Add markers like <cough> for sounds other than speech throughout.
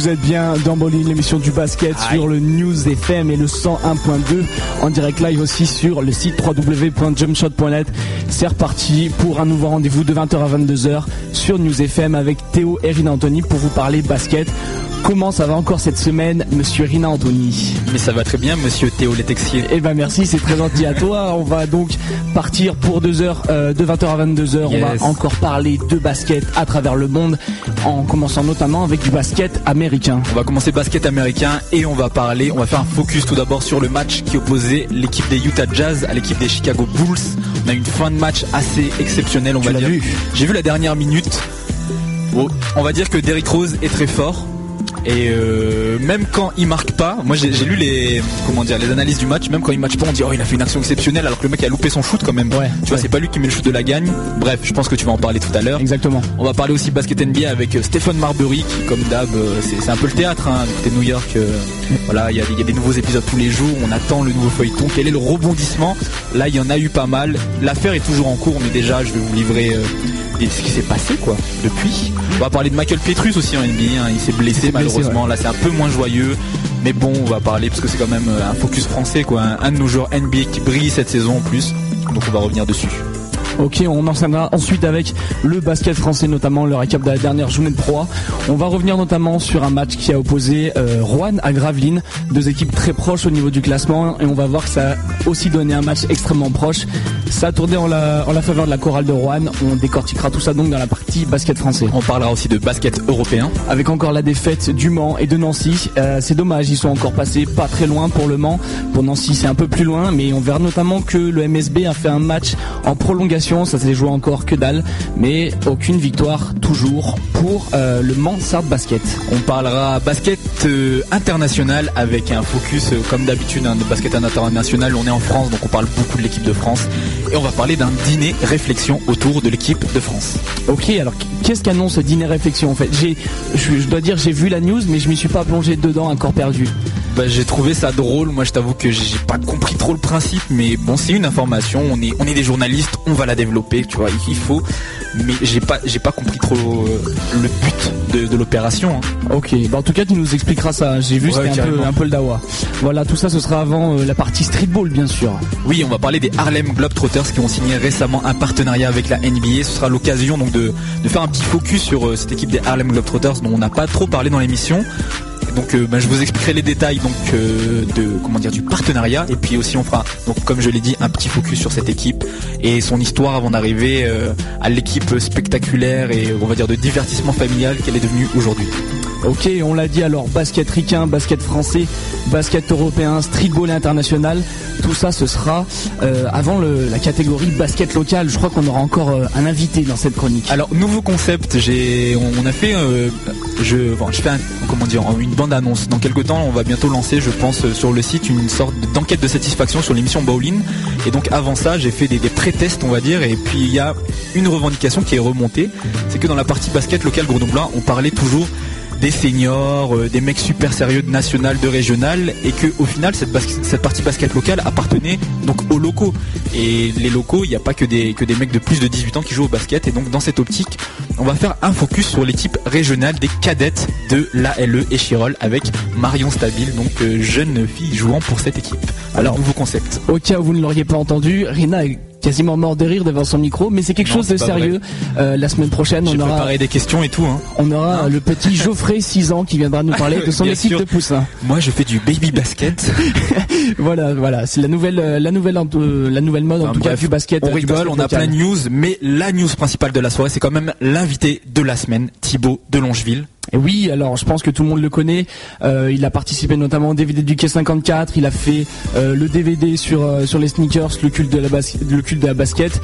vous êtes bien dans Bowling, l'émission du basket sur le News FM et le 101.2 en direct live aussi sur le site www.jumpshot.net. C'est reparti pour un nouveau rendez-vous de 20h à 22h sur News FM avec Théo et Rina Anthony pour vous parler basket. Comment ça va encore cette semaine, monsieur Rina Anthony? Mais ça va très bien, monsieur Théo Letexier. Eh ben merci, c'est très gentil à toi. On va donc partir pour deux heures, euh, de 20h à 22h. On va encore parler de basket à travers le monde, en commençant notamment avec du basket américain. On va commencer basket américain et on va parler, on va faire un focus tout d'abord sur le match qui opposait l'équipe des Utah Jazz à l'équipe des Chicago Bulls. On a une fin de match assez exceptionnelle, on Tu va dire. J'ai vu la dernière minute. Bon, on va dire que Derrick Rose est très fort. Et euh, même quand il marque pas, moi j'ai lu les comment dire les analyses du match, même quand il marque pas, on dit oh il a fait une action exceptionnelle alors que le mec a loupé son shoot quand même. Ouais, tu vois ouais. c'est pas lui qui met le shoot de la gagne. Bref, je pense que tu vas en parler tout à l'heure. Exactement. On va parler aussi basket NBA avec euh, Stephen Marbury qui comme d'hab euh, c'est un peu le théâtre hein, du côté de New York. euh, voilà, il y a, des- il y a des nouveaux épisodes tous les jours, on attend le nouveau feuilleton. Quel est le rebondissement? Là il y en a eu pas mal. L'affaire est toujours en cours mais déjà je vais vous livrer euh, des- ce qui s'est passé quoi depuis. On va parler de Michael Petrus aussi en NBA, hein, il s'est blessé malheureusement. Là c'est un peu moins joyeux. Mais bon, on va parler parce que c'est quand même euh, un focus français quoi, un, un de nos joueurs NBA qui brille cette saison en plus. Donc on va revenir dessus. Ok, on enchaînera ensuite avec le basket français, notamment le récap de la dernière journée de Pro. On va revenir notamment sur un match qui a opposé euh, Rouen à Gravelines, deux équipes très proches au niveau du classement, et on va voir que ça a aussi donné un match extrêmement proche. Ça a tourné en la, en la faveur de la chorale de Rouen. On décortiquera tout ça donc dans la partie basket français. On parlera aussi de basket européen. Avec encore la défaite du Mans et de Nancy. Euh, c'est dommage, ils sont encore passés pas très loin pour le Mans. Pour Nancy, c'est un peu plus loin, mais on verra notamment que le MSB a fait un match en prolongation. Ça s'est joué encore que dalle, mais aucune victoire toujours pour euh, le Mans Sard Basket. On parlera basket euh, international avec un focus euh, comme d'habitude hein, de basket international. On est en France donc on parle beaucoup de l'équipe de France et on va parler d'un dîner réflexion autour de l'équipe de France. Ok, alors qu'est-ce qu'annonce ce dîner réflexion en fait? J'ai, je, je dois dire, j'ai vu la news, mais je m'y suis pas plongé dedans, un corps perdu. Bah, j'ai trouvé ça drôle. Moi je t'avoue que j'ai pas compris trop le principe mais bon c'est une information. On est on est des journalistes, on va la développer. Tu vois il faut. Mais j'ai pas j'ai pas compris trop euh, le but de, de l'opération. hein. Ok, bah en tout cas tu nous expliqueras ça. J'ai vu Ouais, c'était un peu, un peu le dawa. Voilà, tout ça ce sera avant euh, la partie streetball bien sûr. Oui, on va parler des Harlem Globetrotters qui ont signé récemment un partenariat avec la NBA. Ce sera l'occasion donc de, de faire un petit focus sur euh, cette équipe des Harlem Globetrotters dont on n'a pas trop parlé dans l'émission. Donc euh, bah, je vous expliquerai les détails euh, de comment du partenariat et puis aussi on fera donc comme je l'ai dit un petit focus sur cette équipe et son histoire avant d'arriver euh, à l'équipe spectaculaire et on va dire de divertissement familial qu'elle est devenue aujourd'hui. Ok, on l'a dit alors, basket ricain, basket français, basket européen, streetball international, tout ça ce sera euh, avant la catégorie basket local. Je crois qu'on aura encore euh, un invité dans cette chronique. Alors nouveau concept, on, a fait euh, je fais comment dire une bande annonce. Dans quelques temps, on va bientôt lancer, je pense, sur le site une sorte d'enquête de satisfaction sur l'émission Bowling. Et donc avant ça, j'ai fait des, pré-tests, on va dire. Et puis il y a une revendication qui est remontée, c'est que dans la partie basket locale grenoblois, on parlait toujours des seniors, euh, des mecs super sérieux de national, de régional, et que au final cette, partie basket locale appartenait donc aux locaux. Et les locaux, il n'y a pas que des, mecs de plus de 18 ans qui jouent au basket. Et donc dans cette optique, on va faire un focus sur l'équipe régionale des cadettes de l'ALE et Chirol avec Marion Stabile, donc euh, jeune fille jouant pour cette équipe. Alors nouveau concept. Au cas où vous ne l'auriez pas entendu, Rina quasiment mort de rire devant son micro, mais c'est quelque Non, chose de sérieux. Euh, la semaine prochaine, on aura, préparé des questions et tout. Hein. on aura le petit <laughs> Geoffrey, 6 ans, qui viendra nous parler de son <laughs> équipe de poussins. Moi, je fais du baby <laughs> basket. Voilà, voilà, c'est la nouvelle, euh, la nouvelle, euh, la mode en tout cas du basket. On euh, rigole, on a local. plein de news, mais la news principale de la soirée, c'est quand même l'invité de la semaine, Thibaut de Longeville. Et oui, alors je pense que tout le monde le connaît. Euh, il a participé notamment au DVD du K54. Il a fait euh, le DVD sur euh, sur les sneakers, le culte de la basket, le culte de la basket.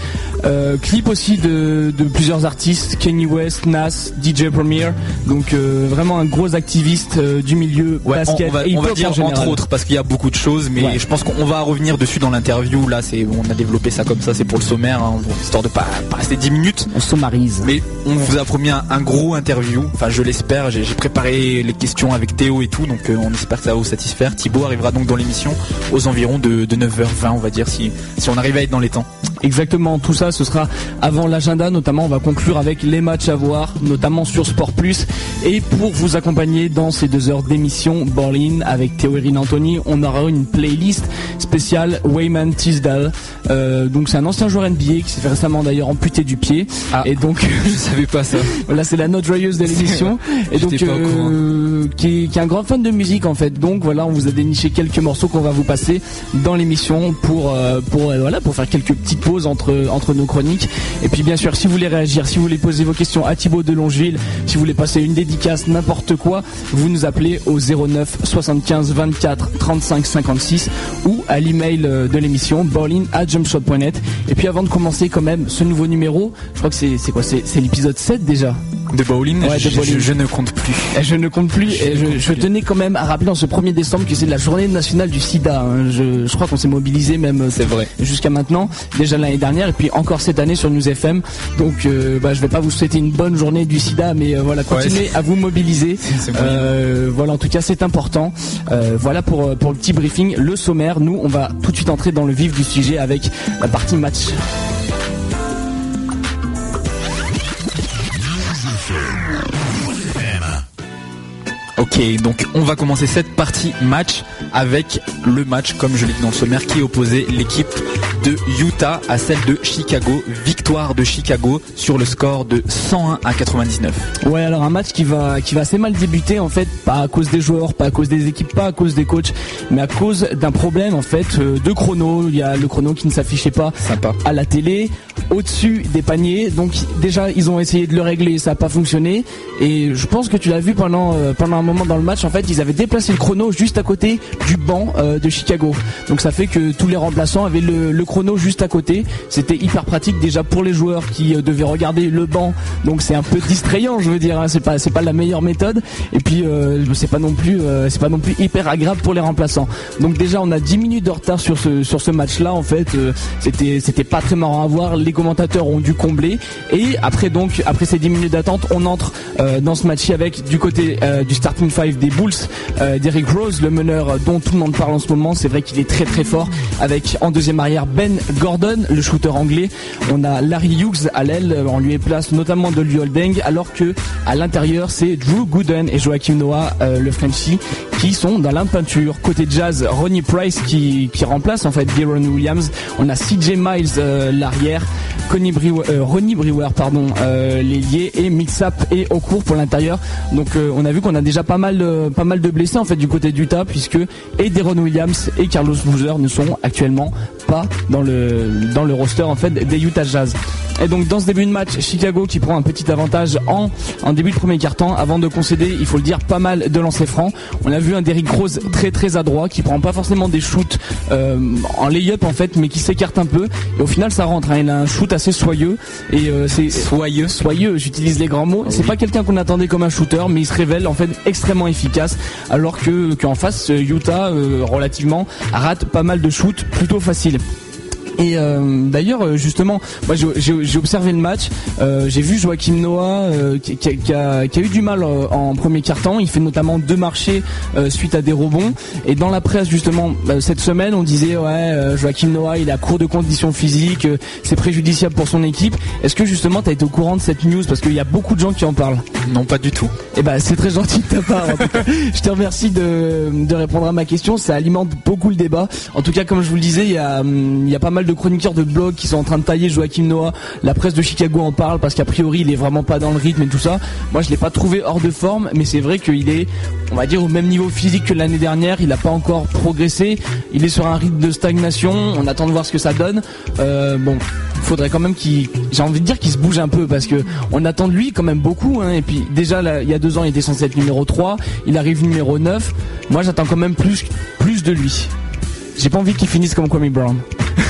Clip aussi de, de plusieurs artistes, Kanye West, Nas, DJ Premier. Donc vraiment un gros activiste du milieu Ouais, basket on va, et on va hip-hop dire en entre autres parce qu'il y a beaucoup de choses, mais Ouais. je pense qu'on va revenir dessus dans l'interview. Là, c'est on a développé ça comme ça, c'est pour le sommaire, hein, histoire de pas, pas rester 10 minutes. On sommarise. Mais on vous a promis un, un gros interview, enfin je l'espère. J'ai préparé les questions avec Théo et tout, donc euh, on espère que ça va vous satisfaire. Thibaut arrivera donc dans l'émission aux environs de, de 9h20, on va dire, si, si on arrive à être dans les temps. Exactement, tout ça ce sera avant l'agenda, notamment on va conclure avec les matchs à voir, notamment sur Sport Plus. Et pour vous accompagner dans ces deux heures d'émission Berlin avec Théo Erin Anthony, on aura une playlist spéciale Wayman Tisdale. Euh, donc c'est un ancien joueur NBA qui s'est fait récemment d'ailleurs amputé du pied. Ah. Et donc <laughs> Je savais pas ça. <laughs> Voilà, c'est la note joyeuse de l'émission. Et donc, euh, qui, est, qui est un grand fan de musique en fait. Donc voilà, on vous a déniché quelques morceaux qu'on va vous passer dans l'émission pour euh, pour euh, voilà pour faire quelques petites pauses entre entre nos chroniques. Et puis bien sûr, si vous voulez réagir, si vous voulez poser vos questions à Thibaut de Longeville, si vous voulez passer une dédicace, n'importe quoi, vous nous appelez au 09 75 24 35 56 ou à l'email de l'émission bowling@jumpshot.net. Et puis avant de commencer quand même ce nouveau numéro, je crois que c'est quoi? C'est l'épisode 7 déjà? De bowling, Ouais, de je, bowling. je- je ne compte plus. Je ne compte plus. Et je, je tenais quand même à rappeler en ce 1er décembre que c'est la journée nationale du sida. hein. Je, crois qu'on s'est mobilisé même euh, C'est vrai. jusqu'à maintenant, déjà l'année dernière et puis encore cette année sur News FM. Donc euh, bah, je vais pas vous souhaiter une bonne journée du sida, mais euh, voilà, continuez à vous mobiliser. <laughs> Euh, voilà, en tout cas c'est important. Voilà pour, pour le petit briefing, le sommaire. Nous, on va tout de suite entrer dans le vif du sujet avec la partie match. Ok, donc on va commencer cette partie match avec le match, comme je l'ai dit dans le sommaire, qui opposait l'équipe de Utah à celle de Chicago. Victoire de Chicago sur le score de 101 à 99. Ouais, alors un match qui va qui va assez mal débuter en fait, pas à cause des joueurs, pas à cause des équipes, pas à cause des coachs, mais à cause d'un problème en fait euh, de chrono. Il y a le chrono qui ne s'affichait pas Sympa. à la télé, au-dessus des paniers. Donc déjà ils ont essayé de le régler, ça n'a pas fonctionné. Et je pense que tu l'as vu pendant euh, pendant un moment dans le match. En fait, ils avaient déplacé le chrono juste à côté du banc euh, de Chicago. Donc ça fait que tous les remplaçants avaient le, chrono juste à côté. C'était hyper pratique déjà pour les joueurs qui euh, devaient regarder le banc. Donc c'est un peu distrayant, je veux dire. hein. C'est pas c'est pas la meilleure méthode. Et puis euh, c'est pas non plus c'est pas non plus hyper agréable pour les remplaçants. Donc déjà on a 10 minutes de retard sur ce sur ce match-là. En fait, c'était c'était pas très marrant à voir. Les commentateurs ont dû combler. Et après donc après ces 10 minutes d'attente, on entre dans ce match avec du côté du starting des Bulls, euh, Rose, le meneur dont tout le monde parle en ce moment. C'est vrai qu'il est très très fort. Avec en deuxième arrière Ben Gordon, le shooter anglais. On a Larry Hughes à l'aile. On lui place notamment de Liu Holding, alors que à l'intérieur c'est Drew Gooden et Joachim Noah, euh, le Frenchie, qui sont dans la peinture. Côté jazz, Ronnie Price qui, qui remplace en fait Deron Williams. On a CJ Miles euh, l'arrière, euh, Ronnie Brewer pardon euh, l'ailier et Mixap et Ocourt pour l'intérieur. Donc euh, on a vu qu'on a déjà pas mal de, pas mal de blessés en fait du côté d'Utah puisque et Deron Williams et Carlos Boozer ne sont actuellement pas dans le dans le roster en fait des Utah Jazz. Et donc dans ce début de match, Chicago qui prend un petit avantage en, en début de premier quart-temps avant de concéder, il faut le dire, pas mal de lancers francs. On a vu un Derrick Rose très très adroit qui prend pas forcément des shoots euh, en lay-up en fait, mais qui s'écarte un peu. Et au final ça rentre. hein. Il a un shoot assez soyeux et euh, c'est Soyeux. soyeux. J'utilise les grands mots. C'est pas quelqu'un qu'on attendait comme un shooter, mais il se révèle en fait extrêmement efficace. Alors que qu'en face, euh, Utah euh, relativement rate pas mal de shoots plutôt faciles. Et euh, d'ailleurs, euh, justement, moi j'ai- observé le match, euh, j'ai vu Joachim Noah euh, qui, qui a, qui a- qui a eu du mal en premier quart-temps. Il fait notamment deux marchés euh, suite à des rebonds. Et dans la presse, justement, cette semaine, on disait ouais, Joachim Noah, il est à court de conditions physiques, c'est préjudiciable pour son équipe. Est-ce que justement, tu as été au courant de cette news? Parce qu'il y a beaucoup de gens qui en parlent Non, pas du tout. eh ben, c'est très gentil de ta part. En tout cas, je te remercie de, de répondre à ma question. Ça alimente beaucoup le débat. En tout cas, comme je vous le disais, il y a, hum, il y a pas mal de chroniqueurs de blogs qui sont en train de tailler Joachim Noah. La presse de Chicago en parle parce qu'a priori, il est vraiment pas dans le rythme et tout ça. Moi, je l'ai pas trouvé hors de forme, mais c'est vrai qu'il est, on va dire, au même niveau physique que l'année dernière. Il n'a pas encore progressé. Il est sur un rythme de stagnation. On attend de voir ce que ça donne. Euh, bon, faudrait quand même qu'il, j'ai envie de dire qu'il se bouge un peu parce que on attend de lui quand même beaucoup. Hein, et puis déjà, il y a deux ans, il était censé être numéro 3. Il arrive numéro 9. Moi, j'attends quand même plus, plus de lui. J'ai pas envie qu'il finisse comme Kwame Brown.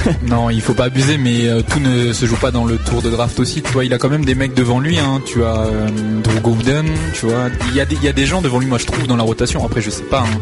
<laughs> Non, il faut pas abuser, mais euh, tout ne se joue pas dans le tour de draft aussi. Tu vois, il a quand même des mecs devant lui. Hein. Tu as euh, Drew Gooden, tu vois. Il y, a des, y a des gens devant lui, moi je trouve, dans la rotation. Après, je sais pas. hein.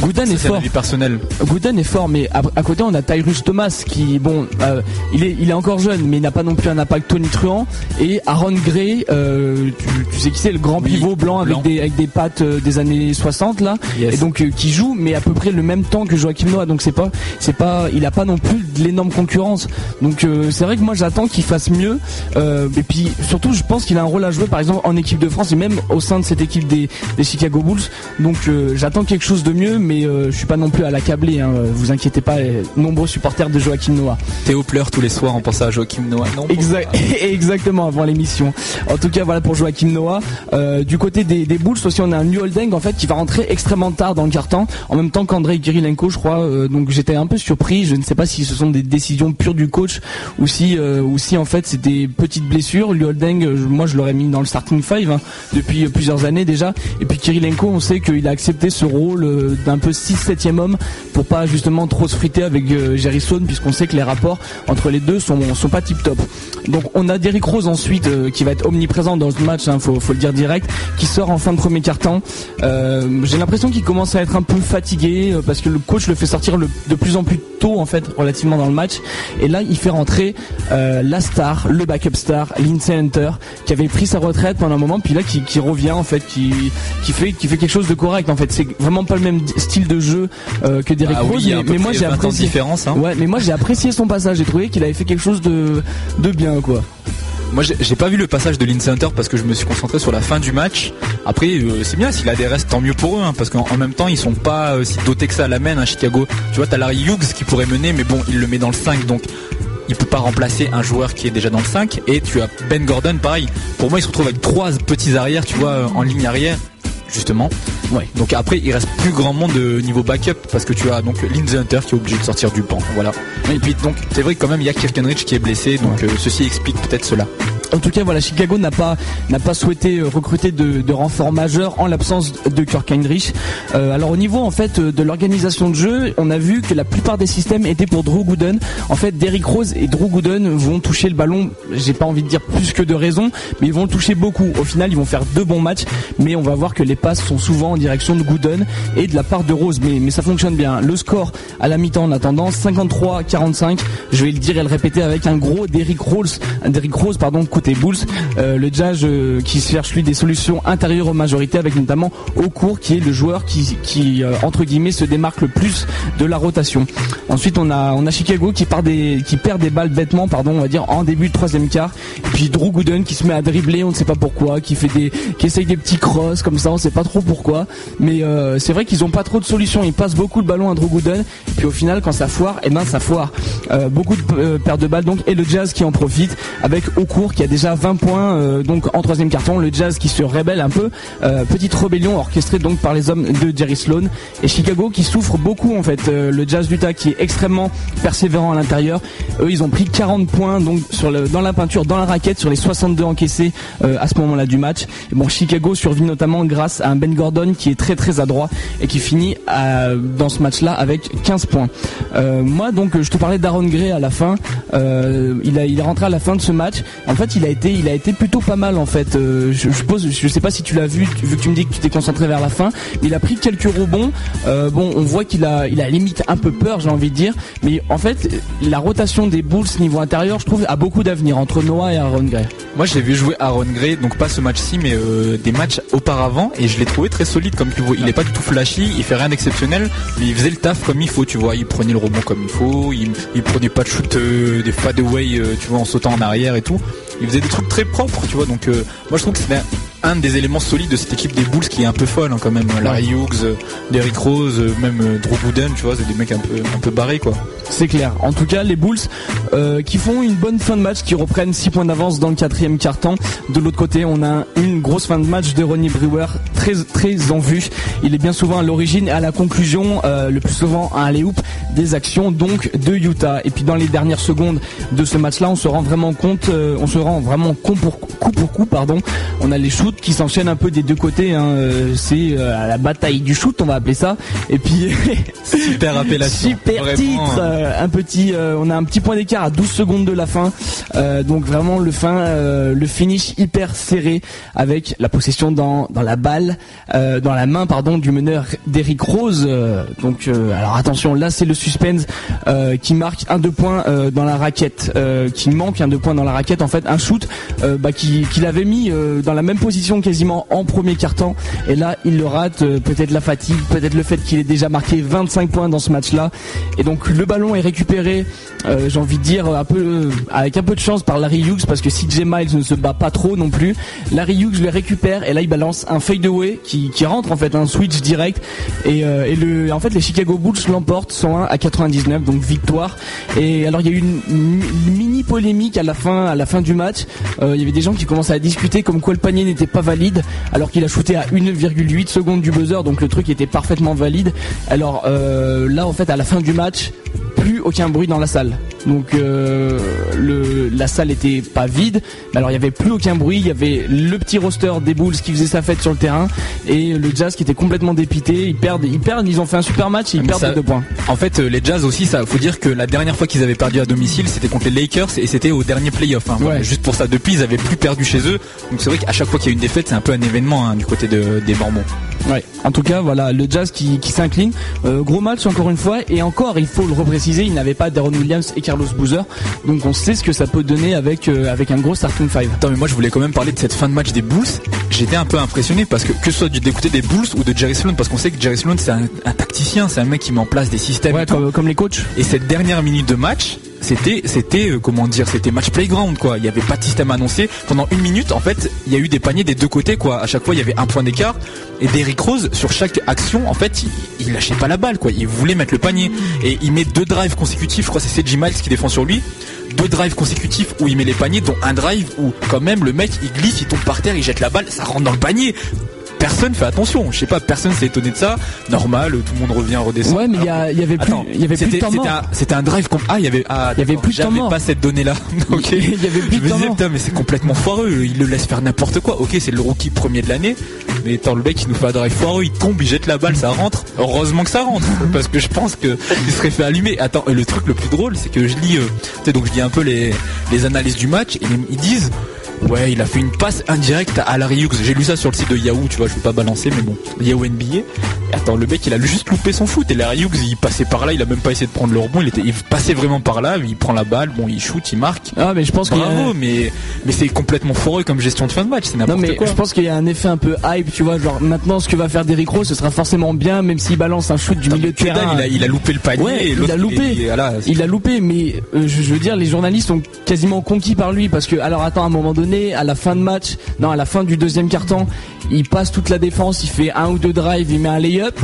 Gooden est fort. personnel. Gooden est fort, mais à, à côté on a Tyrus Thomas qui, bon, euh, il est il est encore jeune, mais il n'a pas non plus un impact tonitruant. Et Aaron Gray, euh, tu, tu sais qui c'est, le grand Oui, pivot blanc avec des avec des pattes euh, des années 60 là, Yes. et donc euh, qui joue, mais à peu près le même temps que Joachim Noah. Donc c'est pas c'est pas, il a pas non plus de l'énorme concurrence. Donc euh, c'est vrai que moi j'attends qu'il fasse mieux. Euh, et puis surtout, je pense qu'il a un rôle à jouer, par exemple en équipe de France et même au sein de cette équipe des, des Chicago Bulls. Donc euh, j'attends quelque chose de mieux, mais euh, je suis pas non plus à l'accabler. Hein. Vous inquiétez pas, nombreux supporters de Joachim Noah. Théo pleure tous les soirs en pensant à Joachim Noah. Non. Exact, <laughs> exactement avant l'émission. En tout cas, voilà pour Joachim Noah. Euh, du côté des, des Bulls aussi, on a un New Holding en fait qui va rentrer extrêmement tard dans le carton, en même temps qu'Andrei Kirilenko, je crois. Euh, donc j'étais un peu surpris. Je ne sais pas si ce sont des décisions pures du coach ou si, euh, ou si en fait c'est des petites blessures. New Holding, moi je l'aurais mis dans le starting five hein, depuis plusieurs années déjà. Et puis Kirilenko, on sait qu'il a accepté ce rôle euh, d'un peu 6-7e homme pour pas justement trop se friter avec euh, Jerry Sloan puisqu'on sait que les rapports entre les deux sont, sont pas tip top. Donc on a Derrick Rose ensuite euh, qui va être omniprésent dans ce match, hein, faut, le dire direct, qui sort en fin de premier quart-temps. Euh, J'ai l'impression qu'il commence à être un peu fatigué euh, parce que le coach le fait sortir le- de plus en plus tôt en fait relativement dans le match. Et là il fait rentrer euh, la star, le backup star, Lindsay Hunter, qui avait pris sa retraite pendant un moment, puis là qui, qui revient en fait, qui, qui fait qui fait quelque chose de correct en fait. C'est vraiment pas le même style de jeu euh, que Derrick Ah oui, Rose, mais, moi j'ai 20 ans de apprécié. différence. Hein. Ouais, mais moi j'ai apprécié son passage. J'ai trouvé qu'il avait fait quelque chose de de bien quoi. Moi, j'ai pas vu le passage de Lindsay Hunter parce que je me suis concentré sur la fin du match. Après, euh, c'est bien s'il a des restes, tant mieux pour eux, hein, parce qu'en en même temps, ils sont pas euh, si dotés que ça à la main à Chicago. Tu vois, t'as Larry Hughes qui pourrait mener, mais bon, il le met dans le 5, donc il peut pas remplacer un joueur qui est déjà dans le 5. Et tu as Ben Gordon, pareil. Pour moi, il se retrouve avec trois petits arrières, tu vois, en ligne arrière. Justement. Ouais. Donc après, il reste plus grand monde de niveau backup parce que tu as donc Lindsay Hunter qui est obligé de sortir du banc. Voilà. Et puis donc, c'est vrai que quand même, il y a Kirkenrich qui est blessé, donc euh, ceci explique peut-être cela. En tout cas, voilà, Chicago n'a pas n'a pas souhaité euh, recruter de, de majeurs en l'absence de Kirk Heinrich. Euh, alors au niveau en fait euh, de l'organisation de jeu, on a vu que la plupart des systèmes étaient pour Drew Gooden. En fait, Derrick Rose et Drew Gooden vont toucher le ballon. J'ai pas envie de dire plus que de raison, mais ils vont le toucher beaucoup. Au final, ils vont faire deux bons matchs, mais on va voir que les passes sont souvent en direction de Gooden et de la part de Rose. Mais ça fonctionne bien. Le score à la mi-temps en attendant 53-45. Je vais le dire et le répéter avec un gros Derrick Rose, Derrick Rose pardon côté Bulls. Euh, le Jazz euh, qui cherche lui des solutions intérieures aux majorités avec notamment Okour qui est le joueur qui, euh, entre guillemets se démarque le plus de la rotation. Ensuite on a on a Chicago qui part des qui perd des balles bêtement pardon on va dire en début de troisième quart. Et puis Drew Gooden qui se met à dribbler on ne sait pas pourquoi, qui fait des qui essaye des petits crosses comme ça on sait pas trop pourquoi. Mais c'est vrai qu'ils ont pas trop de solutions. Ils passent beaucoup de ballons à Drew Gooden. Et puis au final quand ça foire, et ben ça foire. Beaucoup de pertes de balles donc et le Jazz qui en profite avec Okour qui déjà 20 points euh, donc en troisième carton. Le Jazz qui se rébelle un peu. Euh, petite rébellion orchestrée donc par les hommes de Jerry Sloan et Chicago qui souffre beaucoup en fait. Euh, le Jazz d'Utah qui est extrêmement persévérant à l'intérieur. Eux ils ont pris 40 points donc sur le, dans la peinture, dans la raquette sur les 62 encaissés à ce moment-là du match. Et bon Chicago survit notamment grâce à un Ben Gordon qui est très très adroit et qui finit dans ce match-là avec 15 points. Moi donc je te parlais d'Aaron Gray à la fin. Il a il est rentré à la fin de ce match. En fait il a été il a été plutôt pas mal en fait. Euh, je, je je sais pas si tu l'as vu vu que tu me dis que tu t'es concentré vers la fin. Mais il a pris quelques rebonds. Euh, bon on voit qu'il a il a limite un peu peur j'ai envie de dire. Mais en fait la rotation des Bulls niveau intérieur je trouve a beaucoup d'avenir entre Noah et Aaron Gray. Moi j'ai vu jouer Aaron Gray, donc pas ce match-ci, mais euh, des matchs auparavant, et je l'ai trouvé très solide comme pivot. Il est pas du tout flashy, il fait rien d'exceptionnel, mais il faisait le taf comme il faut, tu vois. Il prenait le rebond comme il faut, il, prenait pas de shoot, des fadeaway, euh, tu vois, en sautant en arrière et tout. Il faisait des trucs très propres, tu vois. Donc euh, moi je trouve que c'était un des éléments solides de cette équipe des Bulls qui est un peu folle hein, quand même. Larry Hughes, euh, Derrick Rose, euh, même euh, Drew Gooden, tu vois, c'est des mecs un peu un peu barrés quoi. C'est clair. En tout cas, les Bulls euh, qui font une bonne fin de match, qui reprennent 6 points d'avance dans le quatrième quart-temps. De l'autre côté, on a une grosse fin de match de Ronnie Brewer, très très en vue. Il est bien souvent à l'origine et à la conclusion, euh, le plus souvent à les hoop des actions donc de Utah. Et puis dans les dernières secondes de ce match-là, on se rend vraiment compte, euh, on se rend vraiment coup pour coup pour coup, pardon. On a les shoots qui s'enchaînent un peu des deux côtés. Hein. Euh, C'est euh, la bataille du shoot, on va appeler ça. Et puis <laughs> Super appellation. super Vraiment. titre, euh, un petit, euh, on a un petit point d'écart à 12 secondes de la fin. Donc vraiment le fin, le finish hyper serré avec la possession dans dans la balle, dans la main pardon du meneur d'Eric Rose. Donc alors attention, là c'est le suspense qui marque un deux points dans la raquette, qui manque un deux points dans la raquette. En fait, un shoot bah, qui qu'il avait mis dans la même position quasiment en premier quart-temps. Et là, il le rate. euh, peut-être la fatigue, peut-être le fait qu'il ait déjà marqué 25 points dans ce match-là. Et donc le ballon est récupéré. euh, J'ai envie de dire un peu euh, avec un peu de chance par Larry Hughes parce que CJ Miles ne se bat pas trop non plus. Larry Hughes le récupère et là il balance un fadeaway qui, qui rentre en fait un switch direct et, euh, et en fait les Chicago Bulls l'emportent 101 à 99 donc victoire. Et alors il y a eu une, mini polémique à la fin à la fin du match. Il y avait des gens qui commençaient à discuter comme quoi le panier n'était pas valide alors qu'il a shooté à 1,8 secondes du buzzer donc le truc était parfaitement valide. Alors euh, là en fait à la fin du match plus aucun bruit dans la salle. Donc euh, le, la salle était pas vide, mais alors il y avait plus aucun bruit. Il y avait le petit roster des Bulls qui faisait sa fête sur le terrain et le Jazz qui était complètement dépité. Ils perdent, ils perdent, ils ont fait un super match, et ils Mais perdent ça- les deux points. En fait, euh, les Jazz aussi, ça faut dire que la dernière fois qu'ils avaient perdu à domicile, c'était contre les Lakers et c'était au dernier playoff. Hein, Ouais. Juste pour ça, depuis, ils avaient plus perdu chez eux. Donc c'est vrai qu'à chaque fois qu'il y a une défaite, c'est un peu un événement hein, du côté de, des Mormons. Ouais. En tout cas, voilà, le Jazz qui, qui s'incline. Euh, gros match encore une fois. Et encore, il faut le repréciser, il n'avait pas Deron Williams et Carlos Boozer. Donc on sait ce que ça peut donner avec euh, avec un gros starting five. Attends, mais moi je voulais quand même parler de cette fin de match des Bulls. J'étais un peu impressionné parce que que ce soit du d'écouter des Bulls ou de Jerry Sloan, parce qu'on sait que Jerry Sloan c'est un, un tacticien, c'est un mec qui met en place des systèmes. Ouais, comme, comme les coachs. Et cette dernière minute de match, c'était, euh, comment dire, c'était match playground quoi. Il n'y avait pas de système annoncé. Pendant une minute, en fait, il y a eu des paniers des deux côtés quoi. À chaque fois, il y avait un point d'écart. Et Derrick Rose, sur chaque action, en fait, il, lâchait pas la balle quoi. Il voulait mettre le panier. Et il met deux drives consécutifs. Je crois c'est CJ Miles qui défend sur lui. Deux drives consécutifs où il met les paniers, dont un drive où quand même le mec il glisse, il tombe par terre, il jette la balle, ça rentre dans le panier. Personne fait attention. Je sais pas, personne s'est étonné de ça. Normal, tout le monde revient redescend. Ouais, mais il y, avait plus, il y avait plus de c'était, temps mort. c'était un, drive com- Ah, il y avait, ah, Il y avait plus de temps j'avais mort. pas cette donnée-là. ok. <laughs> Il y avait plus Je de me disais, putain, mais c'est complètement foireux. Il le laisse faire n'importe quoi. Ok, c'est le rookie premier de l'année. Mais attends, le mec, il nous fait un drive foireux. Il tombe, il jette la balle, ça rentre. Heureusement que ça rentre. <laughs> Parce que je pense que il serait fait allumer. Attends, et le truc le plus drôle, c'est que je lis, euh, tu sais, donc je lis un peu les, les analyses du match et ils disent, Ouais, il a fait une passe indirecte à Larry Hughes. J'ai lu ça sur le site de Yahoo, tu vois, je vais pas balancer, mais bon, Yahoo NBA. Attends, le mec, il a juste loupé son foot. Et Larry Hughes, il passait par là, il a même pas essayé de prendre le rebond. Il était, il passait vraiment par là, il prend la balle, bon, il shoot, il marque. Ah, mais je pense a- Bravo, mais, mais c'est complètement foireux comme gestion de fin de match, c'est Non n'importe mais quoi. je pense qu'il y a un effet un peu hype, tu vois, genre maintenant ce que va faire Derrick Rose, ce sera forcément bien, même s'il balance un shoot du milieu mais de dalle, terrain. il a, il a loupé le panier. Ouais, et il a loupé. voilà, Il a loupé, mais euh, je, je veux dire, les journalistes sont quasiment conquis par lui parce que, alors attends, à un moment donné, à la fin de match, non, à la fin du deuxième quart-temps, il passe toute la défense, il fait un ou deux drives, il met un lay-up.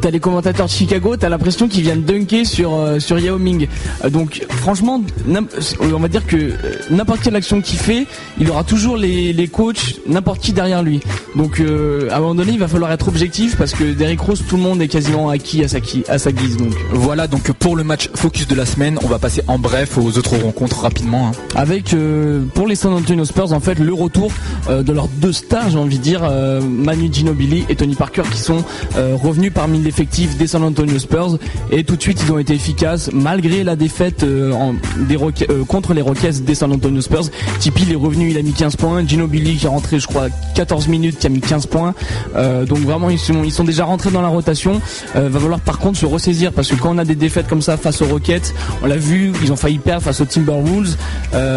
T'as les commentateurs de Chicago, t'as l'impression qu'ils viennent dunker sur euh, sur Yao Ming. Euh, donc franchement, n'im- on va dire que euh, n'importe quelle action qu'il fait, il aura toujours les, les coachs, n'importe qui derrière lui. Donc euh, à un moment donné, il va falloir être objectif parce que Derrick Rose, tout le monde est quasiment acquis à sa, qui- à sa guise. Donc Voilà, donc pour le match focus de la semaine, on va passer en bref aux autres rencontres rapidement. hein. avec euh, pour les San Antonio Spurs en fait le retour euh, de leurs deux stars j'ai envie de dire euh, Manu Ginobili et Tony Parker qui sont euh, revenus parmi l'effectif des San Antonio Spurs. Et tout de suite ils ont été efficaces malgré la défaite euh, en- des euh, contre les Rockets des San Antonio Spurs. Tipeee il est revenu il a mis 15 points. Ginobili qui est rentré je crois 14 minutes qui a mis 15 points. Euh, donc vraiment ils sont, ils sont déjà rentrés dans la rotation. Euh, va falloir par contre se ressaisir parce que quand on a des défaites comme ça face aux Rockets on l'a vu ils ont failli perdre face aux Timberwolves.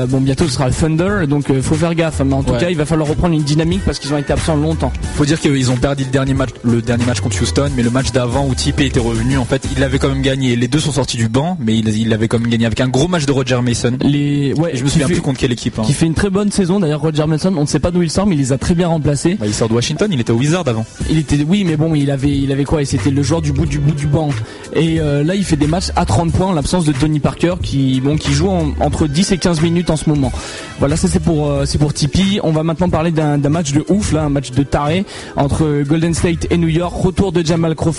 Bon bientôt ce sera le Thunder donc faut faire gaffe. Mais en tout Ouais. cas il va falloir reprendre une dynamique parce qu'ils ont été absents longtemps. Faut dire qu'ils ont perdu le dernier match, le dernier match contre Houston, mais le match d'avant où Tipeee était revenu, en fait, il l'avait quand même gagné. Les deux sont sortis du banc, mais il, l'avait quand même gagné avec un gros match de Roger Mason. les ouais je me souviens fait- plus contre quelle équipe. hein. qui fait une très bonne saison d'ailleurs Roger Mason on ne sait pas d'où il sort mais il les a très bien remplacés Bah, il sort de Washington, il était au Wizard avant. Il était oui mais bon il avait il avait quoi? Et c'était le joueur du bout du bout du banc et euh, là il fait des matchs à 30 points en l'absence de Tony Parker qui bon qui joue en- entre 10 et 15 minutes en ce moment. Voilà ça c'est pour euh, c'est pour Tipeee. On va maintenant parler d'un d'un match de ouf là un match de taré entre Golden State et New York. Retour de Jamal Crawford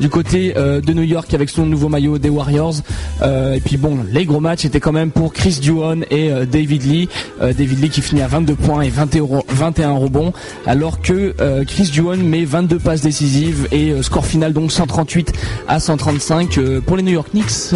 du côté euh, de New York avec son nouveau maillot des Warriors. Euh, et puis bon, les gros matchs étaient quand même pour Chris Duhon et euh, David Lee. David Lee qui finit à 22 points et 21, ro- 21 rebonds, alors que Chris Duhon met 22 passes décisives et score final donc 138 à 135 euh, pour les New York Knicks,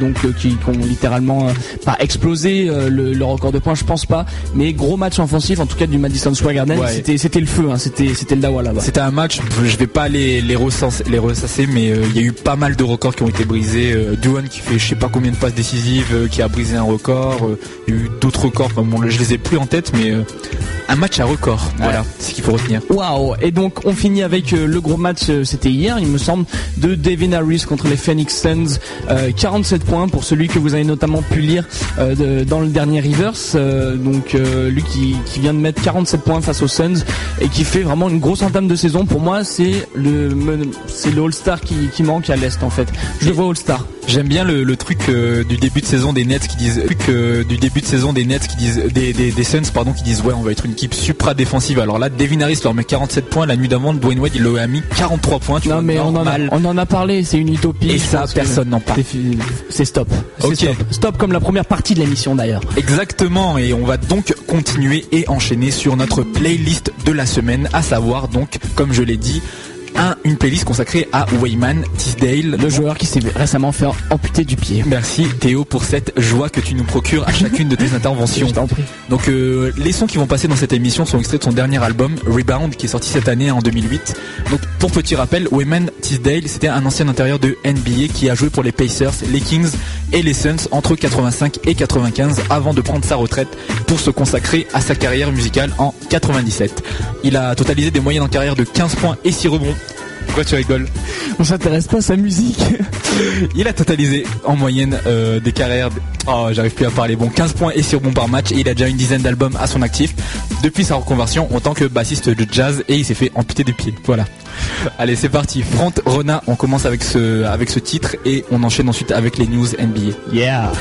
donc qui, qui ont littéralement pas explosé le, le record de points, je pense pas, mais gros match offensif en tout cas du Madison Square Garden. Ouais. C'était c'était le feu, hein, c'était c'était le dawa là-bas. C'était un match, je vais pas les, les, recenser, les ressasser, mais euh, il y a eu pas mal de records qui ont été brisés. Euh, Duan qui fait je sais pas combien de passes décisives, euh, qui a brisé un record. Euh, Il y a eu d'autres records, bon, je les ai plus en tête, mais un match à record. Voilà, c'est ce qu'il faut retenir. Waouh Et donc on finit avec le gros match, c'était hier, il me semble, de Devin Harris contre les Phoenix Suns. Euh, 47 points pour celui que vous avez notamment pu lire de- dans le dernier Reverse. Donc lui qui, qui vient de mettre 47 points face aux Suns et qui fait vraiment une grosse entame de saison. Pour moi, c'est le c'est le All-Star qui, qui manque à l'Est en fait. Je le vois All-Star. J'aime bien le, le truc euh, du début de saison des Nets qui disent truc, euh, du début de saison des Nets qui disent des, des, des Suns pardon qui disent ouais on va être une équipe supra défensive. Alors là Devin Harris leur met 47 points la nuit d'avant Dwayne Wade il leur a mis 43 points. Tu Non vois, mais on en, a, normal. on en a parlé, c'est une utopie. Et ça personne n'en parle. c'est stop. Stop. Stop comme la première partie de l'émission d'ailleurs. Exactement, et on va donc continuer et enchaîner sur notre playlist de la semaine, à savoir donc, comme je l'ai dit, un, une playlist consacrée à Wayman Tisdale, Le joueur qui s'est récemment fait amputer du pied. Merci Théo pour cette joie que tu nous procures à chacune de tes <laughs> interventions. Je t'en prie. Donc euh, les sons qui vont passer dans cette émission sont extraits de son dernier album Rebound qui est sorti cette année en 2008. Donc pour petit rappel, Wayman Tisdale c'était un ancien intérieur de NBA qui a joué pour les Pacers, les Kings et les Suns entre 85 et 95 avant de prendre sa retraite pour se consacrer à sa carrière musicale en 97. Il a totalisé des moyennes en carrière de 15 points et 6 rebonds. Pourquoi tu rigoles On s'intéresse pas à sa musique. <laughs> Il a totalisé en moyenne euh, des carrières. Oh, j'arrive plus à parler. Bon, 15 points et 6 rebonds par match et il a déjà une dizaine d'albums à son actif depuis sa reconversion en tant que bassiste de jazz et il s'est fait amputer des pieds. Voilà. Allez, c'est parti. Front Rona, on commence avec ce avec ce titre et on enchaîne ensuite avec les news NBA. Yeah.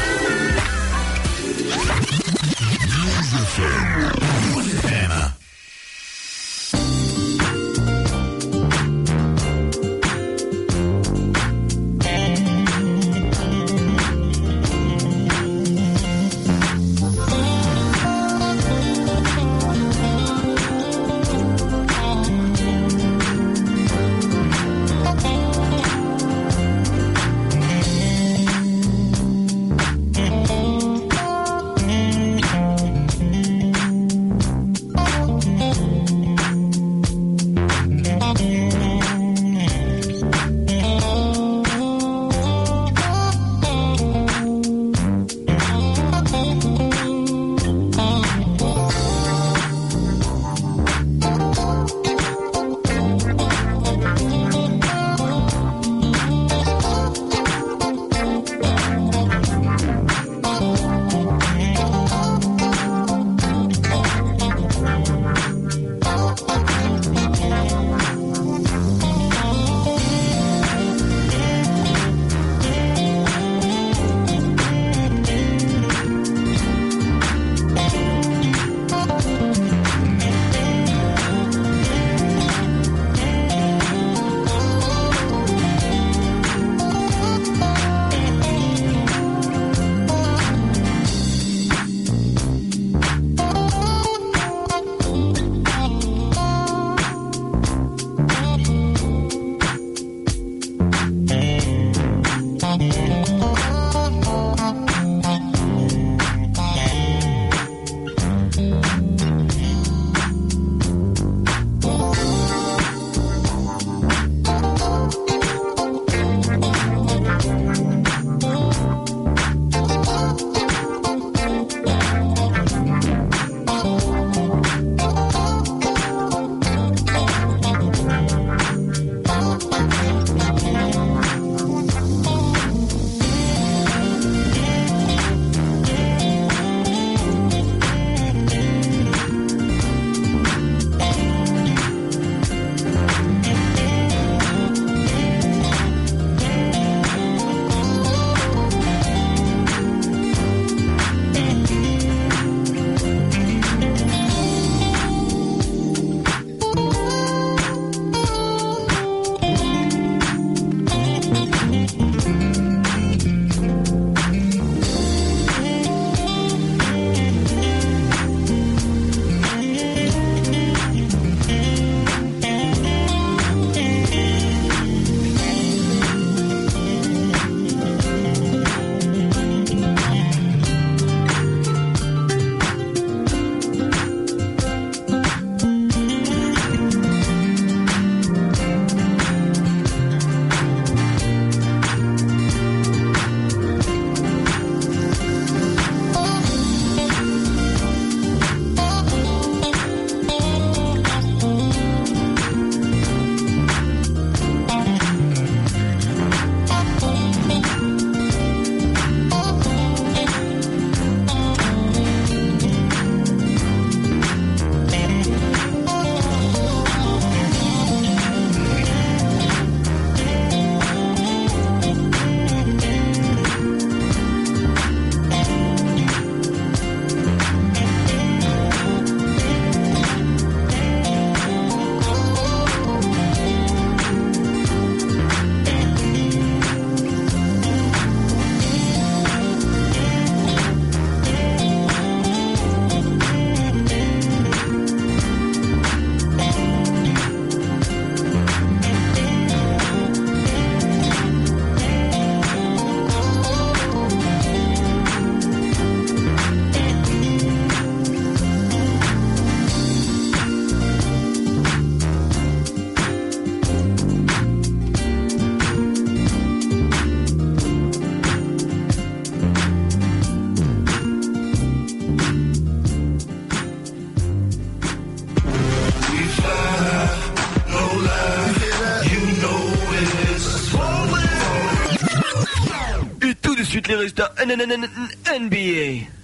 De suite les résultats NBA.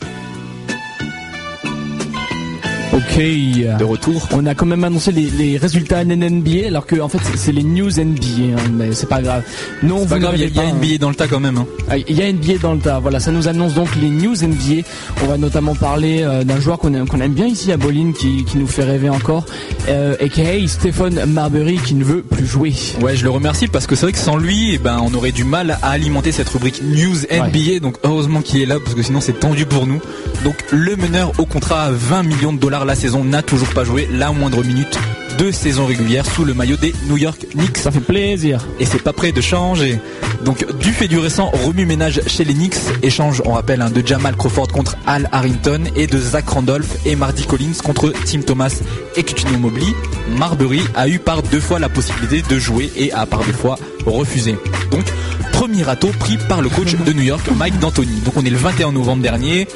Ok. De retour. On a quand même annoncé les, les résultats NBA alors que en fait c'est- les news NBA hein, mais c'est pas grave. Non, vous pas grave, il y a, rêvez il y a pas, hein. NBA dans le tas quand même. hein. Ah, Il y a NBA dans le tas, voilà, ça nous annonce donc les news NBA. On va notamment parler euh, d'un joueur qu'on aime, bien ici à Bolin qui, qui nous fait rêver encore, euh, aka Stephen Marbury qui ne veut plus jouer. Ouais, je le remercie parce que c'est vrai que sans lui, eh ben, on aurait du mal à alimenter cette rubrique News NBA. Donc heureusement qu'il est là parce que sinon c'est tendu pour nous. Donc le meneur au contrat à 20 millions de dollars la saison n'a toujours pas joué la moindre minute de saison régulière sous le maillot des New York Knicks. Ça fait plaisir. et c'est pas prêt de changer. Donc du fait du récent remue-ménage chez les Knicks, échange, on rappelle, hein, de Jamal Crawford contre Al Harrington et de Zach Randolph et Mardy Collins contre Tim Thomas et Coutinho Mobley, Marbury a eu par deux fois la possibilité de jouer et a par deux fois refusé. Donc premier râteau pris par le coach de New York, Mike D'Antoni. Donc on est le 21 novembre dernier.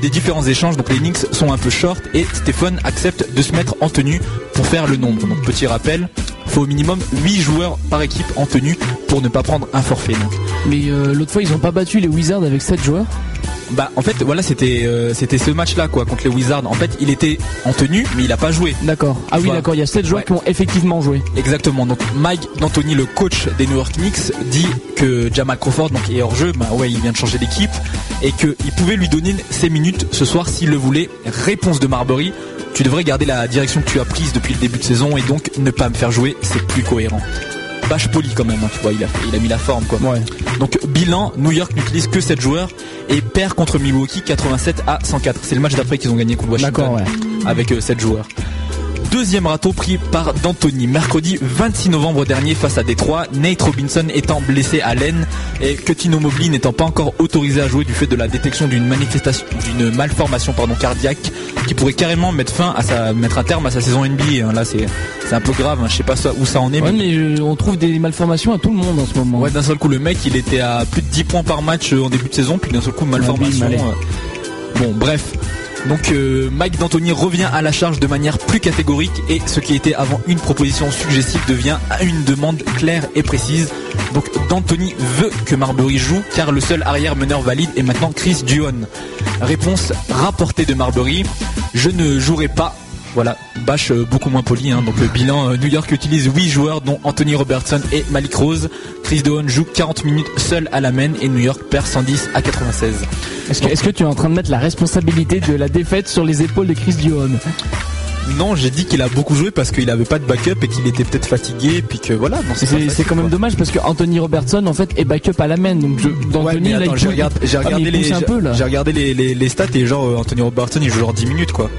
Des différents échanges, donc les Knicks sont un peu short et Stephen accepte de se mettre en tenue pour faire le nombre. Petit rappel, faut au minimum 8 joueurs par équipe en tenue pour ne pas prendre un forfait. Mais euh, l'autre fois ils ont pas battu les Wizards avec 7 joueurs. Bah en fait voilà c'était euh, c'était ce match là quoi contre les Wizards. En fait il était en tenue mais il a pas joué. D'accord. Ah oui d'accord, il y a 7 joueurs Ouais. qui ont effectivement joué. Exactement. Donc Mike D'Antoni, le coach des New York Knicks, dit que Jamal Crawford donc est hors jeu. Bah ouais, il vient de changer d'équipe et que il pouvait lui donner ses minutes ce soir s'il le voulait. Réponse de Marbury. Tu devrais garder la direction que tu as prise depuis le début de saison et donc ne pas me faire jouer, c'est plus cohérent. Bâche poli quand même, hein, tu vois, il a, il a mis la forme quoi. Ouais. Donc bilan, New York n'utilise que 7 joueurs et perd contre Milwaukee 87 à 104. C'est le match d'après qu'ils ont gagné contre Washington D'accord, ouais. avec euh, 7 joueurs. Deuxième râteau pris par D'Antoni, mercredi 26 novembre dernier face à Détroit, Nate Robinson étant blessé à l'aine et Coutinho Mobley n'étant pas encore autorisé à jouer du fait de la détection d'une manifestation, d'une malformation pardon, cardiaque qui pourrait carrément mettre fin à sa, mettre un terme à sa saison NBA. hein. Là c'est, c'est un peu grave, hein. je sais pas ça- où ça en est. Ouais, mais- mais on trouve des malformations à tout le monde en ce moment. Ouais, d'un seul coup, le mec, il était à plus de 10 points par match euh, en début de saison, puis d'un seul coup, malformation. allez. euh. Bon, bref. Donc, euh, Mike D'Antoni revient à la charge de manière plus catégorique et ce qui était avant une proposition suggestive devient une demande claire et précise. Donc, D'Antoni veut que Marbury joue car le seul arrière meneur valide est maintenant Chris Duhon. Réponse rapportée de Marbury. Je ne jouerai pas voilà, bâche euh, beaucoup moins poli. Hein. Donc le bilan, euh, New York utilise 8 joueurs dont Anthony Robertson et Malik Rose. Chris Dehaun joue 40 minutes seul à la main et New York perd 110 à 96. Est-ce que, tu es en train de mettre la responsabilité de la défaite sur les épaules de Chris Duhon Non, j'ai dit qu'il a beaucoup joué parce qu'il avait pas de backup et qu'il était peut-être fatigué, puis que voilà. C'est quand même dommage parce que Anthony Robertson en fait est backup à la main donc je, Ouais, attends, j'ai regardé, j'ai j'ai les, les stats et genre euh, Anthony Robertson il joue genre 10 minutes quoi.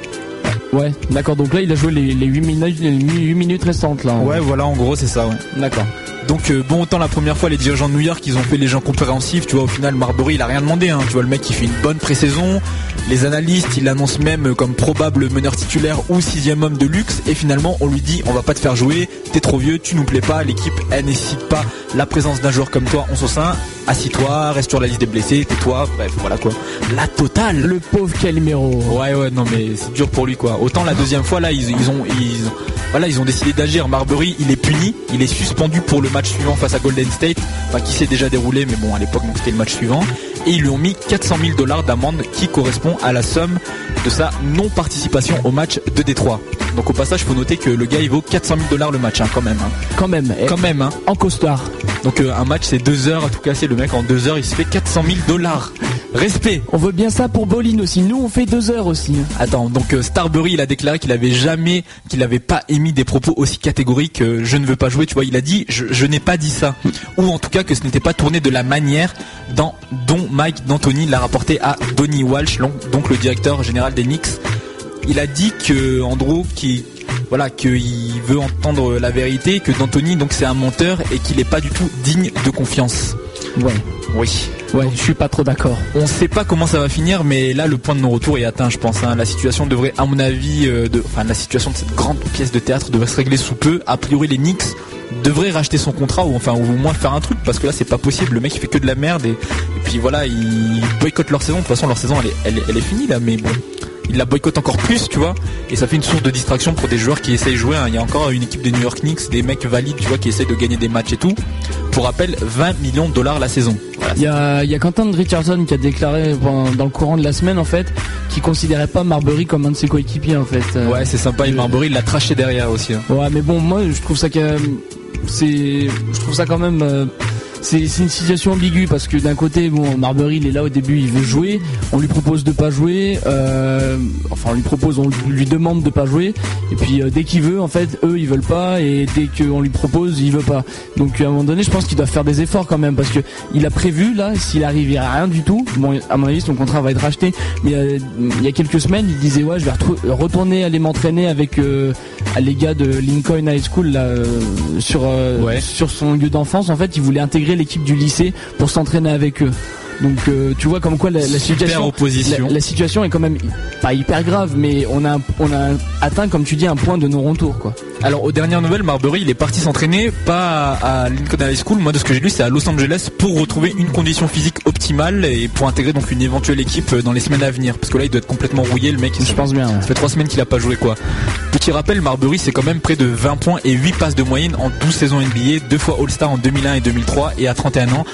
Ouais, d'accord. Donc là il a joué les, les 8 minutes les 8 minutes restantes là. Ouais, voilà, en gros c'est ça. Ouais. D'accord. Donc euh, bon autant la première fois les dirigeants de New York ils ont fait les gens compréhensifs, tu vois au final Marbury il a rien demandé hein. tu vois le mec il fait une bonne pré-saison, les analystes ils l'annoncent même comme probable meneur titulaire ou sixième homme de luxe et finalement on lui dit on va pas te faire jouer, t'es trop vieux, tu nous plais pas, l'équipe elle nécessite pas la présence d'un joueur comme toi en son sein, assis-toi, reste sur la liste des blessés, tais-toi, bref voilà quoi. La totale Le pauvre Calimero. Ouais ouais non mais c'est dur pour lui quoi. Autant la deuxième fois là ils, ils ont ils voilà ils ont décidé d'agir. Marbury il est puni, il est suspendu pour le match suivant face à Golden State, enfin qui s'est déjà déroulé mais bon à l'époque donc c'était le match suivant et ils lui ont mis 400 000 dollars d'amende qui correspond à la somme de sa non participation au match de Détroit. Donc au passage faut noter que le gars il vaut 400 000 dollars le match hein, quand même. hein. Quand même. eh, Quand même hein. En costard. Donc euh, un match c'est deux heures à tout casser le mec en deux heures il se fait 400 000 dollars. Respect. On veut bien ça pour Bolin aussi. Nous on fait deux heures aussi. Attends, donc euh, Starbury, il a déclaré qu'il avait jamais, qu'il n'avait pas émis des propos aussi catégoriques. euh, je ne veux pas jouer. Tu vois, il a dit, je, je n'ai pas dit ça, ou en tout cas que ce n'était pas tourné de la manière dans, dont Mike D'Antoni l'a rapporté à Donny Walsh, donc le directeur général des Knicks. Il a dit que Andrew, qui voilà, qu'il veut entendre la vérité, que D'Antoni, donc c'est un menteur et qu'il n'est pas du tout digne de confiance. Ouais. Oui. Ouais, je suis pas trop d'accord. On ne sait pas comment ça va finir, mais là le point de non-retour est atteint, je pense. hein. La situation devrait, à mon avis, euh, de, enfin la situation de cette grande pièce de théâtre devrait se régler sous peu. A priori, les Knicks devraient racheter son contrat ou enfin ou au moins faire un truc parce que là c'est pas possible. Le mec il fait que de la merde et, et puis voilà, ils boycottent leur saison. De toute façon, leur saison elle est, elle, est- elle est finie là, mais bon. Il la boycotte encore plus, tu vois. Et ça fait une source de distraction pour des joueurs qui essayent de jouer. hein. Il y a encore une équipe des New York Knicks, des mecs valides, tu vois, qui essayent de gagner des matchs et tout. Pour rappel, 20 millions de dollars la saison. Voilà. Il y a, il y a Quentin Richardson qui a déclaré dans le courant de la semaine en fait qu'il considérait pas Marbury comme un de ses coéquipiers en fait. Euh, Ouais, c'est sympa. Et Marbury, il l'a traché derrière aussi. hein. Ouais, mais bon, moi, je trouve ça que c'est, je trouve ça quand même, euh, c'est une situation ambiguë parce que d'un côté, bon, Marbury, il est là au début, il veut jouer, on lui propose de pas jouer, euh, enfin, on lui propose, on lui demande de pas jouer, et puis euh, dès qu'il veut, en fait, eux, ils veulent pas, et dès qu'on lui propose, il veut pas. Donc, à un moment donné, je pense qu'il doit faire des efforts quand même parce que il a prévu là, s'il arrive, a rien du tout. Bon, à mon avis, son contrat va être racheté, mais euh, il y a quelques semaines, il disait ouais, je vais retourner aller m'entraîner avec les gars de Lincoln High School là, sur Ouais. sur son lieu d'enfance. En fait, il voulait intégrer l'équipe du lycée pour s'entraîner avec eux. Donc euh, tu vois comme quoi la, situation opposition. la, la situation est quand même pas hyper grave mais on a un- on a atteint comme tu dis un point de non retour quoi. Alors aux dernières nouvelles, Marbury il est parti s'entraîner pas à Lincoln High School. Moi de ce que j'ai lu, c'est à Los Angeles pour retrouver une condition physique optimale et pour intégrer donc une éventuelle équipe euh, dans les semaines à venir. Parce que là il doit être complètement rouillé le mec. Je pense bien. Ça fait trois semaines qu'il a pas joué quoi. Petit rappel, Marbury c'est quand même près de 20 points et 8 passes de moyenne en 12 saisons NBA, deux fois All-Star en 2001 et 2003 et à 31 ans.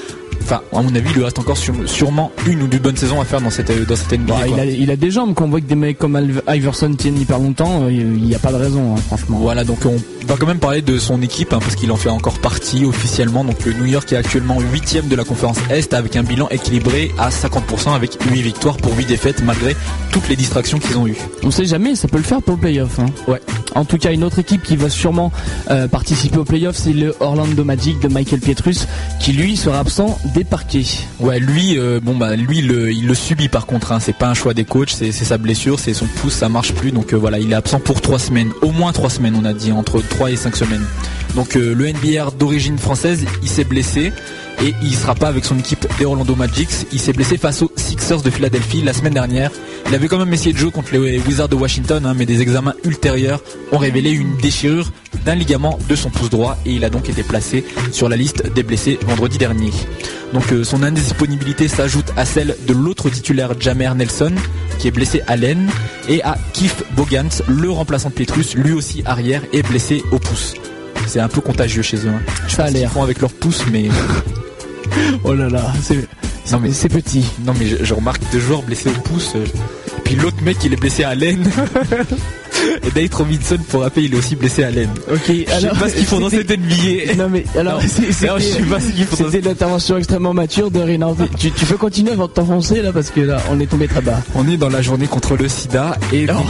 Enfin, à mon avis, il lui reste encore sur- sûrement une ou deux bonnes saisons à faire dans cette, euh, dans cette NBA. Bah, il, a, il a des jambes qu'on voit que des mecs comme Iverson tiennent hyper longtemps, euh, il n'y a pas de raison hein, franchement. Voilà, donc on va quand même parler de son équipe, hein, parce qu'il en fait encore partie officiellement. Donc le New York est actuellement 8 de la conférence Est, avec un bilan équilibré à 50%, avec 8 victoires pour 8 défaites, malgré toutes les distractions qu'ils ont eues. On sait jamais, ça peut le faire pour le playoff. Hein. Ouais. En tout cas, une autre équipe qui va sûrement euh, participer au playoff, c'est le Orlando Magic de Michael Pietrus, qui lui sera absent des parquets. Ouais, lui, euh, bon bah lui, le- il le subit par contre. Hein, c'est pas un choix des coachs, c'est sa blessure, c'est son pouce, ça marche plus. Donc euh, voilà, il est absent pour 3 semaines, au moins 3 semaines, on a dit entre 3 et 5 semaines. Donc euh, le NBR d'origine française, il s'est blessé et il sera pas avec son équipe des Orlando Magic. Il s'est blessé face aux Sixers de Philadelphie la semaine dernière. Il avait quand même essayé de jouer contre les Wizards de Washington, hein, mais des examens ultérieurs ont révélé une déchirure d'un ligament de son pouce droit et il a donc été placé sur la liste des blessés vendredi dernier. Donc euh, son indisponibilité s'ajoute à celle de l'autre titulaire Jamer Nelson qui est blessé à l'aine et à Keith Bogans, le remplaçant de Petrus, lui aussi arrière et blessé au pouce. C'est un peu contagieux chez eux. hein. Je sais pas ce qu'ils font avec leur pouce, mais <laughs> <laughs> Oh là là, c'est non mais c'est petit. non mais je, je remarque deux joueurs blessés au pouce. euh, et puis l'autre mec il est blessé à l'aine. <laughs> et Nate Robinson pour rappel il est aussi blessé à l'aine. Ok, Je sais pas ce qu'ils font dans cette NBA. Non mais alors non, je sais pas ce qu'ils font dans c'était l'intervention extrêmement mature de Renan. Tu, tu peux continuer avant de t'enfoncer là parce que là on est tombé très bas. On est dans la journée contre le sida et donc...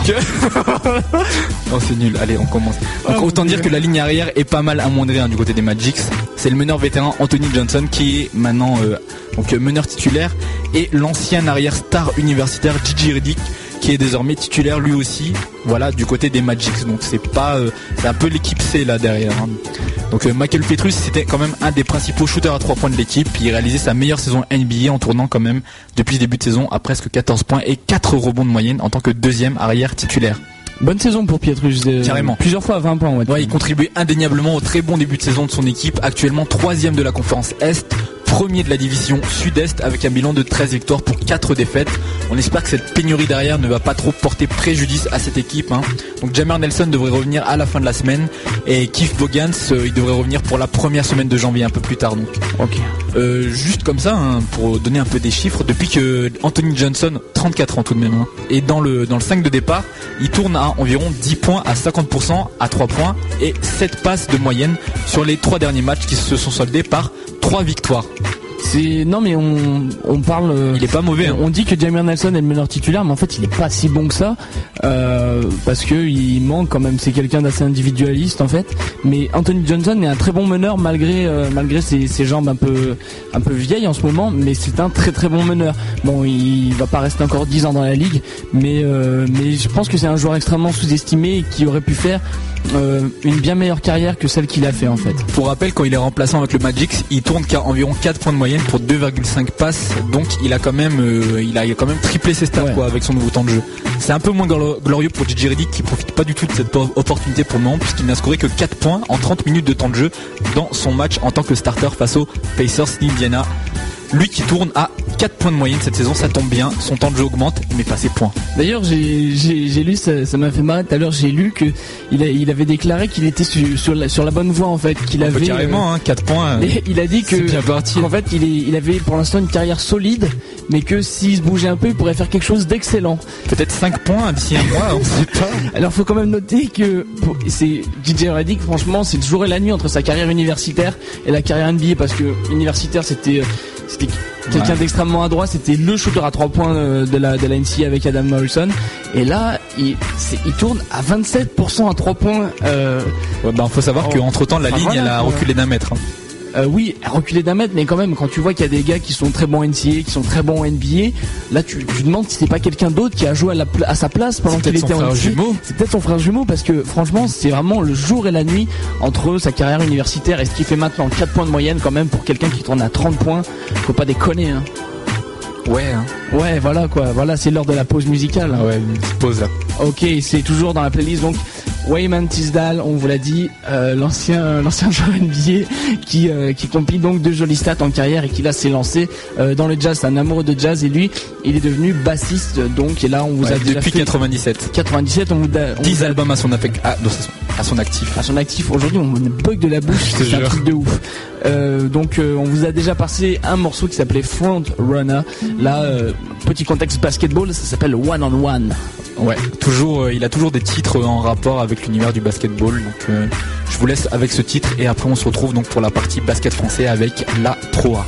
non <laughs> c'est nul, allez on commence. Donc Oh, autant dire Dieu. que la ligne arrière est pas mal amoindrie hein, du côté des Magics. C'est le meneur vétéran Anthony Johnson qui est maintenant euh, donc meneur titulaire et l'ancien arrière star universitaire Gigi Reddick qui est désormais titulaire lui aussi voilà du côté des Magics donc c'est pas euh, c'est un peu l'équipe C là derrière hein. donc euh, Michael Petrus c'était quand même un des principaux shooters à 3 points de l'équipe il réalisait sa meilleure saison NBA en tournant quand même depuis le début de saison à presque 14 points et 4 rebonds de moyenne en tant que deuxième arrière titulaire Bonne saison pour Pietrus. euh, Carrément. Plusieurs fois à 20 points. Ouais, Ouais, il contribuait indéniablement au très bon début de saison de son équipe, actuellement troisième de la conférence Est, premier de la division Sud-Est avec un bilan de 13 victoires pour 4 défaites. On espère que cette pénurie derrière ne va pas trop porter préjudice à cette équipe. hein. Donc Jammer Nelson devrait revenir à la fin de la semaine et Keith Bogans, euh, il devrait revenir pour la première semaine de janvier un peu plus tard. Donc Ok. euh, juste comme ça, hein, pour donner un peu des chiffres, depuis que Anthony Johnson, 34 ans tout de même, hein, est dans le, dans le 5 de départ, il tourne à environ 10 points à 50% à 3 points et 7 passes de moyenne sur les 3 derniers matchs qui se sont soldés par 3 victoires. C'est non mais on on parle. euh, Il est pas mauvais. hein. On dit que Jamir Nelson est le meneur titulaire, mais en fait il est pas si bon que ça euh, parce que il manque quand même. C'est quelqu'un d'assez individualiste en fait. Mais Anthony Johnson est un très bon meneur malgré euh, malgré ses, ses jambes un peu un peu vieilles en ce moment, mais c'est un très très bon meneur. Bon, il va pas rester encore 10 ans dans la ligue, mais euh, mais je pense que c'est un joueur extrêmement sous-estimé et qui aurait pu faire euh, une bien meilleure carrière que celle qu'il a fait en fait. Pour rappel, quand il est remplaçant avec le Magic, il tourne qu'à environ 4 points de moyenne pour 2,5 passes. Donc il a quand même, euh, il a quand même triplé ses stats Ouais. quoi avec son nouveau temps de jeu. C'est un peu moins glo- glorieux pour Gigi Reddick qui profite pas du tout de cette po- opportunité pour le moment puisqu'il n'a scoré que 4 points en 30 minutes de temps de jeu dans son match en tant que starter face aux Pacers d'Indiana. Lui qui tourne à 4 points de moyenne cette saison, ça tombe bien. Son temps de jeu augmente, mais pas ses points. D'ailleurs, j'ai lu, ça m'a fait marrer tout à l'heure, j'ai lu que il, il avait déclaré qu'il était sur, la, sur la bonne voie en fait, qu'il avait carrément 4 euh, hein, points. il a dit que bien parti. en fait, il, est, il avait pour l'instant une carrière solide, mais que s'il se bougeait un peu, il pourrait faire quelque chose d'excellent. Peut-être 5 points d'ici un mois, on sait pas. <laughs> Alors, faut quand même noter que c'est DJ Reddick, franchement, c'est le jour et la nuit entre sa carrière universitaire et la carrière NBA parce que universitaire, c'était euh, c'était quelqu'un d'extrêmement adroit, c'était le shooter à 3 points euh, de la de la NCA avec Adam Morrison. Et là, il, il tourne à 27% à 3 points. Euh, ouais, bah, faut savoir qu'entre temps, la ligne, elle a reculé d'un mètre. Hein. Euh, oui, reculer d'un mètre, mais quand même, quand tu vois qu'il y a des gars qui sont très bons NCA, qui sont très bons NBA, là tu, tu demandes si c'est pas quelqu'un d'autre qui a joué à, sa place pendant qu'il était en jumeau. C'est peut-être son frère jumeau parce que franchement, c'est vraiment le jour et la nuit entre sa carrière universitaire et ce qu'il fait maintenant. 4 points de moyenne quand même pour quelqu'un qui tourne à 30 points. Faut pas déconner. Hein. Ouais. Hein. Ouais, voilà quoi. Voilà, c'est l'heure de la pause musicale. Ouais, une petite pause là. Ok, c'est toujours dans la playlist donc Wayman Tisdale, on vous l'a dit, euh, l'ancien l'ancien <laughs> joueur NBA qui euh, qui compile donc deux jolis stats en carrière et qui là s'est lancé euh, dans le jazz, c'est un amoureux de jazz et lui, il est devenu bassiste donc et là on vous a déjà depuis 97. 97, on vous a, 10 albums à son, ah, à son actif. À son actif. Aujourd'hui, on me bug de la bouche, c'est un truc de ouf. Donc on vous a déjà passé un morceau qui s'appelait Front Runner. Là, petit contexte basketball, ça s'appelle One on One. Ouais, toujours, il a toujours des titres en rapport avec l'univers du basketball. Donc euh, je vous laisse avec ce titre et après on se retrouve donc pour la partie basket français avec la Pro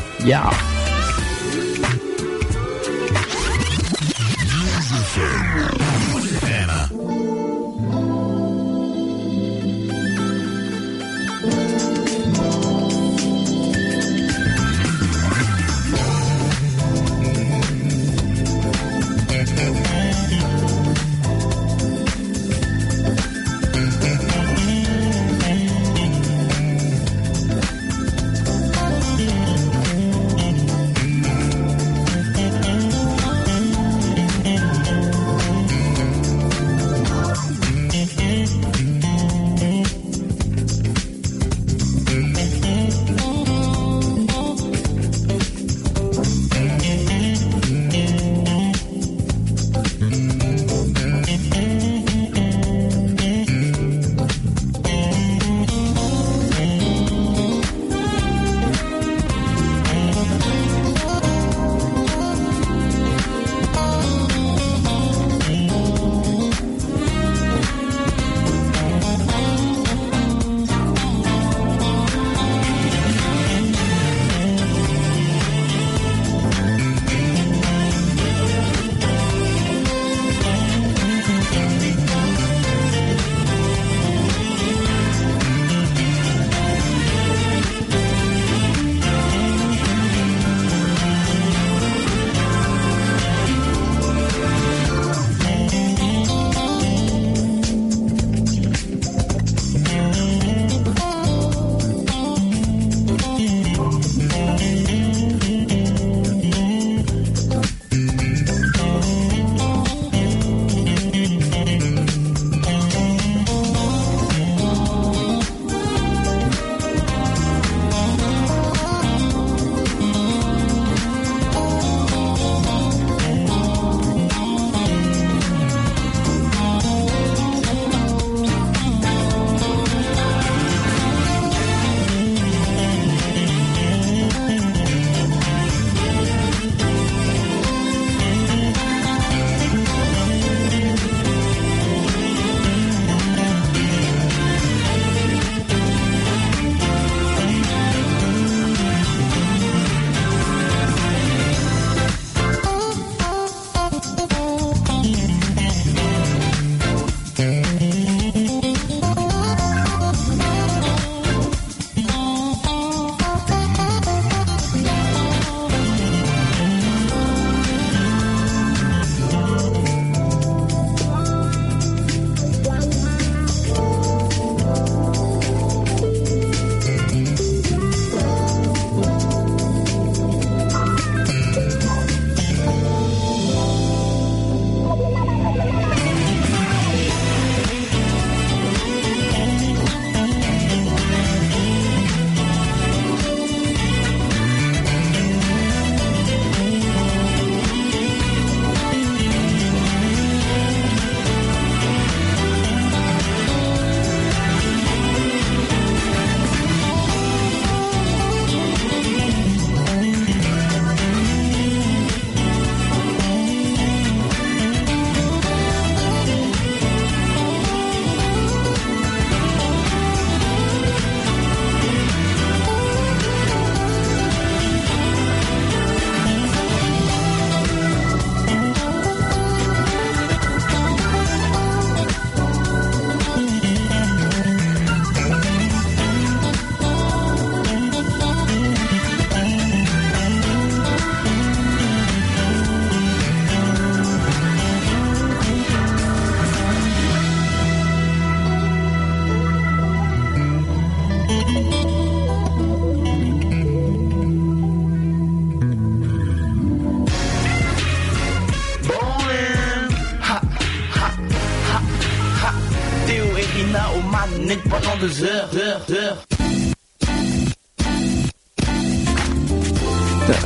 A. Yeah. deux heures, heures, heures.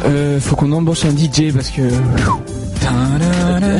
Euh, faut qu'on embauche un DJ parce que.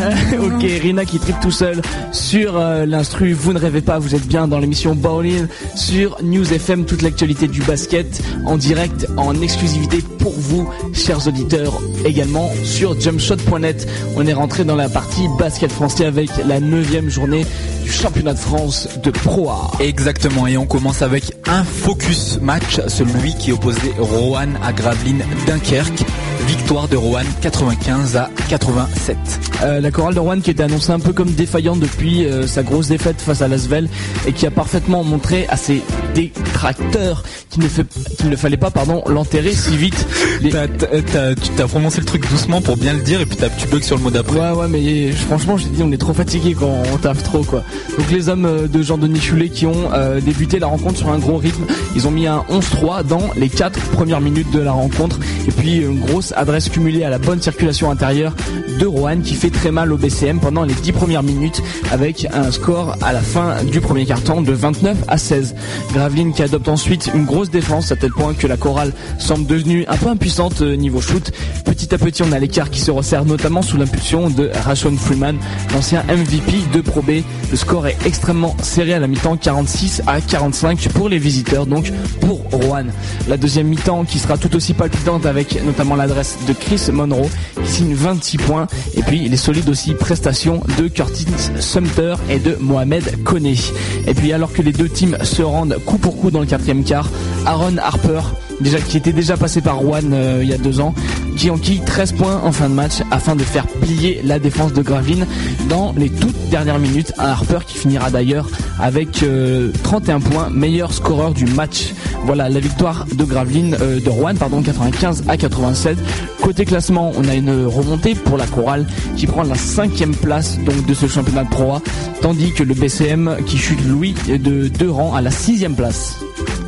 <laughs> ok, Rina qui tripe tout seul sur euh, l'instru. Vous ne rêvez pas, vous êtes bien dans l'émission Bowling sur News FM, toute l'actualité du basket en direct, en exclusivité pour vous, chers auditeurs. Également sur jumpshot.net. On est rentré dans la partie basket français avec la neuvième journée du championnat de France de Pro A. Exactement, et on commence avec un focus match, celui qui opposait Rohan à Gravelines Dunkerque. Victoire de Rohan 95 à 87. Euh, la chorale de Rouen qui était annoncée un peu comme défaillante depuis euh, sa grosse défaite face à Lasvel et qui a parfaitement montré à ses détracteurs qu'il ne, fait, qu'il ne fallait pas pardon l'enterrer si vite. <laughs> Les- T'as- t'as- prononcé le truc doucement pour bien le dire et puis t'as- tu bugs sur le mot d'après. Ouais ouais mais franchement j'ai dit on est trop fatigué quand on taffe trop quoi. Donc les hommes euh, de Jean-Denis Choulet qui ont euh, débuté la rencontre sur un gros rythme, ils ont mis un 11-3 dans les 4 premières minutes de la rencontre et puis une grosse adresse cumulée à la bonne circulation intérieure de Rohan qui fait très mal au BCM pendant les 10 premières minutes avec un score à la fin du premier carton de 29 à 16. Graveline qui adopte ensuite une grosse défense à tel point que la chorale semble devenue un peu impuissante euh, niveau shoot. Petit à petit on a l'écart qui se resserre notamment sous l'impulsion de Rashon Freeman, l'ancien MVP de Pro B. Le score est extrêmement serré à la mi-temps 46 à 45 pour les visiteurs donc pour Rohan. La deuxième mi-temps qui sera tout aussi palpitante avec notamment l'adresse de Chris Monroe qui signe 26 points et puis les solides aussi prestations de Curtis Sumter et de Mohamed Koné. Et puis alors que les deux teams se rendent coup pour coup dans le quatrième quart, Aaron Harper déjà qui était déjà passé par Rouen euh, il y a deux ans, qui enquille 13 points en fin de match afin de faire plier la défense de Gravine dans les toutes dernières minutes. Un Harper qui finira d'ailleurs avec euh, 31 points, meilleur scoreur du match. Voilà la victoire de Gravelines, euh, de Rouen, pardon, 95 à 87. Côté classement, on a une remontée pour la chorale qui prend la cinquième place donc de ce championnat de Pro A, tandis que le BCM qui chute Louis de deux rangs à la sixième place.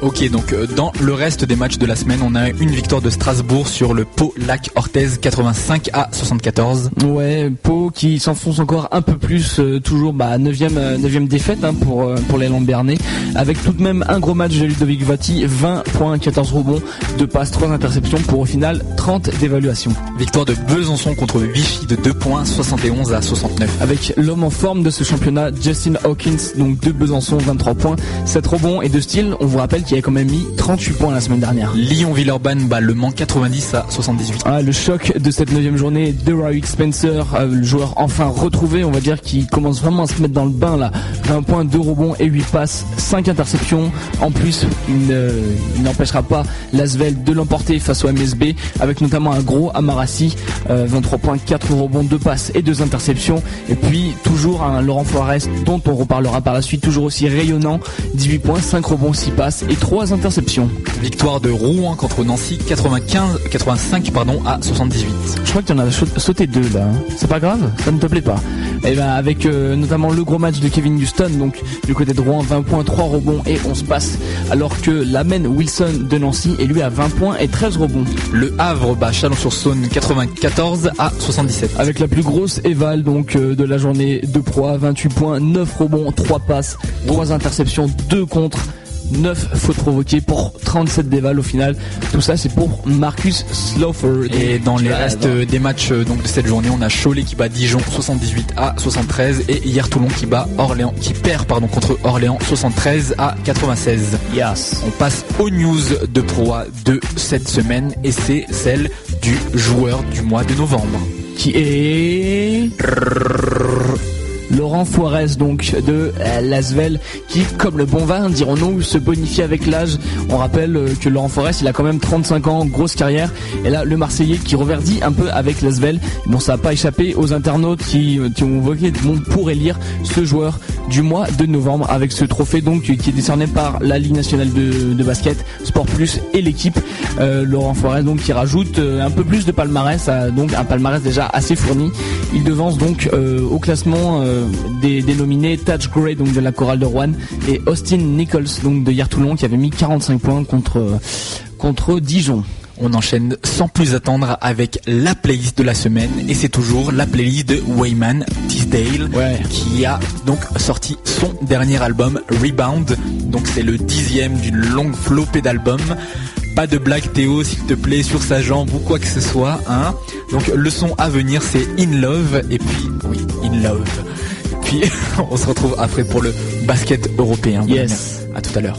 Ok, donc euh, dans le reste des matchs de la semaine, on a une victoire de Strasbourg sur le Pau Lac Orthez 85 à 74. Ouais, Pau qui s'enfonce encore un peu plus, euh, toujours bah, 9 euh, neuvième défaite hein, pour, euh, pour les Lambernais, avec tout de même un gros match de Ludovic Vati, 20 points, 14 rebonds, 2 passes, 3 interceptions pour au final 30 d'évaluation. Victoire de Besançon contre Vichy de 2 points 71 à 69. Avec l'homme en forme de ce championnat, Justin Hawkins, donc de Besançon, 23 points, 7 rebonds et de style, on vous rappelle qu'il avait quand même mis 38 points la semaine dernière. Lyon-Villeurbanne bat Le Mans 90 à 78. Ah, le choc de cette neuvième journée, Derrick Spencer, euh, le joueur enfin retrouvé, on va dire, qui commence vraiment à se mettre dans le bain là. 20 points, 2 rebonds et 8 passes, 5 interceptions. En plus, il ne- il n'empêchera pas Lasvel de l'emporter face au MSB, avec notamment un gros Amarassi, euh, 23 points, 4 rebonds, 2 passes et 2 interceptions. Et puis toujours un Laurent Flores dont on reparlera par la suite, toujours aussi rayonnant, 18 points, 5 rebonds, 6 passes et 3 interceptions. Victoire de Rouen contre Nancy 95, 85 pardon, à 78. Je crois que tu en as sauté deux là. hein. C'est pas grave, ça ne te plaît pas. Et ben avec euh, notamment le gros match de Kevin Houston, donc du côté de Rouen, 20 points, 3 rebonds et 11 passes, alors que l'Amen Wilson de Nancy est lui à 20 points et 13 rebonds. Le Havre bat Chalon-sur-Saône 94 à 77. Avec la plus grosse éval donc euh, de la journée de proie, 28 points, 9 rebonds, 3 passes, 3 interceptions, 2 contre. 9 fautes provoquées pour 37 d'éval au final. Tout ça c'est pour Marcus Slaughter. Et dans les restes des matchs euh, donc de cette journée, on a Cholet qui bat Dijon 78 à 73 et hier Toulon qui bat Orléans qui perd pardon contre Orléans 73 à 96. Yes. On passe aux news de Proa de cette semaine et c'est celle du joueur du mois de novembre. qui est Laurent Fuarez donc de euh, Lasvel qui comme le bon vin dirons-nous se bonifie avec l'âge. On rappelle euh, que Laurent Fuarez il a quand même 35 ans grosse carrière. Et là le Marseillais qui reverdit un peu avec Lasvel bon ça n'a pas échappé aux internautes qui, euh, qui ont voté bon, pour élire ce joueur du mois de novembre avec ce trophée donc qui est décerné par la Ligue nationale de, basket Sport Plus et l'équipe. Laurent Fuarez donc qui rajoute un peu plus de palmarès donc un palmarès déjà assez fourni. Il devance donc au classement des dénominés Touch Gray donc de la chorale de Rouen et Austin Nichols donc de hier Toulon qui avait mis 45 points contre contre Dijon On enchaîne sans plus attendre avec la playlist de la semaine et c'est toujours la playlist de Wayman Tisdale qui a donc sorti son dernier album Rebound. Donc c'est le dixième d'une longue flopée d'albums. Pas de blague Théo s'il te plaît sur sa jambe ou quoi que ce soit. Hein donc le son à venir c'est In Love et puis oui In Love. Et puis <laughs> on se retrouve après pour le basket européen. Yes. À tout à l'heure.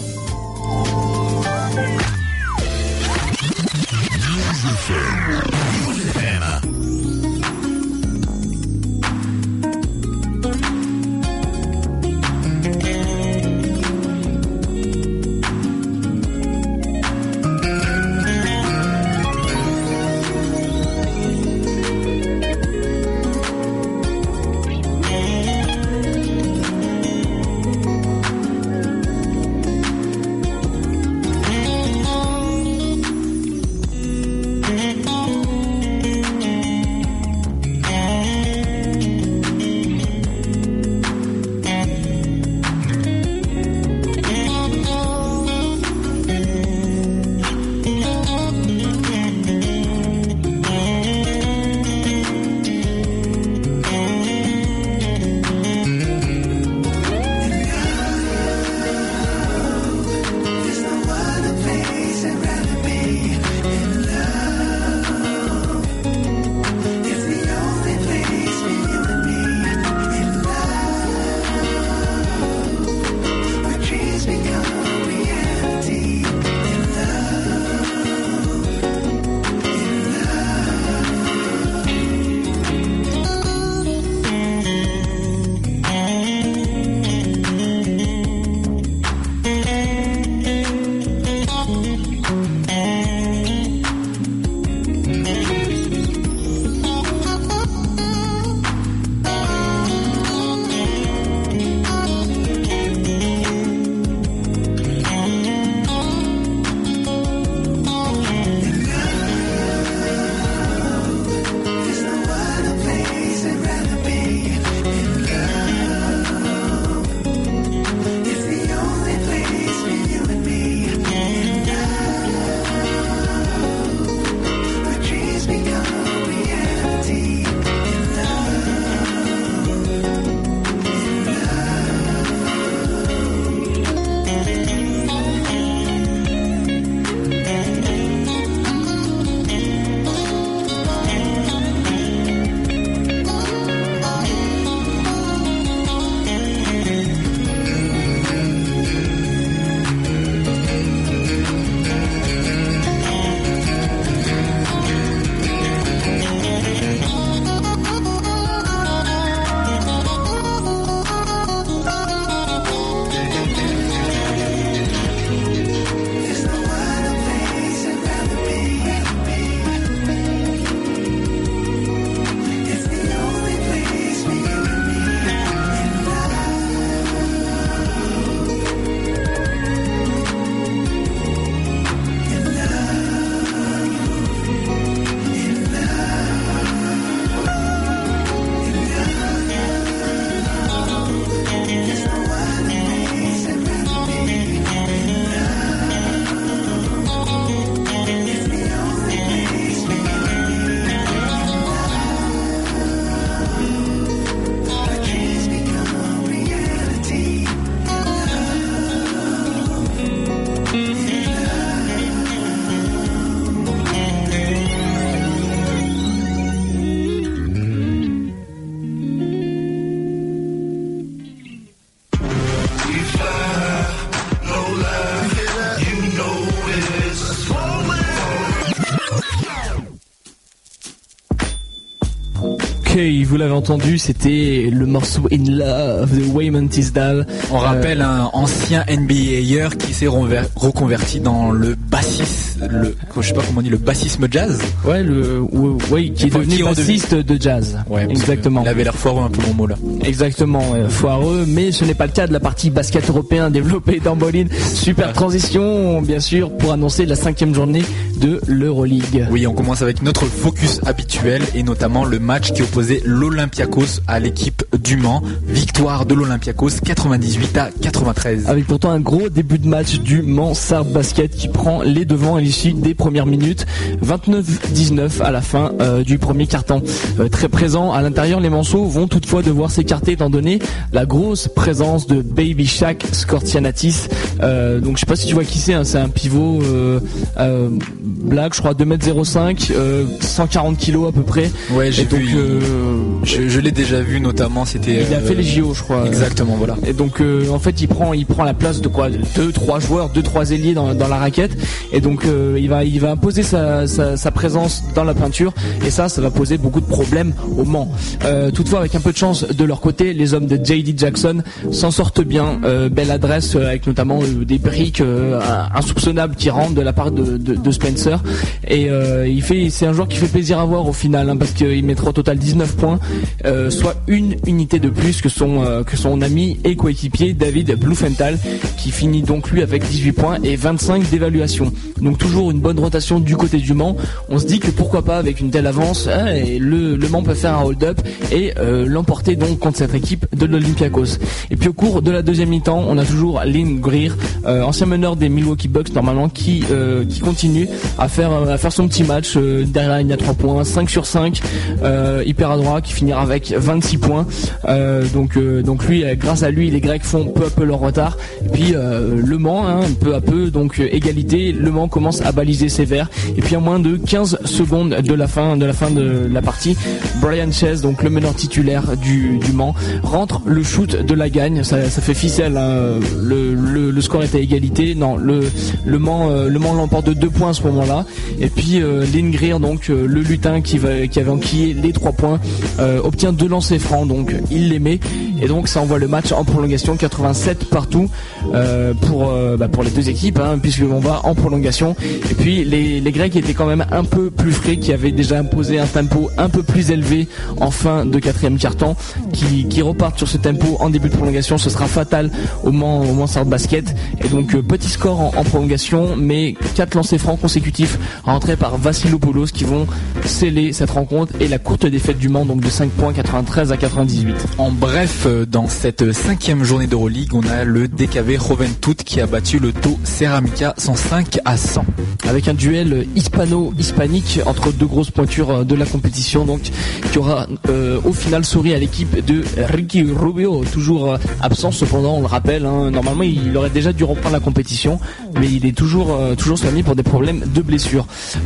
Vous l'avez entendu, c'était le morceau In Love de Wayman Tisdale. On rappelle un ancien NBA qui s'est reconverti dans le bassiste, le, je sais pas comment on dit, le bassisme jazz. Ouais, le, ouais, qui est devenu bassiste de jazz. Ouais, exactement. Il avait l'air foireux un peu mon mot là. Exactement, foireux, mais ce n'est pas le cas de la partie basket européen développée dans Bolin. Super transition, bien sûr, pour annoncer la cinquième journée de l'Euroleague. Oui, on commence avec notre focus habituel et notamment le match qui opposait l'Olympiakos à l'équipe du Mans. Victoire de l'Olympiakos 98 à 93. Avec pourtant un gros début de match du Mans Sarb Basket qui prend les devants et ici des premières minutes. 29-19 à la fin du premier carton. très présent à l'intérieur, les Manceaux vont toutefois devoir s'écarter étant donné la grosse présence de Baby Shaq Scortianatis. donc je sais pas si tu vois qui c'est, hein, c'est un pivot black, je crois 2m05, 140 kg à peu près. Ouais, j'ai vu. je, l'ai déjà vu notamment, c'était. Il a fait les JO, je crois. Exactement, voilà. Et donc en fait, il prend, il prend la place de quoi, deux, trois joueurs, deux, trois ailiers dans, la raquette. Et donc il va, il va imposer sa, sa, présence dans la peinture. Et ça, ça va poser beaucoup de problèmes au Mans. toutefois, avec un peu de chance de leur côté, les hommes de JD Jackson s'en sortent bien. belle adresse avec notamment des briques insoupçonnables qui rentrent de la part de, de, Spencer. Et il fait, c'est un joueur qui fait plaisir à voir au final, hein, parce qu'il mettra au total 19 points, soit une unité de plus que son que son ami et coéquipier David Bluefenthal, qui finit donc lui avec 18 points et 25 d'évaluation. Donc toujours une bonne rotation du côté du Mans. On se dit que pourquoi pas avec une telle avance, hein, le, le Mans peut faire un hold-up et l'emporter donc contre cette équipe de l'Olympiakos. Et puis au cours de la deuxième mi-temps, on a toujours Lynn Greer, ancien meneur des Milwaukee Bucks normalement, qui qui continue à faire à faire son petit match derrière la ligne à 3 points, 5 sur 5, hyper adroit, qui finira avec 26 points. donc donc lui, grâce à lui, les Grecs font peu à peu leur retard. Et puis Le Mans, hein, peu à peu, donc égalité. Le Mans commence à baliser ses verts. Et puis en moins de 15 secondes de la fin de la fin de la partie, Brian Chase, donc le meneur titulaire du, Mans, rentre le shoot de la gagne. Ça, fait ficelle. Hein. Le, score est à égalité. Non, le le Mans le Mans l'emporte de deux points à ce moment-là. Et puis Lynn Greer, donc le lutin qui va qui avait enquillé les trois points, obtient deux lancers francs. Donc il les met. Et donc ça envoie le match en prolongation 87 partout euh, pour euh, bah, pour les deux équipes hein, puisque on va en prolongation et puis les, Grecs étaient quand même un peu plus frais qui avaient déjà imposé un tempo un peu plus élevé en fin de quatrième carton qui, qui repartent sur ce tempo en début de prolongation ce sera fatal au Mans au Mans Basket et donc euh, petit score en, en, prolongation mais quatre lancers francs consécutifs rentrés par Vassilopoulos qui vont sceller cette rencontre et la courte défaite du Mans donc de 5 points 93 à 98 en bref dans cette cinquième journée d'Euroleague, on a le DKV Roventut qui a battu le taux Ceramica 105 à 100. Avec un duel hispano-hispanique entre deux grosses pointures de la compétition, donc qui aura euh, au final souri à l'équipe de Ricky Rubio, toujours absent cependant, on le rappelle. Hein. normalement, il aurait déjà dû reprendre la compétition, mais il est toujours euh, toujours soigné pour des problèmes de blessure.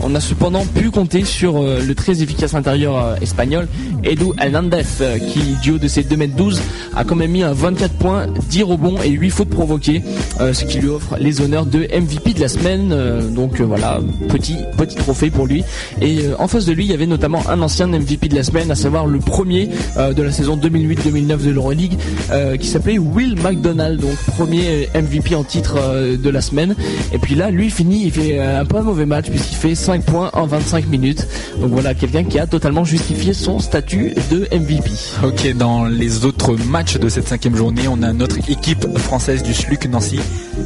On a cependant pu compter sur euh, le très efficace intérieur espagnol Edu Hernandez, qui du haut de ses 2m12 a quand même mis un 24 points, 10 rebonds et 8 fautes provoquées, euh, ce qui lui offre les honneurs de MVP de la semaine. Euh, donc euh, voilà, petit petit trophée pour lui. Et en face de lui, il y avait notamment un ancien MVP de la semaine, à savoir le premier de la saison 2008-2009 de l'Euroleague, qui s'appelait Will McDonald, donc premier MVP en titre de la semaine. Et puis là, lui finit, il fait un peu un mauvais match puisqu'il fait 5 points en 25 minutes. Donc voilà, quelqu'un qui a totalement justifié son statut de MVP. Ok, dans les autres match de cette cinquième journée, on a notre équipe française du SLUC Nancy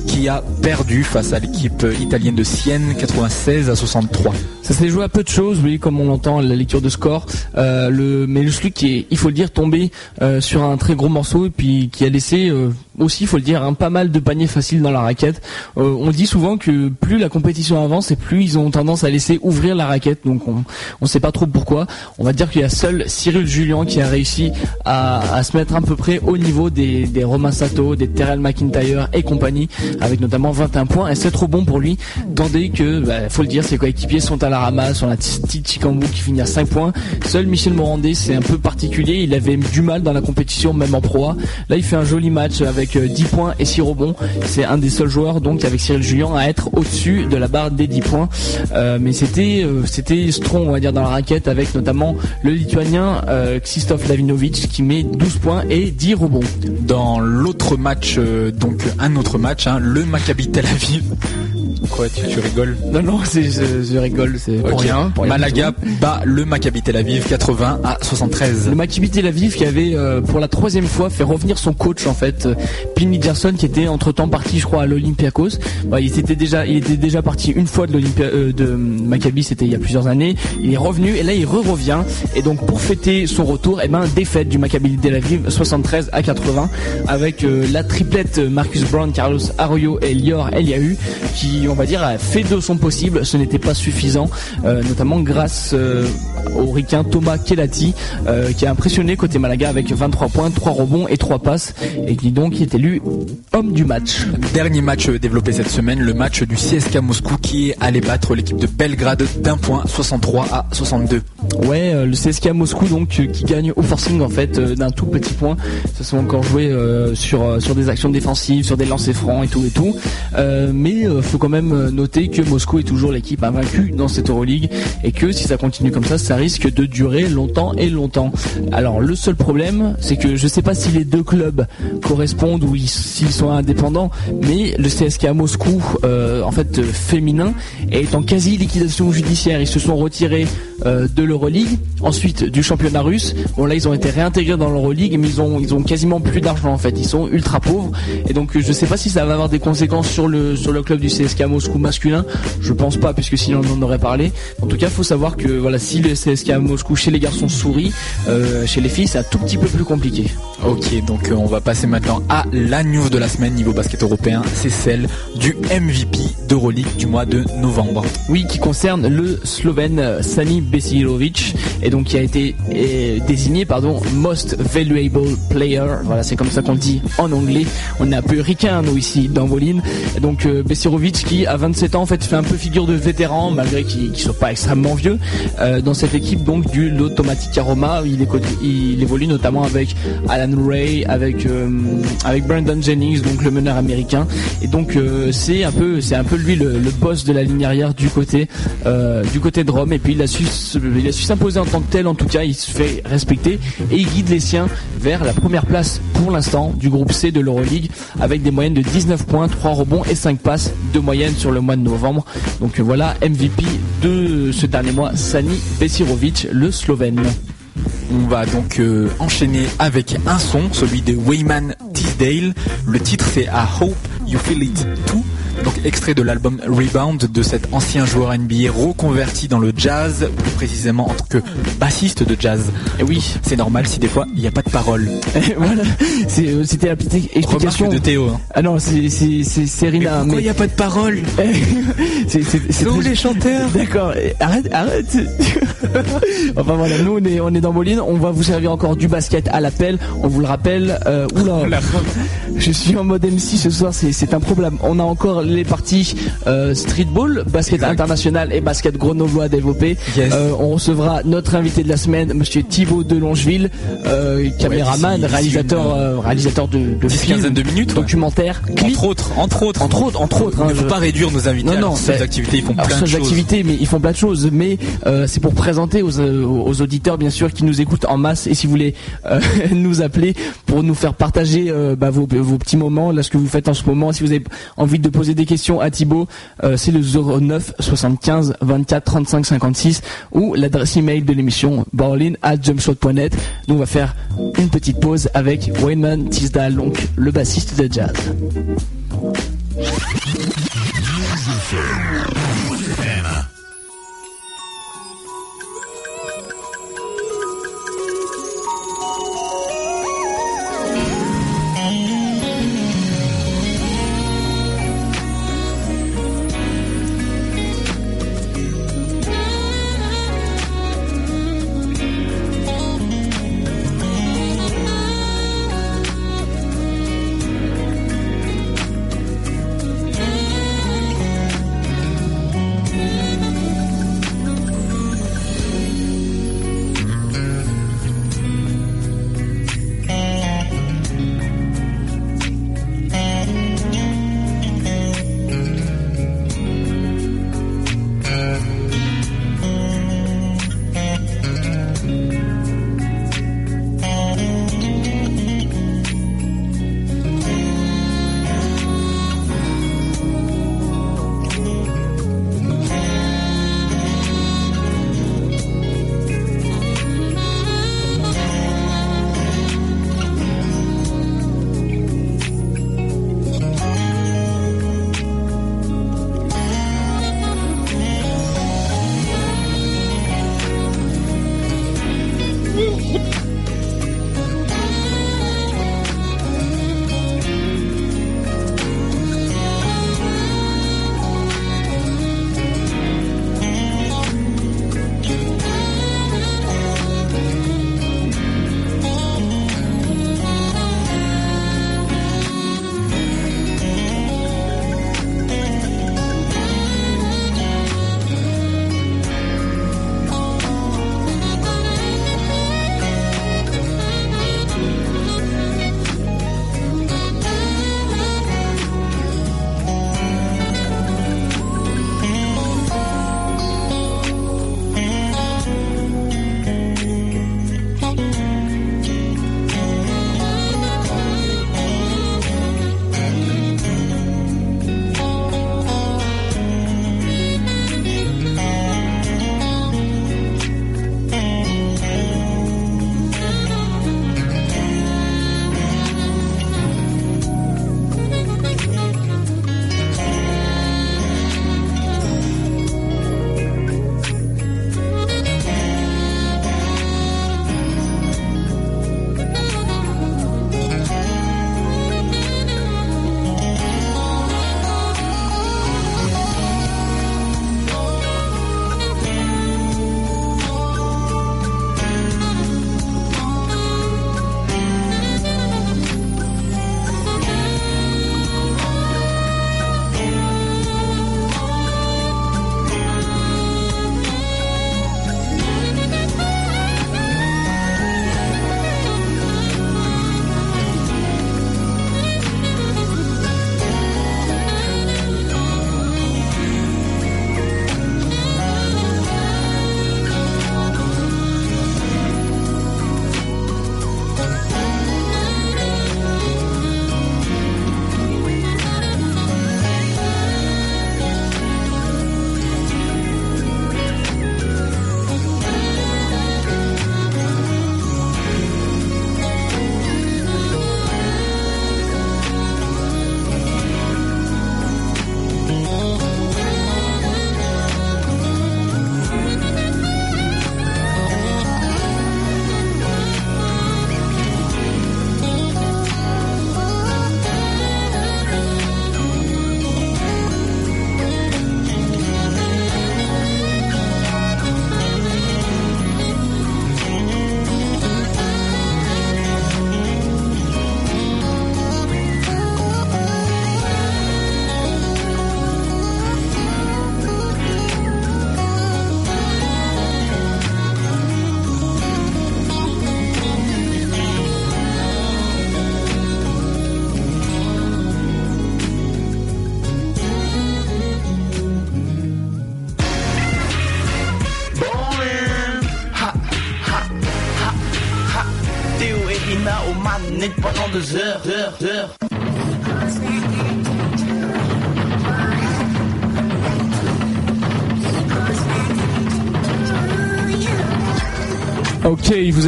qui a perdu face à l'équipe italienne de Sienne 96 à 63. Ça s'est joué à peu de choses, oui, comme on l'entend la lecture de score. Euh, le, mais le SLUC qui est, il faut le dire, tombé euh, sur un très gros morceau et puis qui a laissé euh, aussi, il faut le dire, un pas mal de paniers faciles dans la raquette. on dit souvent que plus la compétition avance et plus ils ont tendance à laisser ouvrir la raquette. Donc on ne sait pas trop pourquoi. On va dire qu'il y a seul Cyril Julien qui a réussi à, à se mettre un peu près au niveau des, des Romain Sato, des Terrell McIntyre et compagnie, avec notamment 21 points. Et c'est trop bon pour lui, tandis que, bah, faut le dire, ses coéquipiers sont à la ramasse. On a Titi qui finit à 5 points. Seul Michel Morandé, c'est un peu particulier. Il avait du mal dans la compétition, même en proie. Là, il fait un joli match avec 10 euh, points et 6 rebonds. C'est un des seuls joueurs, donc, avec Cyril Julien, à être au-dessus de la barre des 10 points. Euh, mais c'était, euh, c'était strong, on va dire, dans la raquette, avec notamment le Lituanien Krzysztof Lavinovic qui met 12 points et 10 rebonds. Dans l'autre match, euh, donc un autre match, hein, le Maccabi Tel Aviv. Quoi, tu, rigoles? Non, non, je, rigole, c'est pour, rien, Malaga bat le Maccabi Tel Aviv 80 à 73. Le Maccabi Tel Aviv qui avait euh, pour la troisième fois fait revenir son coach en fait, euh, Pini Gerson qui était entre temps parti, je crois, à l'Olympiakos. Bah, il était déjà, il était déjà parti une fois de l'Olympia, de Maccabi, c'était il y a plusieurs années. Il est revenu et là il re-revient et donc pour fêter son retour, et eh ben défaite du Maccabi Tel Aviv 73 à 80 avec euh, la triplette Marcus Brown, Carlos Arroyo et Lior Eliahu qui on va dire, a fait de son possible. Ce n'était pas suffisant, notamment grâce au ricain Thomas Kelati, qui a impressionné côté Malaga avec 23 points, 3 rebonds et 3 passes, et qui donc est élu homme du match. Dernier match développé cette semaine, le match du CSK Moscou qui est allé battre l'équipe de Belgrade d'un point, 63 à 62. Ouais, le CSK Moscou donc qui gagne au forcing en fait d'un tout petit point. Ça sont encore joué sur sur des actions défensives, sur des lancers francs et tout et tout. mais faut quand même noter que Moscou est toujours l'équipe invaincue dans cette Euroleague et que si ça continue comme ça, ça risque de durer longtemps et longtemps. Alors le seul problème, c'est que je sais pas si les deux clubs correspondent ou s'ils sont indépendants, mais le CSK à Moscou, euh, en fait féminin, est en quasi liquidation judiciaire. Ils se sont retirés euh, de l'Euroleague, ensuite du championnat russe. Bon là ils ont été réintégrés dans l'Euroleague, mais ils ont ils ont quasiment plus d'argent en fait. Ils sont ultra pauvres et donc je sais pas si ça va avoir des conséquences sur le sur le club du CSK Moscou masculin. Je pense pas puisque sinon on en aurait parlé. En tout cas, faut savoir que voilà si le CSK Moscou chez les garçons sourit, euh, chez les filles c'est un tout petit peu plus compliqué. Ok, donc euh, on va passer maintenant à la news de la semaine niveau basket européen. C'est celle du MVP d'Euroleague du mois de novembre. Oui, qui concerne le Slovène Sani Besirovic et donc qui a été désigné pardon Most Valuable Player. Voilà, c'est comme ça qu'on dit en anglais. On est un peu ricain nous ici dans Moline. Et donc euh, qui à 27 ans en fait fait un peu figure de vétéran malgré qu'il ne soit pas extrêmement vieux euh, dans cette équipe donc du l'Automatic Aroma. Il, il, évolue notamment avec Alan Ray, avec euh, avec Brandon Jennings donc le meneur américain. Et donc c'est un peu c'est un peu lui le, boss de la ligne du côté du côté de Rome. Et puis il a su il a su s'imposer en tant que tel. En tout cas, il se fait respecter et il guide les siens vers la première place pour l'instant du groupe C de l'Euroleague avec des moyennes de 19 points, 3 rebonds et 5 passes de moyenne sur le mois de novembre. Donc voilà, MVP de ce dernier mois, Sani Besirovic, le Slovène. On va donc euh, enchaîner avec un son, celui de Wayman Tisdale. Le titre c'est I Hope You Feel It Too donc extrait de l'album Rebound de cet ancien joueur NBA reconverti dans le jazz, plus précisément en tant que bassiste de jazz. Et oui, c'est normal si des fois il n'y a pas de parole. <laughs> voilà, euh, c'était la petite explication de Théo. Hein. Ah non, c'est Mais pourquoi il n'y a pas de parole <laughs> C'est où les chanteurs D'accord, arrête, arrête. <laughs> enfin voilà, nous on est on est dans Moline, on va vous servir encore du basket à l'appel. On vous le rappelle. Euh, oula, je suis en mode MC ce soir, c'est un problème. On a encore les parties euh, streetball, basket international et basket grenoblois développé. Euh, on recevra notre invité de la semaine, Monsieur Thibaut de Longeville, euh, caméraman, réalisateur, euh, réalisateur de, de films, de minutes, documentaires, entre autres, entre autres, entre autres, entre autres. Hein, ne faut pas réduire nos invités. Non, non, ces activités, ils font plein de choses. activités, mais ils font plein de choses. Mais c'est pour présenter aux, aux, auditeurs, bien sûr, qui nous écoutent en masse. Et si vous voulez <laughs> nous appeler pour nous faire partager bah, vos, vos petits moments, là, ce que vous faites en ce moment, si vous avez envie de poser des questions à Thibaut, euh, c'est le 09 75 24 35 56 ou l'adresse email de l'émission borlin at jumpshot.net. Nous on va faire une petite pause avec Wayman Tisdale, donc le bassiste de jazz.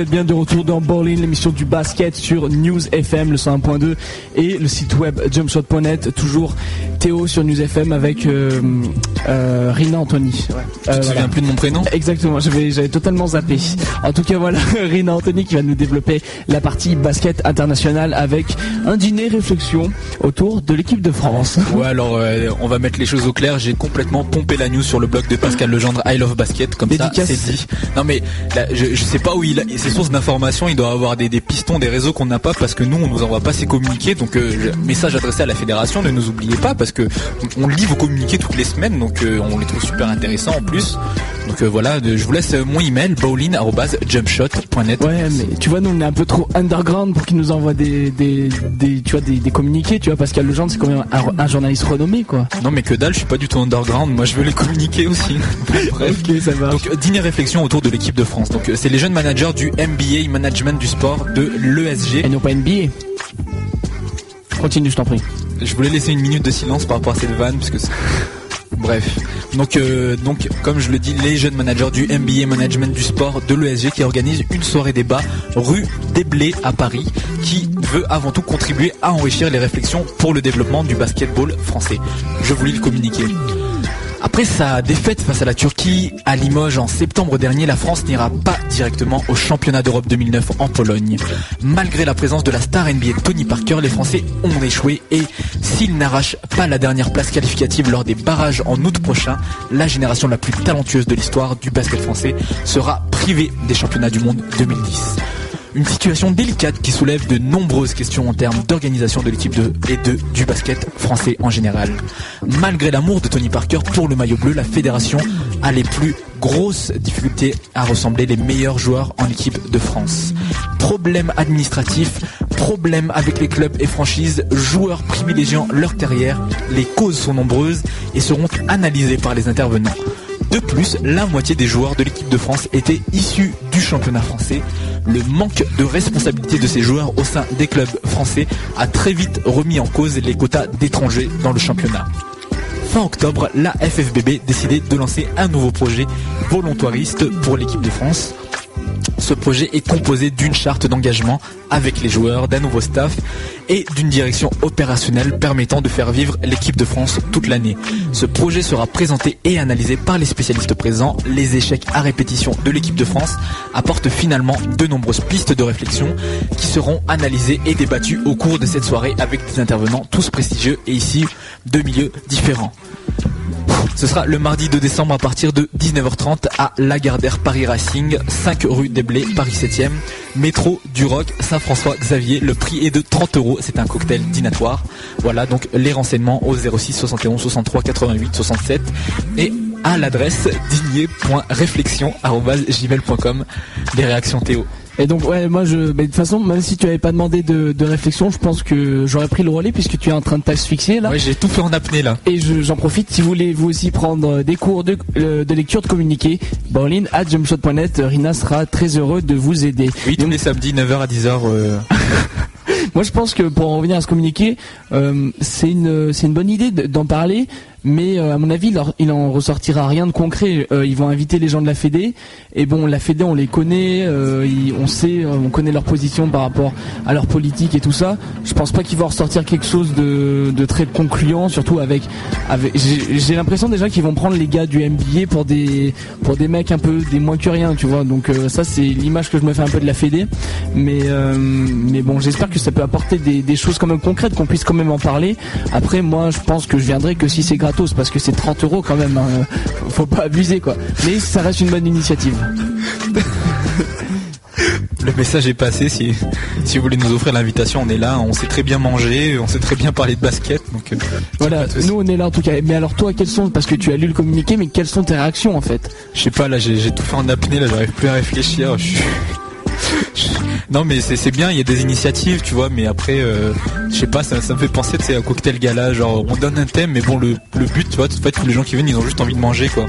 Bien de retour dans Bowling, l'émission du basket sur News FM, le 101.2 et le site web jumpshot.net. Toujours Théo sur News FM avec euh, euh, Rina Anthony. Ouais. Tu te souviens plus de mon prénom Exactement, j'avais, totalement zappé. En tout cas, voilà, <laughs> Rina Anthony qui va nous développer la partie basket international avec un dîner réflexion autour de l'équipe de France. Ouais, alors euh, on va mettre les choses au clair. J'ai complètement pompé la news sur le blog de Pascal Legendre, I Love Basket, comme Dédicace. ça, c'est dit. Non mais là, je, je sais pas où il a ses sources d'informations. Il doit avoir des, des pistons, des réseaux qu'on n'a pas parce que nous on nous envoie pas ses communiqués. Donc euh, message adressé à la fédération, ne nous oubliez pas parce que on lit vos communiqués toutes les semaines, donc euh, on les trouve super intéressants en plus. Donc euh, voilà, je vous laisse euh, mon email bowling@jumpshot.net. Ouais, mais tu vois, nous on est un peu trop underground pour qu'ils nous envoient des, des, des, tu vois, des, des communiqués, tu vois, Pascal Legendre c'est quand même un, un journaliste renommé, quoi. Non mais que dalle, je suis pas du tout underground. Moi je veux les communiquer aussi. <laughs> Bref. Ok, ça va. Donc dîner réflexion autour de l'équipe de France. Donc c'est les jeunes managers du MBA Management du Sport de Et l'ESG. non pas NBA. Continue, je t'en prie. Je voulais laisser une minute de silence par rapport à cette vanne parce que c'est- Bref. Donc, euh, donc, comme je le dis, les jeunes managers du MBA Management du Sport de l'ESG qui organisent une soirée débat rue des Blés à Paris qui veut avant tout contribuer à enrichir les réflexions pour le développement du basketball français. Je vous lis le communiqué. Après sa défaite face à la Turquie à Limoges en septembre dernier, la France n'ira pas directement au championnat d'Europe 2009 en Pologne. Malgré la présence de la star NBA Tony Parker, les Français ont échoué et s'ils n'arrachent pas la dernière place qualificative lors des barrages en août prochain, la génération la plus talentueuse de l'histoire du basket français sera privée des championnats du monde 2010. Une situation délicate qui soulève de nombreuses questions en termes d'organisation de l'équipe de et de du basket français en général. Malgré l'amour de Tony Parker pour le maillot bleu, la fédération a les plus grosses difficultés à ressembler les meilleurs joueurs en équipe de France. Problèmes administratifs, problèmes avec les clubs et franchises, joueurs privilégiant leur terrière, les causes sont nombreuses et seront analysées par les intervenants. De plus, la moitié des joueurs de l'équipe de France étaient issus du championnat français. Le manque de responsabilité de ces joueurs au sein des clubs français a très vite remis en cause les quotas d'étrangers dans le championnat. Fin octobre, la FFBB décidait de lancer un nouveau projet volontariste pour l'équipe de France. Ce projet est composé d'une charte d'engagement avec les joueurs, d'un nouveau staff et d'une direction opérationnelle permettant de faire vivre l'équipe de France toute l'année. Ce projet sera présenté et analysé par les spécialistes présents. Les échecs à répétition de l'équipe de France apportent finalement de nombreuses pistes de réflexion qui seront analysées et débattues au cours de cette soirée avec des intervenants tous prestigieux et ici de milieux différents. Ce sera le mardi 2 décembre à partir de 19h30 à Lagardère Paris Racing, 5 rue des Blés, Paris 7e, métro du Roc, Saint-François Xavier. Le prix est de 30 euros. C'est un cocktail dînatoire. Voilà donc les renseignements au 06 71 63 88 67 et à l'adresse digné.réflexion.gmail.com. Les réactions Théo. Et donc ouais moi je mais de toute façon même si tu avais pas demandé de, de réflexion je pense que j'aurais pris le relais puisque tu es en train de t'asphyxier là Ouais, j'ai tout fait en apnée là. et je- j'en profite si vous voulez vous aussi prendre des cours de, euh, de lecture de communiqué Berlin at jumpshot.net Rina sera très heureux de vous aider Oui, tous les samedis 9h à 10h. euh, <laughs> moi je pense que pour en revenir à ce communiqué euh, c'est une c'est une bonne idée de- d'en parler mais euh, à mon avis il, en ressortira rien de concret. Euh, ils vont inviter les gens de la Fédé. Et bon la Fédé on les connaît euh, on sait on connaît leur position par rapport à leur politique et tout ça. Je pense pas qu'ils vont ressortir quelque chose de, très concluant surtout avec, j'ai l'impression déjà qu'ils vont prendre les gars du MBA pour des pour des mecs un peu des moins que rien tu vois. Donc ça c'est l'image que je me fais un peu de la Fédé. Mais mais bon j'espère que ça peut apporter des, des choses quand même concrètes qu'on puisse quand même en parler. Après moi je pense que je viendrai que si c'est parce que c'est 30 euros quand même hein. faut pas abuser quoi mais ça reste une bonne initiative <laughs> Le message est passé. Si, si vous voulez nous offrir l'invitation, on est là. On sait très bien manger, on sait très bien parler de basket. Donc euh, voilà nous on est là en tout cas mais alors toi quelles sont parce que tu as lu le communiqué mais quelles sont tes réactions en fait? Je sais pas, là j'ai tout fait en apnée. Là, j'arrive plus à réfléchir. Je suis- <laughs> Non mais c'est bien, il y a des initiatives, tu vois, mais après, euh, je sais pas, ça, me fait penser, tu sais, à cocktail gala, genre on donne un thème, mais bon, le, but, tu vois, en fait, tous les gens qui viennent, ils ont juste envie de manger, quoi.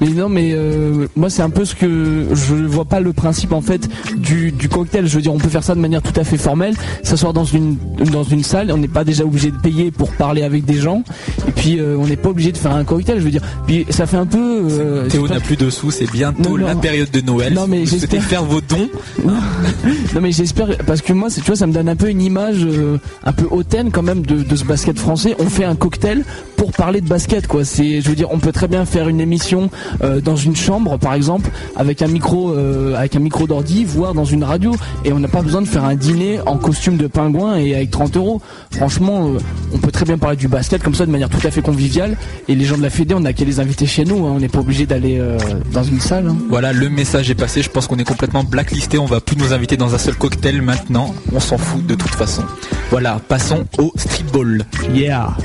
Mais non, mais euh, moi c'est un peu ce que je vois pas le principe en fait du, du cocktail. Je veux dire, on peut faire ça de manière tout à fait formelle, s'asseoir dans une dans une salle, on n'est pas déjà obligé de payer pour parler avec des gens, et puis euh, on n'est pas obligé de faire un cocktail. Je veux dire, puis ça fait un peu. Euh, Théo n'a plus de sous, c'est bientôt Non, non. la période de Noël. Non, mais j'espère- faire vos dons <laughs> Non mais j'espère parce que moi tu vois ça me donne un peu une image euh, un peu hautaine quand même de, de ce basket français. On fait un cocktail pour parler de basket quoi. C'est je veux dire on peut très bien faire une émission euh, dans une chambre par exemple avec un micro euh, avec un micro d'ordi voire dans une radio et on n'a pas besoin de faire un dîner en costume de pingouin et avec 30 euros. Franchement euh, on peut très bien parler du basket comme ça de manière tout à fait conviviale et les gens de la Fédé on a qu'à les inviter chez nous. hein. On n'est pas obligé d'aller dans une salle. hein. Voilà, le message est passé. Je pense qu'on est complètement blacklisté. On va plus nous inviter dans un seul cocktail maintenant. On s'en fout de toute façon. Voilà, passons au streetball. Yeah.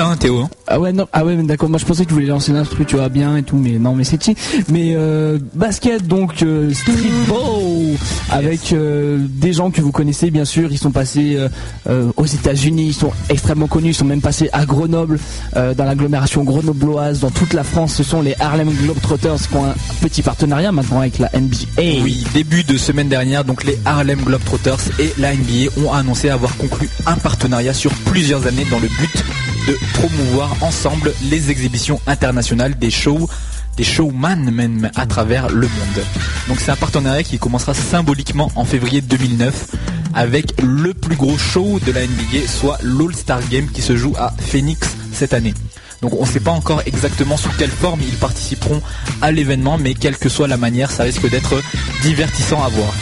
Hein, Théo. hein. Ah ouais non ah ouais d'accord moi je pensais que tu voulais lancer l'instru tu vois bien et tout mais non mais c'est chi mais euh, basket donc euh, streetball avec euh, des gens que vous connaissez bien sûr ils sont passés euh, euh, aux États-Unis ils sont extrêmement connus ils sont même passés à Grenoble dans l'agglomération grenobloise dans toute la France ce sont les Harlem Globetrotters qui ont un petit partenariat maintenant avec la NBA Oui, début de semaine dernière, donc les Harlem Globetrotters et la NBA ont annoncé avoir conclu un partenariat sur plusieurs années dans le but de promouvoir ensemble les exhibitions internationales des shows des showman même à travers le monde. Donc c'est un partenariat qui commencera symboliquement en février 2009 avec le plus gros show de la NBA, soit l'All-Star Game qui se joue à Phoenix cette année. Donc on ne sait pas encore exactement sous quelle forme ils participeront à l'événement, mais quelle que soit la manière, ça risque d'être divertissant à voir.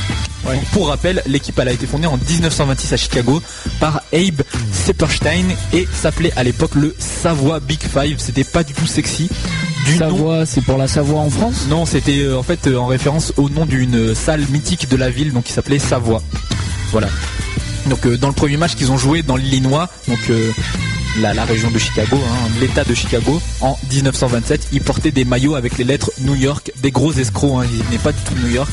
Donc, pour rappel, l'équipe elle a été fondée en 1926 à Chicago par Abe Sepperstein et s'appelait à l'époque le Savoie Big Five. C'était pas du tout sexy. Du nom Savoie c'est pour la Savoie en France? Non, c'était euh, en fait euh, en référence au nom d'une euh, salle mythique de la ville, donc qui s'appelait Savoie. Voilà. Donc euh, dans le premier match qu'ils ont joué dans l'Illinois, donc la, la région de Chicago, hein, l'État de Chicago, en 1927, ils portaient des maillots avec les lettres New York, des gros escrocs, hein, ils venaient pas du tout New York.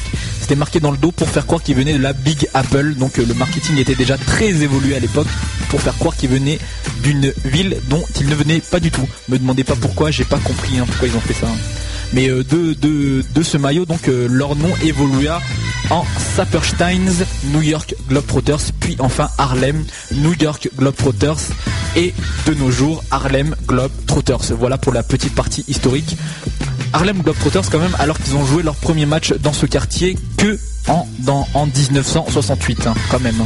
C'était marqué dans le dos pour faire croire qu'ils venaient de la Big Apple, donc euh, le marketing était déjà très évolué à l'époque pour faire croire qu'ils venaient d'une ville dont ils ne venaient pas du tout. Me demandez pas pourquoi, j'ai pas compris hein, pourquoi ils ont fait ça. hein. Mais euh, de, de, de ce maillot, donc euh, leur nom évolua en Sapersteins New York Globetrotters, puis enfin Harlem New York Globetrotters et de nos jours Harlem Globetrotters. Voilà pour la petite partie historique. Harlem Globetrotters quand même, alors qu'ils ont joué leur premier match dans ce quartier que en, dans, en 1968 hein, quand même. hein.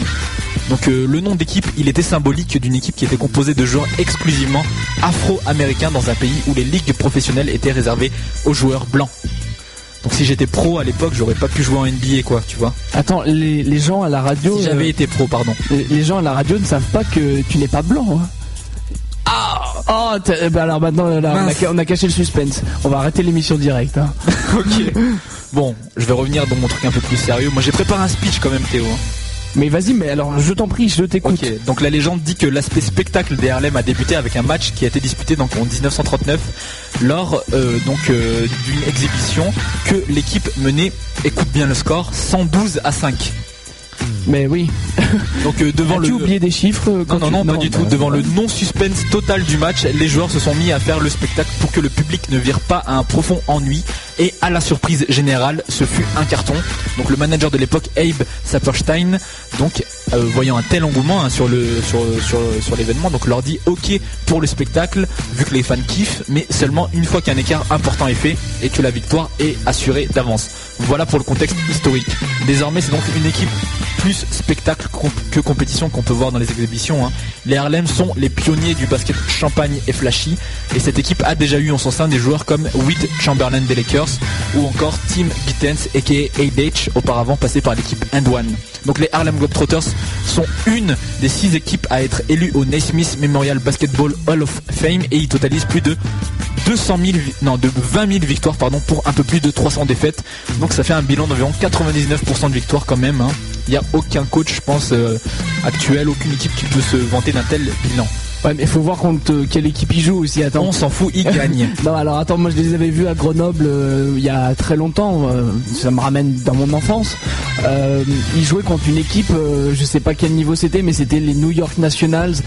Donc euh, le nom d'équipe, il était symbolique d'une équipe qui était composée de joueurs exclusivement afro-américains dans un pays où les ligues professionnelles étaient réservées aux joueurs blancs. Donc si j'étais pro à l'époque, j'aurais pas pu jouer en NBA quoi, tu vois. Attends les, les gens à la radio Si j'avais euh, été pro, pardon. Les les gens à la radio ne savent pas que tu n'es pas blanc. hein. Ah Oh, ben alors maintenant, là, a, on a caché le suspense. On va arrêter l'émission directe. hein. <laughs> ok. Bon, je vais revenir dans mon truc un peu plus sérieux. Moi j'ai préparé un speech quand même Théo. hein. Mais vas-y, mais alors je t'en prie, je t'écoute. Ok, donc la légende dit que l'aspect spectacle des Harlem a débuté avec un match qui a été disputé donc en 1939 lors euh, donc euh, d'une exhibition que l'équipe menait, écoute bien le score, 112 à 5. Mais oui. Donc euh, devant le oublié des chiffres euh, quand non, non, tu- non, pas du tout. bah, Devant le non-suspense total du match, les joueurs se sont mis à faire le spectacle pour que le public ne vire pas à un profond ennui. Et à la surprise générale, ce fut un carton. Donc le manager de l'époque, Abe Saperstein, donc euh, voyant un tel engouement hein, sur le sur sur, sur l'événement, donc leur dit OK pour le spectacle, vu que les fans kiffent, mais seulement une fois qu'un écart important est fait et que la victoire est assurée d'avance. Voilà pour le contexte historique. Désormais, c'est donc une équipe plus spectacle comp- que compétition qu'on peut voir dans les exhibitions. hein. Les Harlem sont les pionniers du basket champagne et flashy et cette équipe a déjà eu en son sein des joueurs comme Witt Chamberlain des Lakers ou encore Tim Gittens aka ADH auparavant passé par l'équipe And One. Donc les Harlem Globetrotters sont une des six équipes à être élues au Naismith Memorial Basketball Hall of Fame et ils totalisent plus de 200 000, vi- non, de 20 000 victoires pardon, pour un peu plus de 300 défaites. Donc ça fait un bilan d'environ 99% de victoires quand même. hein. Il n'y a coach, je pense, euh, actuel, aucune équipe qui peut se vanter d'un tel bilan. Ouais, mais il faut voir contre quelle équipe il joue aussi. Attends. On s'en fout, il gagne. <laughs> non, alors attends, moi je les avais vus à Grenoble euh, il y a très longtemps. euh, ça me ramène dans mon enfance. Euh, ils jouaient contre une équipe, euh, je sais pas quel niveau c'était, mais c'était les New York Nationals. <laughs>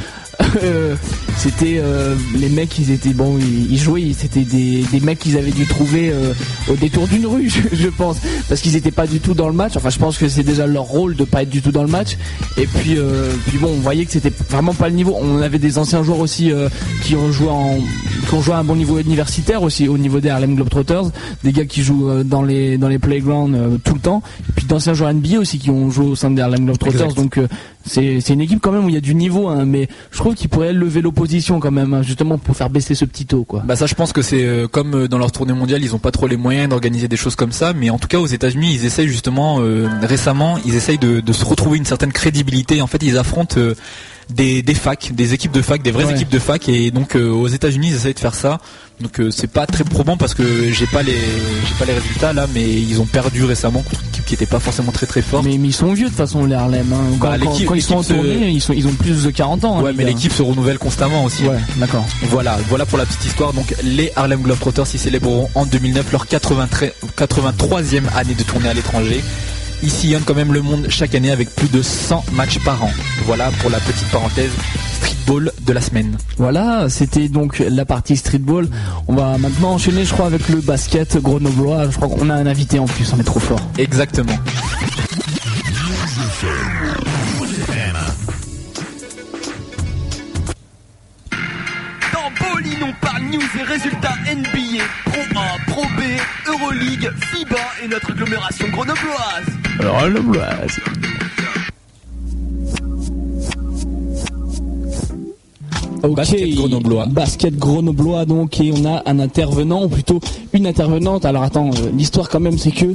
Euh, c'était euh, les mecs, ils étaient bon, ils, ils jouaient, c'était des, des mecs qu'ils avaient dû trouver euh, au détour d'une rue, <laughs> je, je pense, parce qu'ils étaient pas du tout dans le match. Enfin, je pense que c'est déjà leur rôle de pas être du tout dans le match. Et puis, euh, puis bon, on voyait que c'était vraiment pas le niveau. On avait des anciens joueurs aussi euh, qui ont joué en, qui ont joué à un bon niveau universitaire aussi, au niveau des Harlem Globetrotters, des gars qui jouent euh, dans les dans les playgrounds euh, tout le temps. Et puis d'anciens joueurs NBA aussi qui ont joué au sein des Harlem Globetrotters. Exact. Donc c'est c'est une équipe quand même où il y a du niveau, hein, mais je trouve qu'ils pourraient lever l'opposition quand même, hein, justement pour faire baisser ce petit taux, quoi. Bah ça je pense que c'est comme dans leur tournée mondiale ils ont pas trop les moyens d'organiser des choses comme ça mais en tout cas aux États-Unis ils essayent justement euh, récemment ils essayent de, de se retrouver une certaine crédibilité en fait ils affrontent euh, des, des facs des équipes de fac des vraies Ouais. équipes de fac et donc euh, aux États-Unis ils essayent de faire ça donc euh, c'est pas très probant parce que j'ai pas les j'ai pas les résultats là mais ils ont perdu récemment contre une équipe qui était pas forcément très très forte Mais, mais ils sont vieux de toute façon les Harlem. Hein. Quand, Bah, quand- l'équipe- quand ils sont en tournée, ils, sont, ils ont plus de 40 ans. hein, ouais mais l'équipe se renouvelle constamment aussi Ouais, d'accord. Voilà, voilà pour la petite histoire. Donc les Harlem Globetrotters ils célébreront en 2009 leur 83, 83e année de tournée à l'étranger. Ils sillonnent quand même le monde chaque année avec plus de 100 matchs par an. Voilà pour la petite parenthèse streetball de la semaine. Voilà, c'était donc la partie streetball. On va maintenant enchaîner, je crois, avec le basket grenoblois. Je crois qu'on a un invité en plus, on est trop fort. Exactement. On parle news et résultats NBA, Pro A, Pro B, Euroleague, FIBA et notre agglomération grenobloise. Alors, le blaze. Ok, Basket grenoblois. Basket grenoblois donc et on a un intervenant ou plutôt une intervenante. Alors attends, euh, l'histoire quand même c'est que